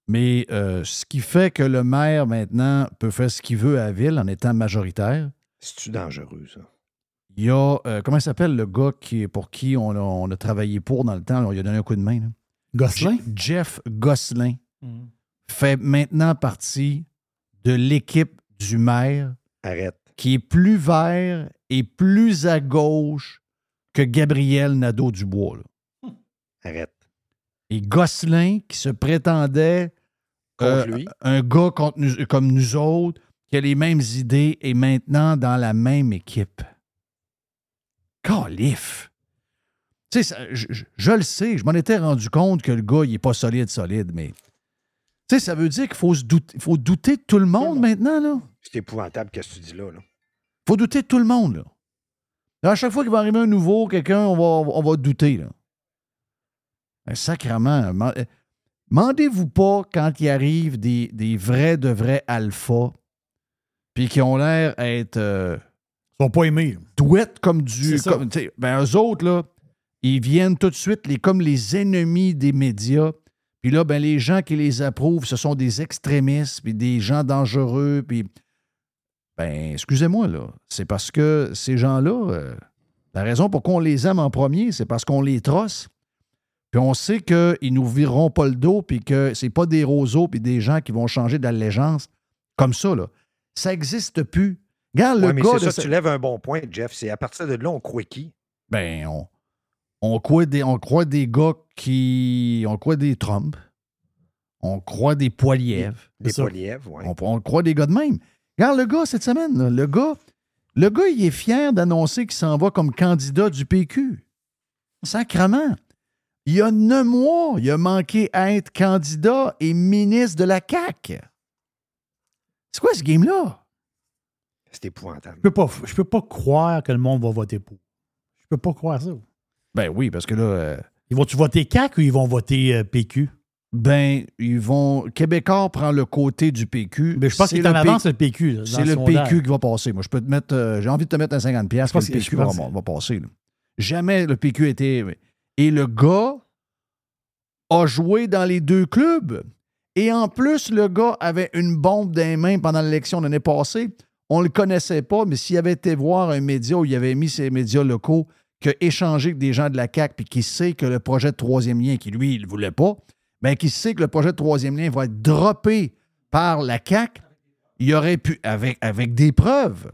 Mais euh, ce qui fait que le maire maintenant peut faire ce qu'il veut à la ville en étant majoritaire, C'est-tu dangereux, ça? il y a, euh, comment il s'appelle le gars qui, pour qui on a, on a travaillé pour dans le temps, on lui a donné un coup de main. là. Gosselin? Je- Jeff Gosselin Mhm. fait maintenant partie de l'équipe du maire Arrête. qui est plus vert et plus à gauche que Gabriel Nadeau-Dubois. là. Arrête. Et Gosselin, qui se prétendait euh, lui. un gars contre nous- comme nous autres, qui a les mêmes idées, est maintenant dans la même équipe. Calif! Tu sais, je, je- je le sais, je m'en étais rendu compte que le gars, il n'est pas solide, solide, mais. Tu sais, ça veut dire qu'il faut, se douter, faut douter de tout le monde maintenant, là. C'est épouvantable, qu'est-ce que tu dis là, là. faut douter de tout le monde, là. Là, À chaque fois qu'il va arriver un nouveau, quelqu'un, on va, on va douter, là. Ben, sacrement. eh, Mandez-vous pas quand il arrive des, des vrais de vrais alphas, puis qui ont l'air être. euh, Ils sont pas aimés. douettes comme du. Comme, ben, eux autres, là, ils viennent tout de suite les, comme les ennemis des médias. Puis là, ben, les gens qui les approuvent, ce sont des extrémistes, puis des gens dangereux, puis. Ben, excusez-moi, là. C'est parce que ces gens-là, euh, La raison pourquoi on les aime en premier, c'est parce qu'on les trosse. Puis on sait qu'ils nous vireront pas le dos, puis que c'est pas des roseaux, puis des gens qui vont changer d'allégeance comme ça. Là. Ça n'existe plus. Regarde le mais gars c'est de ça, ce- tu lèves un bon point, Jeff. C'est à partir de là, on croit qui? Ben, on, on, croit des, on croit des gars qui. On croit des Trump. On croit des poilièvres. Des poilièvres, oui. On, on croit des gars de même. Regarde le gars cette semaine. là, le gars, le gars, il est fier d'annoncer qu'il s'en va comme candidat du PQ. Sacrement. Il y a neuf mois, il a manqué à être candidat et ministre de la CAQ. C'est quoi ce game-là? C'est épouvantable. Je peux pas, je peux pas croire que le monde va voter pour. Je peux pas croire ça. Ben oui, parce que là. euh, Ils vont-tu voter CAC ou ils vont voter euh, PQ? Ben, ils vont. Québécois prend le côté du PQ. Mais je pense C'est qu'il est en le avance, le PQ. C'est le sondage. PQ qui va passer. Moi, je peux te mettre. euh, J'ai envie de te mettre un 50$ piastres que le PQ je va, va passer. là. Jamais le PQ était. Et le gars a joué dans les deux clubs. Et en plus, le gars avait une bombe dans les mains pendant l'élection l'année passée. On ne le connaissait pas, mais s'il avait été voir un média où il avait mis ses médias locaux, qui a échangé avec des gens de la CAQ, puis qui sait que le projet de troisième lien, qui lui, il ne voulait pas, bien, qui sait que le projet de troisième lien va être droppé par la CAQ, il aurait pu, avec, avec des preuves,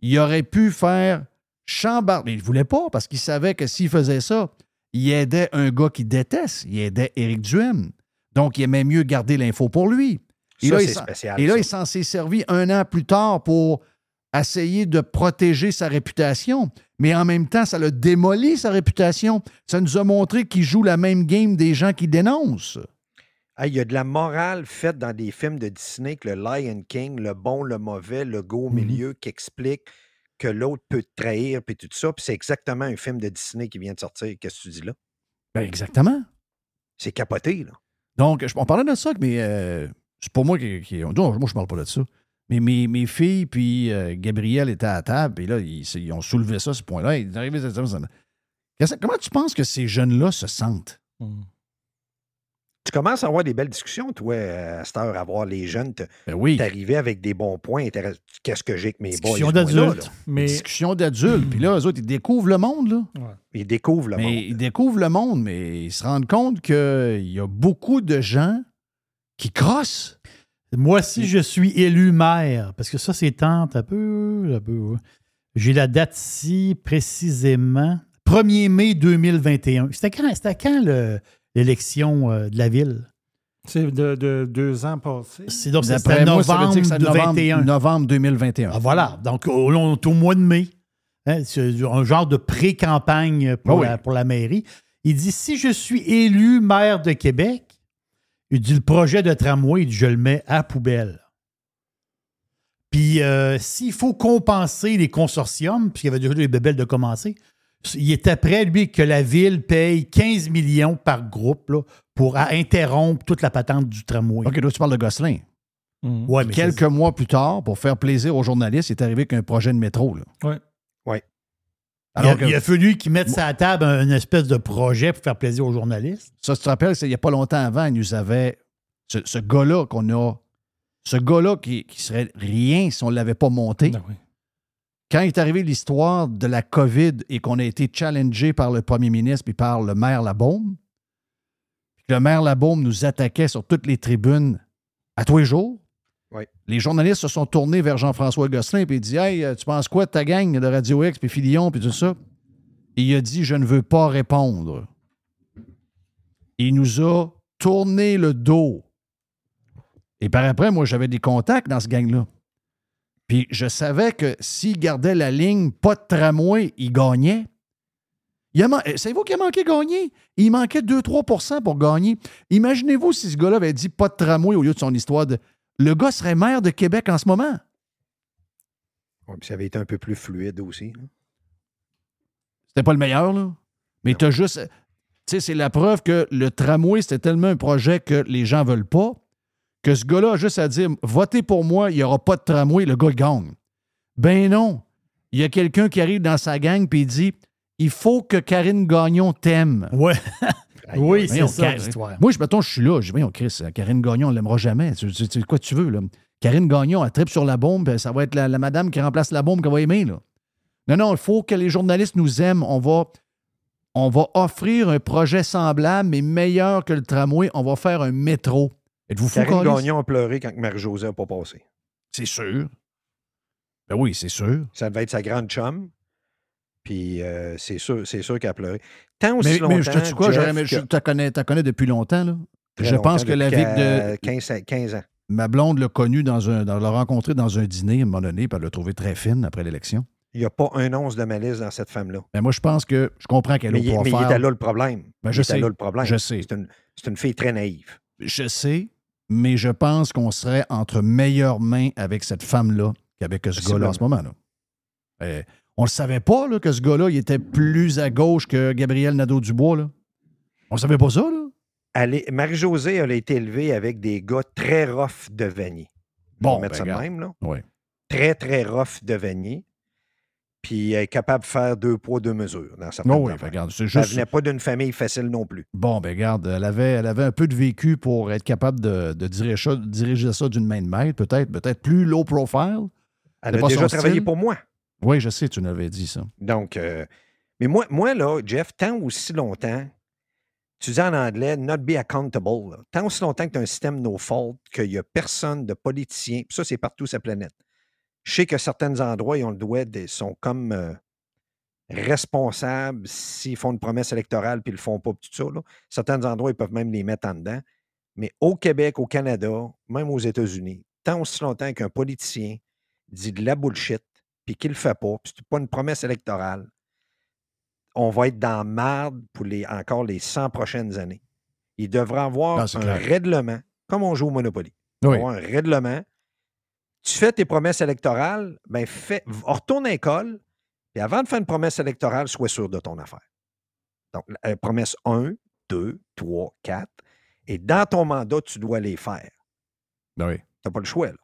il aurait pu faire chambar. Mais il ne voulait pas, parce qu'il savait que s'il faisait ça, il aidait un gars qu'il déteste. Il aidait Éric Duhem. Donc, il aimait mieux garder l'info pour lui. Et Ça, là, il s'en- spécial, Et là, ça. il s'en s'est servi un an plus tard pour essayer de protéger sa réputation. Mais en même temps, ça l'a démoli sa réputation. Ça nous a montré qu'il joue la même game des gens qui dénoncent. Ah, Il y a de la morale faite dans des films de Disney que le Lion King, le bon, le mauvais, le go au Mhm. milieu, qui explique que l'autre peut te trahir, puis tout ça. Puis c'est exactement un film de Disney qui vient de sortir. Qu'est-ce que tu dis là? Ben exactement. C'est capoté, là. Donc, on parlait de ça, mais euh, c'est pas moi qui. qui- non, moi, je parle pas de ça. Mais mes, mes filles, puis euh, Gabriel étaient à table, puis là, ils, ils ont soulevé ça, ce point-là. Ils sont arrivés à ça, Comment tu penses que ces jeunes-là se sentent? Tu commences à avoir des belles discussions, toi, euh, à cette heure, à voir les jeunes Ben oui. t'arriver avec des bons points. Qu'est-ce que j'ai avec mes boys? Discussion moi, là, d'adultes. Mais Discussion d'adultes. Puis là, eux autres, ils découvrent le monde, là. Ils découvrent le mais monde. ils découvrent le monde, mais ils se rendent compte qu'il y a beaucoup de gens qui crossent. moi, si je suis élu maire, parce que ça, c'est tente un peu. un peu, ouais. J'ai la date ici précisément. 1er mai 2021. C'était quand, c'était quand le- l'élection euh, de la ville? C'est de, de deux ans passés. C'est donc c'était novembre novembre, 2021. novembre 2021. Ah, voilà. Donc, au, on est au mois de mai. Hein, c'est un genre de pré-campagne pour, Ah oui. pour la mairie. Il dit si je suis élu maire de Québec, il dit le projet de tramway, il dit, je le mets à poubelle. Puis, euh, s'il faut compenser les consortiums, puisqu'il y avait déjà les bébelles de commencer, il était prêt, lui, que la ville paye 15 millions par groupe là, pour interrompre toute la patente du tramway. OK, là, tu parles de Gosselin. Ouais, mais Quelques mois plus tard, pour faire plaisir aux journalistes, il est arrivé avec un projet de métro. Là. Ouais. Ouais. Il a, Alors que- il a fallu qu'ils mettent sur la table un- une espèce de projet pour faire plaisir aux journalistes. Ça, tu te rappelles, c'est il n'y a pas longtemps avant, il nous avait. Ce, ce gars-là qu'on a. Ce gars-là qui, qui serait rien si on ne l'avait pas monté. Ben oui. Quand est arrivée l'histoire de la COVID et qu'on a été challengé par le premier ministre puis par le maire Labaume, le maire Labaume nous attaquait sur toutes les tribunes à tous les jours, Oui. les journalistes se sont tournés vers Jean-François Gosselin et il dit Hey, tu penses quoi de ta gang de Radio X puis Filion puis tout ça? Et il a dit Je ne veux pas répondre. Il nous a tourné le dos. Et par après, moi, j'avais des contacts dans ce gang-là. Puis je savais que s'il gardait la ligne, pas de tramway, il gagnait. Man- eh, Savez-vous qu'il a manqué gagner? Il manquait 2-3% pour gagner. Imaginez-vous si ce gars-là avait dit pas de tramway au lieu de son histoire de. Le gars serait maire de Québec en ce moment. Ouais, puis ça avait été un peu plus fluide aussi. là. C'était pas le meilleur, là. Mais t'as juste. Tu sais, c'est la preuve que le tramway, c'était tellement un projet que les gens veulent pas, que ce gars-là a juste à dire votez pour moi, il n'y aura pas de tramway, le gars il gagne. Ben non. Il y a quelqu'un qui arrive dans sa gang puis il dit il faut que Karine Gagnon t'aime. Ouais. oui, c'est ça l'histoire. Moi, je mettons, je suis là. Je dis, voyons, Chris, Karine Gagnon, on ne l'aimera jamais. Tu, tu- tu- quoi tu veux, là? Karine Gagnon, elle tripe sur la bombe, puis ça va être la, la madame qui remplace la bombe qu'elle va aimer, là. Non, non, il faut que les journalistes nous aiment. On va, on va offrir un projet semblable, mais meilleur que le tramway. On va faire un métro. Êtes-vous fou, Karine? Gagnon a pleuré quand Marie-Josée n'a pas passé. C'est sûr. Ben oui, c'est sûr. Ça devait être sa grande chum. Puis euh, c'est sûr, c'est sûr qu'elle a pleuré. Tant aussi Mais, longtemps. mais je te dis quoi, Jeff, j'aurais aimé- que- je te connais, connais depuis longtemps. Là? Très je pense que la vie de 15, 15 ans. ma blonde l'a connu dans un. dans- l'a rencontré dans un dîner à un moment donné, puis elle l'a trouvé très fine après l'élection. Il n'y a pas un once de malice dans cette femme-là. Mais moi, je pense que je comprends qu'elle Mais, a il, pas mais il était là le problème. Ben, Il je était sais. là le problème. Je sais. C'est une, c'est une fille très naïve. Je sais, mais je pense qu'on serait entre meilleures mains avec cette femme-là qu'avec ce gars-là en ce moment. Là. Euh, on ne savait pas là, que ce gars-là il était plus à gauche que Gabriel Nadeau-Dubois. Là. On savait pas ça, Marie-Josée, elle a été élevée avec des gars très rough de Vanier. Bon, On va mettre ben, ça de même, là. Oui. Très, très rough de Vanier. Puis elle est capable de faire deux poids, deux mesures dans certaines Non, oui, ben, regarde, c'est Elle juste. venait pas d'une famille facile non plus. Bon, ben regarde, elle avait, elle avait un peu de vécu pour être capable de, de diriger ça, diriger ça d'une main de maître, peut-être, peut-être plus low profile. Elle a déjà travaillé style. pour moi. Oui, je sais, tu m'avais dit ça. Donc, euh, mais moi, moi, là, Jeff, tant aussi longtemps, tu dis en anglais, not be accountable, là. tant aussi longtemps que tu as un système no fault, qu'il n'y a personne de politicien, puis ça, c'est partout sur la planète. Je sais que certains endroits, ils ont le droit, de- sont comme euh, responsables s'ils font une promesse électorale puis ils le font pas, tout ça. là. Certains endroits, ils peuvent même les mettre en dedans. Mais au Québec, au Canada, même aux États-Unis, tant aussi longtemps qu'un politicien dit de la bullshit, puis qu'il le fait pas, puis c'est pas une promesse électorale, on va être dans marde pour les, encore les 100 prochaines années. Il devrait avoir un clair. règlement, comme on joue au Monopoly. Il Oui. avoir un règlement. Tu fais tes promesses électorales, ben fais, retourne à l'école, puis avant de faire une promesse électorale, sois sûr de ton affaire. Donc, la- euh, promesse 1, 2, 3, 4. Et dans ton mandat, tu dois les faire. Ben oui. Tu n'as pas le choix. Là.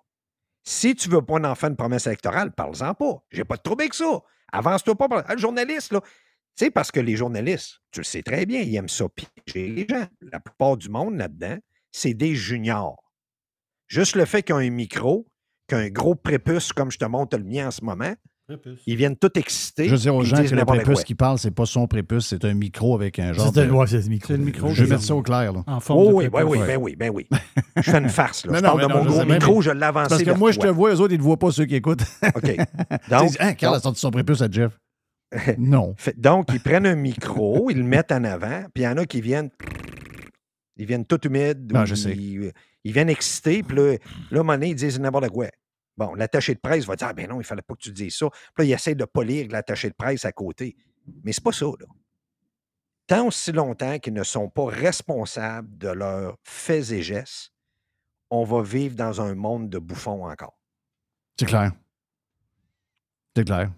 Si tu ne veux pas en faire une promesse électorale, parle-en pas. J'ai pas de trouble avec ça. Avance-toi pas. par- Ah, Le journaliste, là. Tu sais, parce que les journalistes, tu le sais très bien, ils aiment ça piéger les gens. La plupart du monde là-dedans, c'est des juniors. Juste le fait qu'ils ont un micro, qu'un gros prépuce comme je te montre le mien en ce moment, ils viennent tout excités. Je veux dire aux gens que le prépuce qui parle, c'est pas son prépuce, c'est un micro avec un genre C'est de... un- ouais, le micro. C'est le micro. Je vais de- mettre ça au clair. Là. En forme Oh de oui, oui, prépuce. oui, Ouais. ben oui, ben oui. Je fais une farce. Là. Non, je non, parle de non, mon gros micro, mais- je l'ai avancé Parce que moi, je te vois, eux autres, ils ne te voient pas ceux qui écoutent. OK. Tu Donc, dis, hein, Carl a sorti son prépuce à Jeff. Non. Donc, ils prennent un micro, ils le mettent en avant, puis il y en a qui viennent. Ils viennent tout humides. Non, Ah, je sais. Ils, ils viennent excités, puis là, là, à un moment donné, ils disent n'importe quoi. Bon, l'attaché de presse va dire Ah, ben non, il fallait pas que tu dises ça. Puis là, il essaie de polir l'attaché de presse à côté. Mais c'est pas ça, là. Tant aussi longtemps qu'ils ne sont pas responsables de leurs faits et gestes, on va vivre dans un monde de bouffons encore. C'est clair. C'est clair.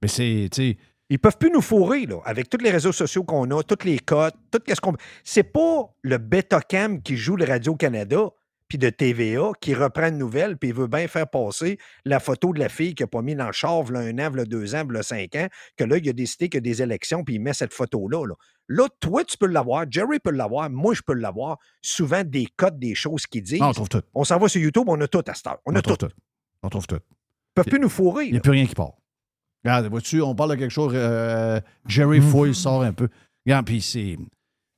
Mais c'est, tu sais, Ils peuvent plus nous fourrer, là, avec tous les réseaux sociaux qu'on a, toutes les cotes, tout ce qu'on. C'est pas le Betacam qui joue le Radio-Canada puis de TVA qui reprend une nouvelle puis il veut bien faire passer la photo de la fille qui n'a pas mis dans le char v'là un an, v'là deux ans, v'là cinq ans, que là, il a décidé qu'il y a des élections puis il met cette photo-là. Là. Là, toi, tu peux l'avoir, Jerry peut l'avoir, moi, je peux l'avoir. Souvent, des cotes, des choses qu'ils disent. on trouve tout. On s'en va sur YouTube, on a tout à cette heure. On, a tout. trouve Ils tout. On trouve tout. peuvent plus nous fourrer. Il n'y a là. plus rien qui part. Regarde, vois-tu, on parle de quelque chose. euh, Jerry Mhm. Foy sort un peu. Regarde, puis c'est.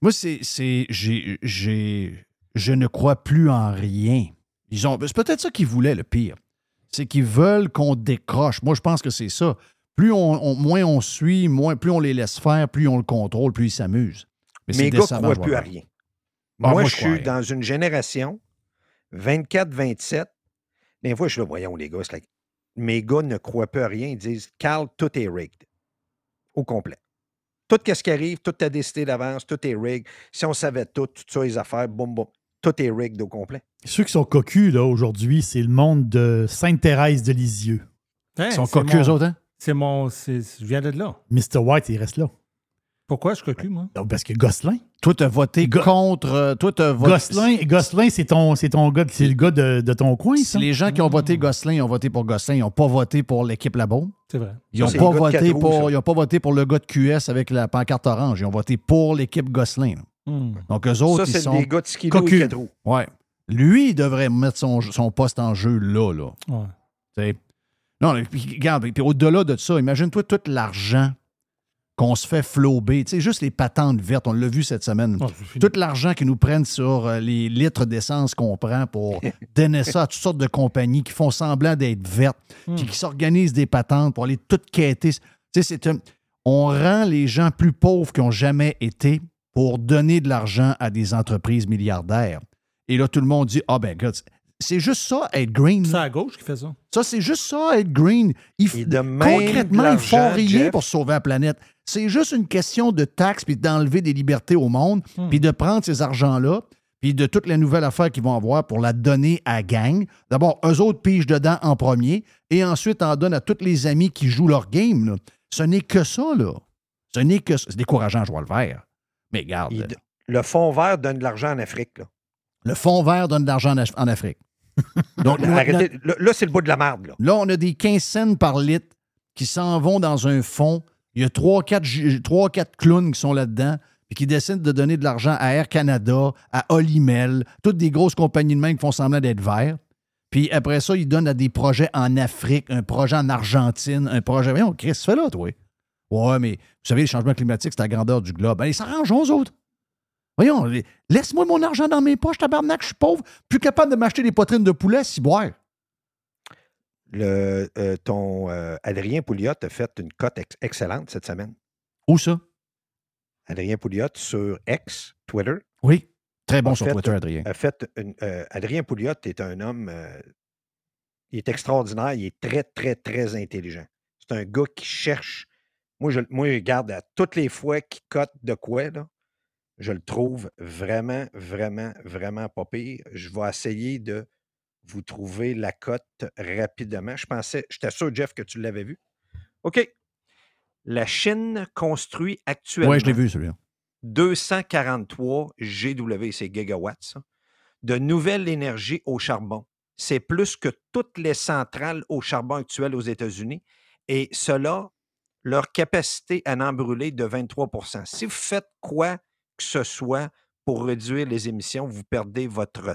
Moi, c'est. j'ai, je ne crois plus en rien. Ils ont. C'est peut-être ça qu'ils voulaient, le pire. C'est qu'ils veulent qu'on décroche. Moi, je pense que c'est ça. Plus on, on- moins on suit, moins, plus on les laisse faire, plus on le contrôle, plus ils s'amusent. Mais c'est Mes gars ne croient plus à rien. Ah, moi, moi, je suis dans une génération 24-27. Des fois, je suis là, voyons les gars, c'est mes gars ne croient plus à rien. Ils disent, Carl, tout est rigged. Au complet. Tout ce qui arrive, tout est décidé d'avance, tout est rigged. Si on savait tout, tout ça, les affaires, boum, boum, tout est rigged au complet. Ceux qui sont cocus, là, aujourd'hui, c'est le monde de Sainte-Thérèse de Lisieux. Hein, Ils sont c'est cocus, mon- eux autres, hein? C'est mon. c'est- Je viens de là. Mr. White, il reste là. Pourquoi je cocu, moi? Non, parce que Gosselin. Toi, t'as voté Go- contre. euh, Toi, t'as voté. Gosselin, Gosselin c'est ton, c'est ton gars, c'est le gars de, de ton coin, ça? les gens qui ont voté Gosselin ils ont voté pour Gosselin, ils n'ont pas voté pour l'équipe Labaume. C'est vrai. Ils n'ont c'est pas, voté pour- ça. ils ont pas voté pour le gars de QS avec la pancarte orange. Ils ont voté pour l'équipe Gosselin. Hmm. Donc, eux autres, ça, ils c'est sont. des gars de et. Ouais. Lui, il devrait mettre son, son poste en jeu là. là. Ouais. Tu sais. Non, mais puis, regarde, puis au-delà de ça, imagine-toi tout l'argent qu'on se fait flober. Tu sais, juste les patentes vertes, on l'a vu cette semaine. Oh, fini. tout l'argent qu'ils nous prennent sur euh, les litres d'essence qu'on prend pour donner ça à toutes sortes de compagnies qui font semblant d'être vertes, Hmm. puis qui s'organisent des patentes pour aller toutes quêter. Tu sais, c'est un- On rend les gens plus pauvres qu'ils n'ont jamais été pour donner de l'argent à des entreprises milliardaires. Et là, tout le monde dit Ah ben, c'est- juste ça, être green. C'est à gauche qui fait ça. Ça, c'est juste ça, être green. Il f- Et de même concrètement, de ils font rien Jeff. pour sauver la planète. C'est juste une question de taxes puis d'enlever des libertés au monde, puis de prendre ces argents-là, puis de toutes les nouvelles affaires qu'ils vont avoir pour la donner à la gang. D'abord, eux autres pigent dedans en premier, et ensuite en donnent à tous les amis qui jouent leur game. là. Ce n'est que ça, là. Ce n'est que ça. C'est décourageant, je vois le vert. Mais regarde, Il- le fond vert donne de l'argent en Afrique. Là. le fond vert donne de l'argent en Af- en Afrique. Donc, nous- Arrêtez. Là, là, c'est le bout de la marde. Là. Là, on a des 15 cents par litre qui s'en vont dans un fonds. Il y a 3-4 clowns qui sont là-dedans puis qui décident de donner de l'argent à Air Canada, à Olimel, toutes des grosses compagnies de même qui font semblant d'être verts. Puis après ça, ils donnent à des projets en Afrique, un projet en Argentine, un projet. Voyons, Chris, fais là, toi. Ouais, mais vous savez, le changement climatique, c'est la grandeur du globe. Ben, ils s'arrangent aux autres. Voyons, laisse-moi mon argent dans mes poches, tabarnak, je suis pauvre, plus capable de m'acheter des poitrines de poulet, si boire. Le, euh, ton euh, Adrien Pouliot a fait une cote ex- excellente cette semaine. Où ça? Adrien Pouliot sur X, Twitter. Oui. Très bon a sur fait- Twitter, Adrien. a fait une- euh, Adrien Pouliot est un homme. il est extraordinaire. Il est très, très, très intelligent. C'est un gars qui cherche. Moi, je, moi, regarde, à toutes les fois qu'il cote de quoi, là, je le trouve vraiment, vraiment, vraiment pas pire. Je vais essayer de vous trouver la cote rapidement. Je pensais, j'étais sûr, Jeff, que tu l'avais vu. OK. La Chine construit actuellement. Oui, je l'ai vu, celui-là. 243 GW, c'est gigawatts, ça, de nouvelle énergie au charbon. C'est plus que toutes les centrales au charbon actuelles aux États-Unis. Et cela, leur capacité à en brûler de 23% Si vous faites quoi que ce soit pour réduire les émissions, vous perdez votre temps.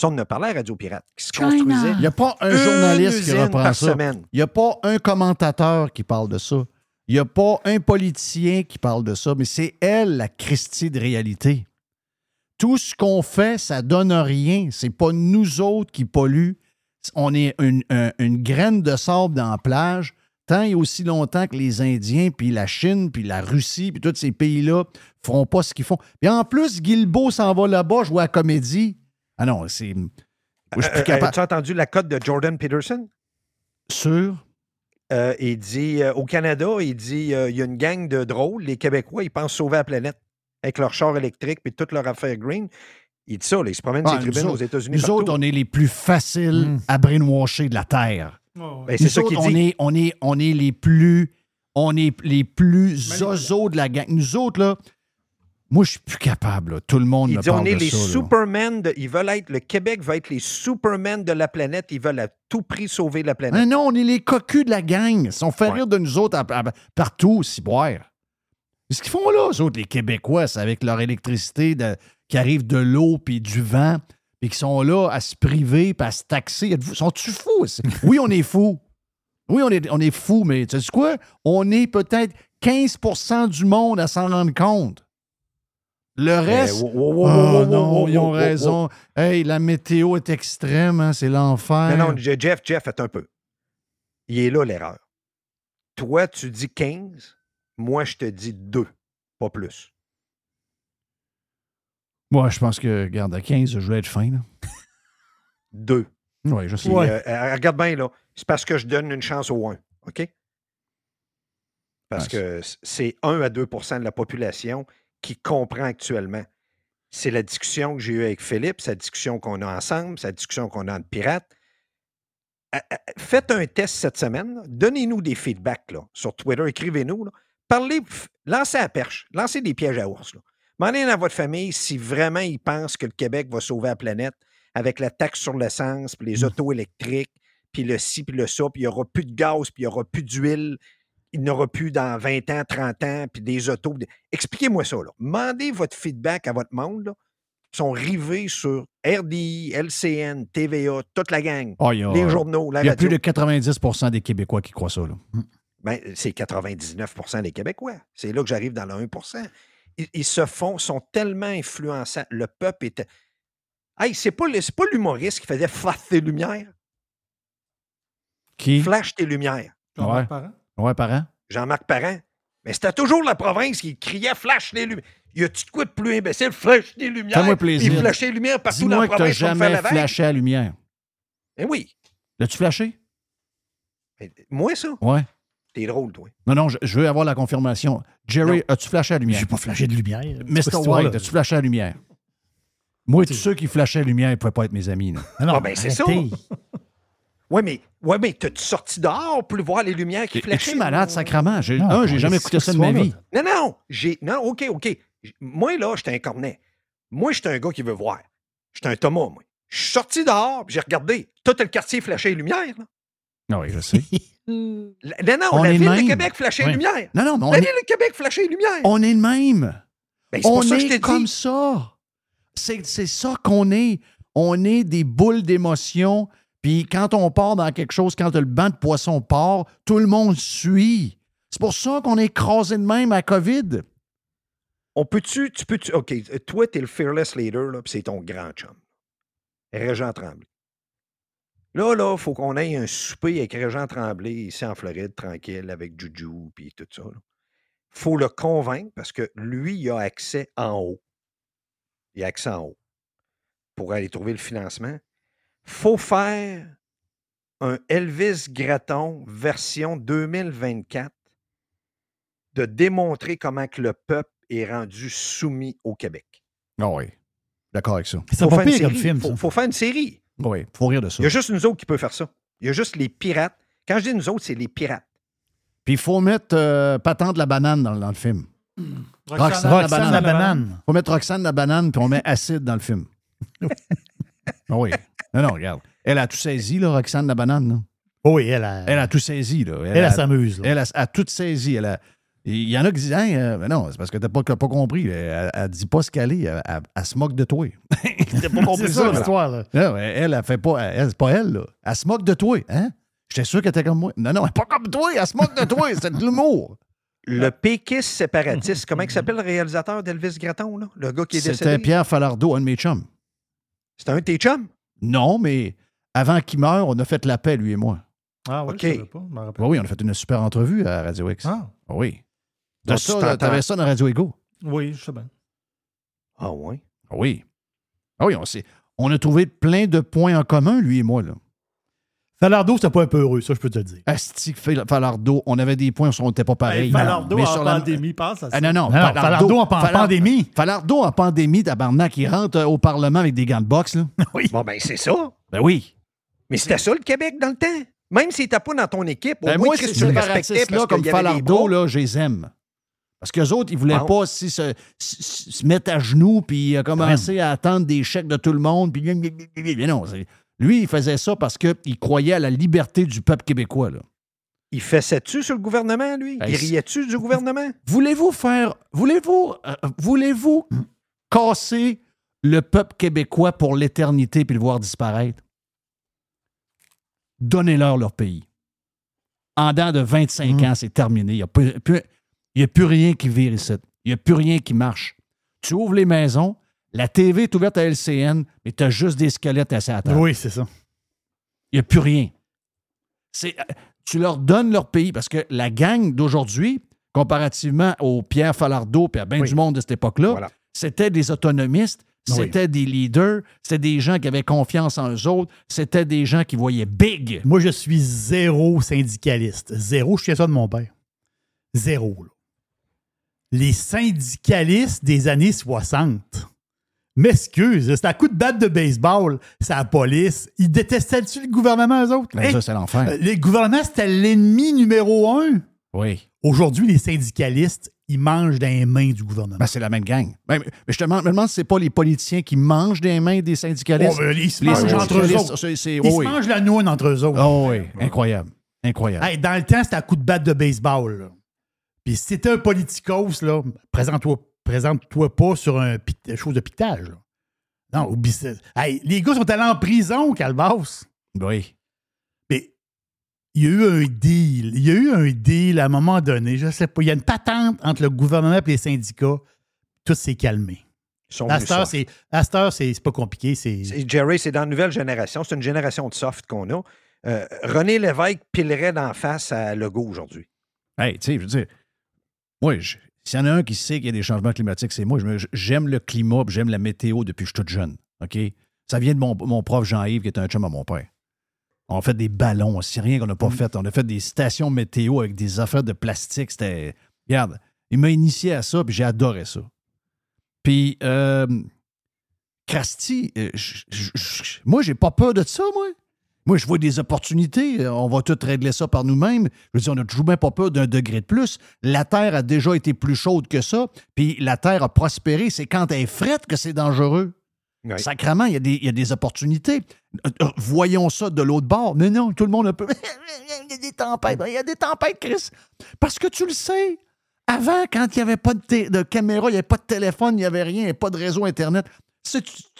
Ça, on en a parlé à Radio Pirate, qui se construisait. Il n'y a pas un journaliste qui reprend ça. semaine. Il n'y a pas un commentateur qui parle de ça. Il n'y a pas un politicien qui parle de ça, mais c'est elle, la Christie de réalité. Tout ce qu'on fait, ça donne rien. C'est pas nous autres qui polluent. On est une, un- une graine de sable dans la plage tant et aussi longtemps que les Indiens, puis la Chine, puis la Russie, puis tous ces pays-là feront pas ce qu'ils font. Puis en plus, Guilbeault s'en va là-bas jouer à la comédie. Ah non, c'est... Moi, je suis plus Euh, euh, capable... As-tu entendu la cote de Jordan Peterson? Sûr? Euh, il dit, euh, au Canada, il dit, euh, il y a une gang de drôles, les Québécois, ils pensent sauver la planète avec leur char électrique et toute leur affaire green. Il dit ça, là, ils se promènent Ah, ces tribunes aux États-Unis. Nous partout. autres, on est les plus faciles à brainwasher de la Terre. Ben, Nous c'est ça autres, qu'il on dit. est, on, est, on est les plus. On est les plus zozos de la gang. Nous autres, là, moi, je suis plus capable. là. Tout le monde Il me dit, on parle est de les ça. de- ils veulent être, le Québec va être les Supermen de la planète, ils veulent à tout prix sauver la planète. Hein, non, on est les cocus de la gang. Ils sont fait rire de nous autres à- à- partout, si boire. Ce qu'ils font là, eux autres, les Québécois, c'est avec leur électricité de- qui arrive de l'eau puis du vent, puis qui sont là à se priver puis à se taxer. Sont-tu fous? Oui, on est fous. Oui, on est, on est fous, mais tu sais quoi? On est peut-être 15% du monde à s'en rendre compte. Le reste. Wow, wow, wow, Ah, wow, wow, non, ils ont raison. Hey, la météo est extrême, hein, c'est l'enfer. Non, non, Je- Jeff, Jeff, attends un peu. Il est là l'erreur. Toi, tu dis 15, moi, je te dis 2, pas plus. Moi, je pense que, regarde, à 15, je vais être fin. Là. 2. Oui, je sais. Euh, euh, regarde bien, là. C'est parce que je donne une chance au 1. OK? Parce que c'est 1 à 2% de la population qui comprend actuellement. C'est la discussion que j'ai eue avec Philippe, c'est la discussion qu'on a ensemble, c'est la discussion qu'on a entre pirates. À- à- Faites un test cette semaine. Donnez-nous des feedbacks là, sur Twitter. Écrivez-nous. Parlez, lancez la perche, lancez des pièges à ours. Là. Demandez à votre famille si vraiment ils pensent que le Québec va sauver la planète avec la taxe sur l'essence, puis les autos électriques, puis le ci, puis le ça, puis il n'y aura plus de gaz, puis il n'y aura plus d'huile, il n'y aura plus dans 20 ans, 30 ans, puis des autos. Expliquez-moi ça. Là. Demandez votre feedback à votre monde. là. sont rivés sur RDI, LCN, TVA, toute la gang. Ah, a- les journaux, la Il y a radio. plus de 90% des Québécois qui croient ça. Là. Ben, c'est 99% des Québécois. C'est là que j'arrive dans le 1 ils, ils se font, sont tellement influençants. Le peuple était. Hey, c'est pas, le- pas l'humoriste qui faisait Flash tes lumières. Qui? Flash tes lumières. Ouais. Ouais, parent. Jean-Marc Parent. Mais c'était toujours la province qui criait Flash les lumières. Y a-tu de quoi de plus imbécile? Flash les lumières. Fais-moi plaisir. Il flashait les lumières partout dans Dis-moi la province. faire jamais flashé à la lumière. Eh oui. L'as-tu flashé? Mais Moi, ça? Ouais. T'es drôle, toi. Non, non, je, je veux avoir la confirmation. Jerry, as-tu flashé à la lumière? J'ai pas flashé de lumière. C'est Mr. White, as-tu flashé à la lumière? Moi, tous ceux qui flashaient à la lumière, ils ne pouvaient pas être mes amis. là. Non, non, Ah, ben, c'est ça. Ouais, mais, ouais, mais t'as-tu sorti dehors pour voir les lumières qui flashaient? Es-tu malade, sacrement? J'ai- Non, un, j'ai jamais écouté ça de ma vie. Non, non, j'ai. Non, OK, OK. Moi, là, j'étais un cornet. Moi, j'étais un gars qui veut voir. J'étais un Thomas, moi. Je suis sorti dehors, j'ai regardé. Tout le quartier flashait les lumières. Là. Ah oui, je sais. La- Non, non, On la est ville même. de Québec flashait les lumières. Non, non, mais on la est- ville de Québec flashait les lumières. On est le même. Ben, c'est pour on ça que je est t'ai comme dit. ça. C'est c'est ça qu'on est. On est des boules d'émotion. Puis quand on part dans quelque chose, quand le banc de poisson part, tout le monde suit. C'est pour ça qu'on est écrasé de même à COVID. On peut-tu, tu peux-tu, OK, euh, toi, t'es le fearless leader, là, puis c'est ton grand chum. Régent Tremblay. Là, là, faut qu'on aille un souper avec Régent Tremblay ici en Floride, tranquille, avec Juju, puis tout ça. Il faut le convaincre parce que lui, il a accès en haut. Il a accès en haut pour aller trouver le financement. Faut faire un Elvis Gratton version 2024 de démontrer comment que le peuple est rendu soumis au Québec. Ah oui. D'accord avec ça. C'est Faut pas faire une pire comme film, faut, ça. faut faire une série. Oui, faut rire de ça. Il y a juste nous autres qui peut faire ça. Il y a juste les pirates. Quand je dis nous autres, c'est les pirates. Puis il faut mettre euh, Patente la banane dans, dans le film. Roxane Roxane la banane. faut mettre Roxane la banane, puis on met acide dans le film. Ah oui. Non, non, regarde. Elle a tout saisi, là, Roxane la banane. là. Oui, elle a. Elle a tout saisi, là. Elle, elle s'amuse, là. Elle a, a tout saisi. Elle a- il y en a qui disent, Hein, euh, mais non, c'est parce que t'as pas, pas compris. Elle, elle dit pas ce qu'elle est. Elle, elle- elle se moque de toi. T'as pas compris C'est ça, ça, là. l'histoire, là. Non, elle, elle, fait pas. Elle, c'est pas elle, là. Elle se moque de toi, hein? J'étais sûr qu'elle était comme moi. Non, non, elle est pas comme toi. Elle se moque de toi. C'est de l'humour. Le péquiste séparatiste, comment il s'appelle le réalisateur d'Elvis Gratton, là? le gars qui est C'était décédé? Pierre Falardeau, un de mes chums. C'était un de tes chums? Non, mais avant qu'il meure, on a fait la paix, lui et moi. Ah oui, OK. je savais pas, je. Oui, oui, on a fait une super entrevue à Radio X. Ah. Oui. Donc, T'as tu ça, t'avais ça dans Radio Ego? Oui, je sais bien. Ah oui? Oui. Ah oui, on, s'est- on a trouvé plein de points en commun, lui et moi. Là. Falardeau, c'était pas un peu heureux, ça, je peux te le dire. Asti Fal- Falardeau, on avait des points où on n'était pas pareil. Hey, Falardeau Mais en sur la- pandémie, passe à ça. Ah, non, non, Non, non, Falardeau en pan- pandémie. Falardeau en pandémie, tabarnak, il rentre euh, au Parlement avec des gants de boxe. Là. Bon, ben c'est ça. Ben oui. Mais c'était ça le Québec dans le temps. Même s'il n'était pas dans ton équipe, au Ben moins moi, ces tu le respectais parce comme avait des Falardeau, là, je les aime. Parce qu'eux autres, ils voulaient pas si se, se- se- se mettre à genoux puis euh, commencer à attendre des chèques de tout le monde. Puis... Mais non, c'est- lui, il faisait ça parce qu'il croyait à la liberté du peuple québécois. Là. Il fessait-tu sur le gouvernement, lui? Ben, il riait-tu du gouvernement? Voulez-vous faire. Voulez-vous. euh, voulez-vous casser le peuple québécois pour l'éternité puis le voir disparaître? Donnez-leur leur pays. En dedans de 25 ans, c'est terminé. Il n'y a, a plus rien qui vire ici. Il n'y a plus rien qui marche. Tu ouvres les maisons, la TV est ouverte à LCN, mais tu as juste des squelettes à table. Oui, c'est ça. Il n'y a plus rien. C'est, euh, tu leur donnes leur pays parce que la gang d'aujourd'hui, comparativement au Pierre Falardeau et à bien du monde de cette époque-là, Voilà. c'était des autonomistes, Oui. c'était des leaders, c'était des gens qui avaient confiance en eux autres, c'était des gens qui voyaient big. Moi, je suis zéro syndicaliste. Zéro, je tiens ça de mon père. Zéro. là. Les syndicalistes des années 60. M'excuse, c'est à coup de batte de baseball, c'est la police. Ils détestaient-tu le gouvernement, eux autres? Ben, ça, c'est l'enfer. euh, le gouvernement, c'était l'ennemi numéro un. Oui. Aujourd'hui, les syndicalistes, ils mangent dans les mains du gouvernement. Ben, c'est la même gang. Ben, mais je te demande, me demande si c'est pas les politiciens qui mangent des mains des syndicalistes. Oh, ben, ils se Les mangent entre eux autres. Ils oh, se oui. mangent la noix entre eux autres. Oh oui, incroyable. Incroyable. Hey, dans le temps, c'était à coup de batte de baseball. là. Puis si t'étais un politicos, là, présente-toi présente-toi pas sur un chose de piquetage. là. Non, oublie ça. Hey, les gars sont allés en prison, Calvas. Oui. Mais il y a eu un deal. Il y a eu un deal à un moment donné. Je sais pas. Il y a une patente entre le gouvernement et les syndicats. Tout s'est calmé. Soft. c'est à cette heure, c'est c'est pas compliqué. C'est Jerry, c'est dans la nouvelle génération. C'est une génération de soft qu'on a. Euh, René Lévesque pilerait d'en face à Legault aujourd'hui. Hey, tu sais, je veux dire, moi, je- s'il y en a un qui sait qu'il y a des changements climatiques, c'est moi. J'aime le climat, j'aime la météo depuis que je suis tout jeune. OK? Ça vient de mon, mon prof Jean-Yves, qui est un chum à mon père. On a fait des ballons, c'est rien qu'on n'a pas fait. On a fait des stations météo avec des affaires de plastique. C'était. Regarde, il m'a initié à ça, puis j'ai adoré ça. Puis, euh, Krusty, euh, moi, j'ai pas peur de ça, moi. Moi, je vois des opportunités. On va tout régler ça par nous-mêmes. Je veux dire, on n'a toujours même pas peur d'un degré de plus. La Terre a déjà été plus chaude que ça. Puis la Terre a prospéré. C'est quand elle est frette que c'est dangereux. Oui. Sacrement, il y, a des, il y a des opportunités. Euh, euh, Voyons ça de l'autre bord. Mais non, tout le monde a peu. il y a des tempêtes. Il y a des tempêtes, Chris. Parce que tu le sais. Avant, quand il n'y avait pas de, de caméra, il n'y avait pas de téléphone, il n'y avait rien, il n'y avait pas de réseau Internet.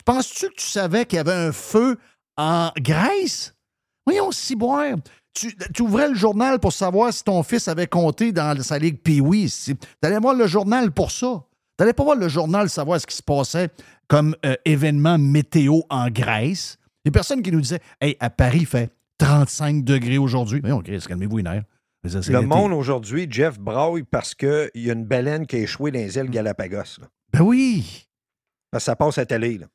Penses-tu que tu savais qu'il y avait un feu en Grèce? Voyons, ciboire. Tu, tu ouvrais le journal pour savoir si ton fils avait compté dans sa ligue Pee-Wee. Tu allais voir le journal pour ça. Tu n'allais pas voir le journal savoir ce qui se passait comme euh, événement météo en Grèce. Il y a personne qui nous disait Hey, à Paris, il fait 35 degrés aujourd'hui. Voyons, Chris, calmez-vous c'est Le monde aujourd'hui, Jeff braille parce qu'il y a une baleine qui a échoué dans les îles Galapagos. là. Ben oui. Parce que ça passe à télé. Là.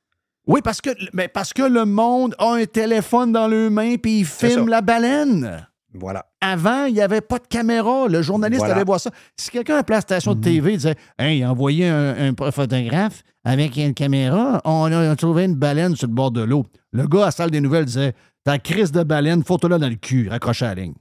Oui, parce que, mais parce que le monde a un téléphone dans le main puis il filme la baleine. Voilà. Avant, il n'y avait pas de caméra. Le journaliste Voilà. allait voir ça. Si quelqu'un à la station de TV disait Hey, il a envoyé un, un photographe avec une caméra, on a trouvé une baleine sur le bord de l'eau. Le gars à la salle des nouvelles disait T'as crise de baleine, photo-la dans le cul, raccroché à la ligne.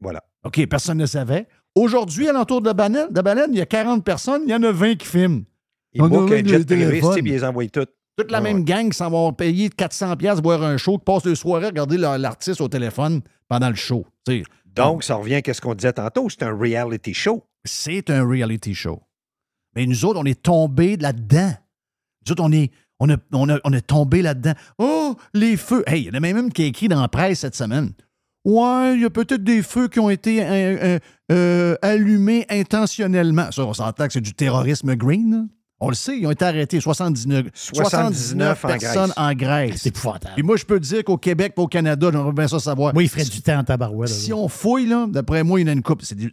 Voilà. OK, personne ne savait. Aujourd'hui, alentour de la baleine, de baleine, il y a 40 personnes, il y en a 20 qui filment. Ils bookent un jet privé, ils les envoient toutes. Toute la Ah même ouais. gang s'en vont payer 400$ piastres voir un show, qui passe deux soirées à regarder l'artiste au téléphone pendant le show. Tu sais, Donc, ça revient à ce qu'on disait tantôt. C'est un reality show. c'est un reality show. Mais nous autres, on est tombés là-dedans. Nous autres, on est, on a, on a- on est tombés là-dedans. Oh, les feux. Hey, il y en a même une qui a écrit dans la presse cette semaine. Ouais, il y a peut-être des feux qui ont été euh, euh, euh, allumés intentionnellement. Ça, on s'entend que c'est du terrorisme green. On le sait, ils ont été arrêtés. 79, 79 en personnes Grèce. en Grèce. C'est épouvantable. Puis moi, je peux te dire qu'au Québec et au Canada, j'aimerais bien ça savoir. Moi, il ferait du temps en tabarouette. Si on fouille, là, d'après moi, il y en a une coupe. C'est du-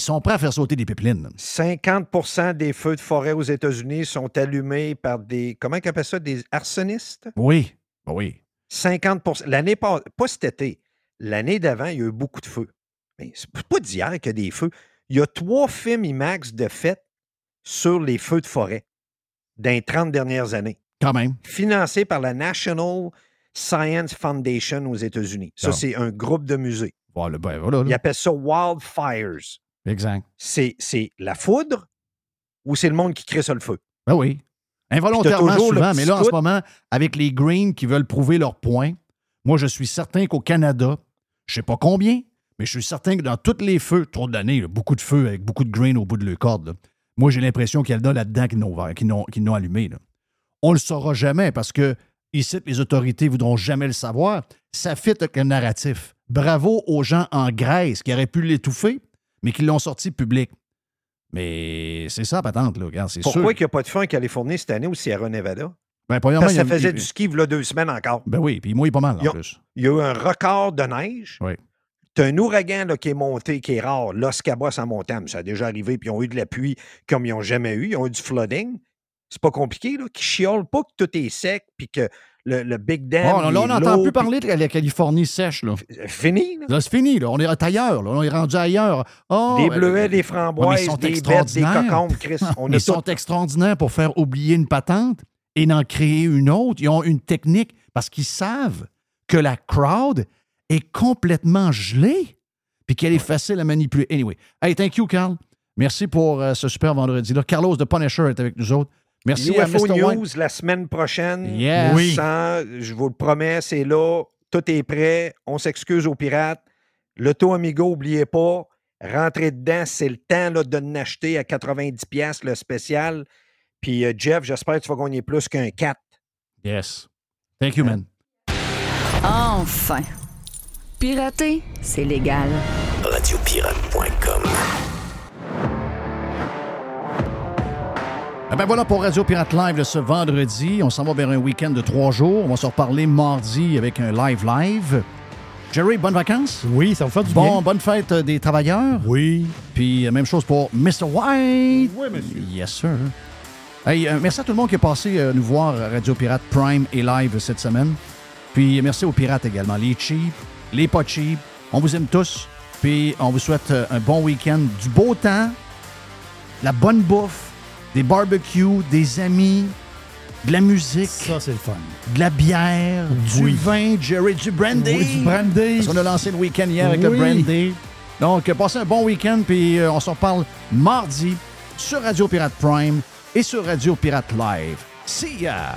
Ils sont prêts à faire sauter des pipelines. là. 50% des feux de forêt aux États-Unis sont allumés par des. Comment ils appellent ça? Des arsonistes? Oui, ben oui. 50% L'année pas, pas cet été. L'année d'avant, il y a eu beaucoup de feux. Mais c'est pas d'hier qu'il y a des feux. Il y a trois films IMAX de fête sur les feux de forêt dans les 30 dernières années, Quand même. financés par la National Science Foundation aux États-Unis. Ça, c'est un groupe de musée. Voilà, ben voilà. Ils appellent ça Wildfires. Exact. C'est c'est la foudre ou c'est le monde qui crée ça le feu? Ben oui. Involontairement souvent, mais là, en ce moment, avec les Greens qui veulent prouver leur point, moi, je suis certain qu'au Canada, je sais pas combien, mais je suis certain que dans tous les feux, trop d'années, beaucoup de feux avec beaucoup de grains au bout de leur corde, là, moi, j'ai l'impression qu'il y en a là-dedans qui n'ont qui n'ont allumé. là. On le saura jamais parce que ici, les autorités ne voudront jamais le savoir. Ça fit avec le narratif. Bravo aux gens en Grèce qui auraient pu l'étouffer, mais qui l'ont sorti public. Mais c'est ça, patente, là. Regarde, c'est. Pourquoi il n'y a pas de feu en Californie cette année au Sierra Nevada? Ben, premièrement, Parce que ça faisait il- du ski a deux semaines encore. Ben oui, puis moi, il est pas mal en plus. Il y a eu un record de neige. Oui. Tu un ouragan là, qui est monté, qui est rare, Los Cabos en montagne. Ça a déjà arrivé, puis ils ont eu de la pluie comme ils n'ont jamais eu. Ils ont eu du flooding. C'est pas compliqué, là. Qui chiolent pas que tout est sec, puis que le, le Big Dam. Là, on n'entend plus parler de la Californie sèche, là. Fini, là. Là, c'est fini, là. On est ailleurs, là. On est rendu ailleurs. Oh, Des bleuets, des framboises, sont des bêtes, des cocombes, Chris. On ils sont tout. extraordinaires pour faire oublier une patente et d'en créer une autre. Ils ont une technique parce qu'ils savent que la crowd est complètement gelée puis qu'elle est facile à manipuler. Anyway. Hey, thank you, Carl. Merci pour euh, ce super vendredi-là. Carlos de Punisher est avec nous autres. Merci à UFO Mr. News la semaine prochaine. Yes. Oui. Sans- je vous le promets, c'est là. Tout est prêt. On s'excuse aux pirates. L'auto Amigo, n'oubliez pas. Rentrez dedans, c'est le temps là, de l'acheter à 90$ piastres, le spécial. Puis euh, Jeff, j'espère que tu vas gagner plus qu'un 4. Yes. Thank you, man. Enfin. Pirater, c'est légal. Radiopirate.com Eh ben voilà pour Radio Pirate Live de ce vendredi. On s'en va vers un week-end de trois jours. On va se reparler mardi avec un live live. Jerry, bonnes vacances? Oui, ça va faire du bon, bien. bonne fête euh, des travailleurs. Oui. Puis euh, même chose pour Mr. White. Oui, monsieur. Yes, sir. Hey, euh, merci à tout le monde qui est passé euh, nous voir à Radio Pirate Prime et live cette semaine. Puis merci aux pirates également, les cheap, les pas cheap. On vous aime tous. Puis on vous souhaite euh, un bon week-end, du beau temps, la bonne bouffe, des barbecues, des amis, de la musique. Ça, c'est le fun. De la bière, Oui. du vin, Jerry, du brandy. Oui, du brandy. Parce qu'on a lancé le week-end hier avec le brandy. Donc, passez un bon week-end, puis euh, on se reparle mardi sur Radio Pirate Prime et sur Radio Pirate Live. See ya!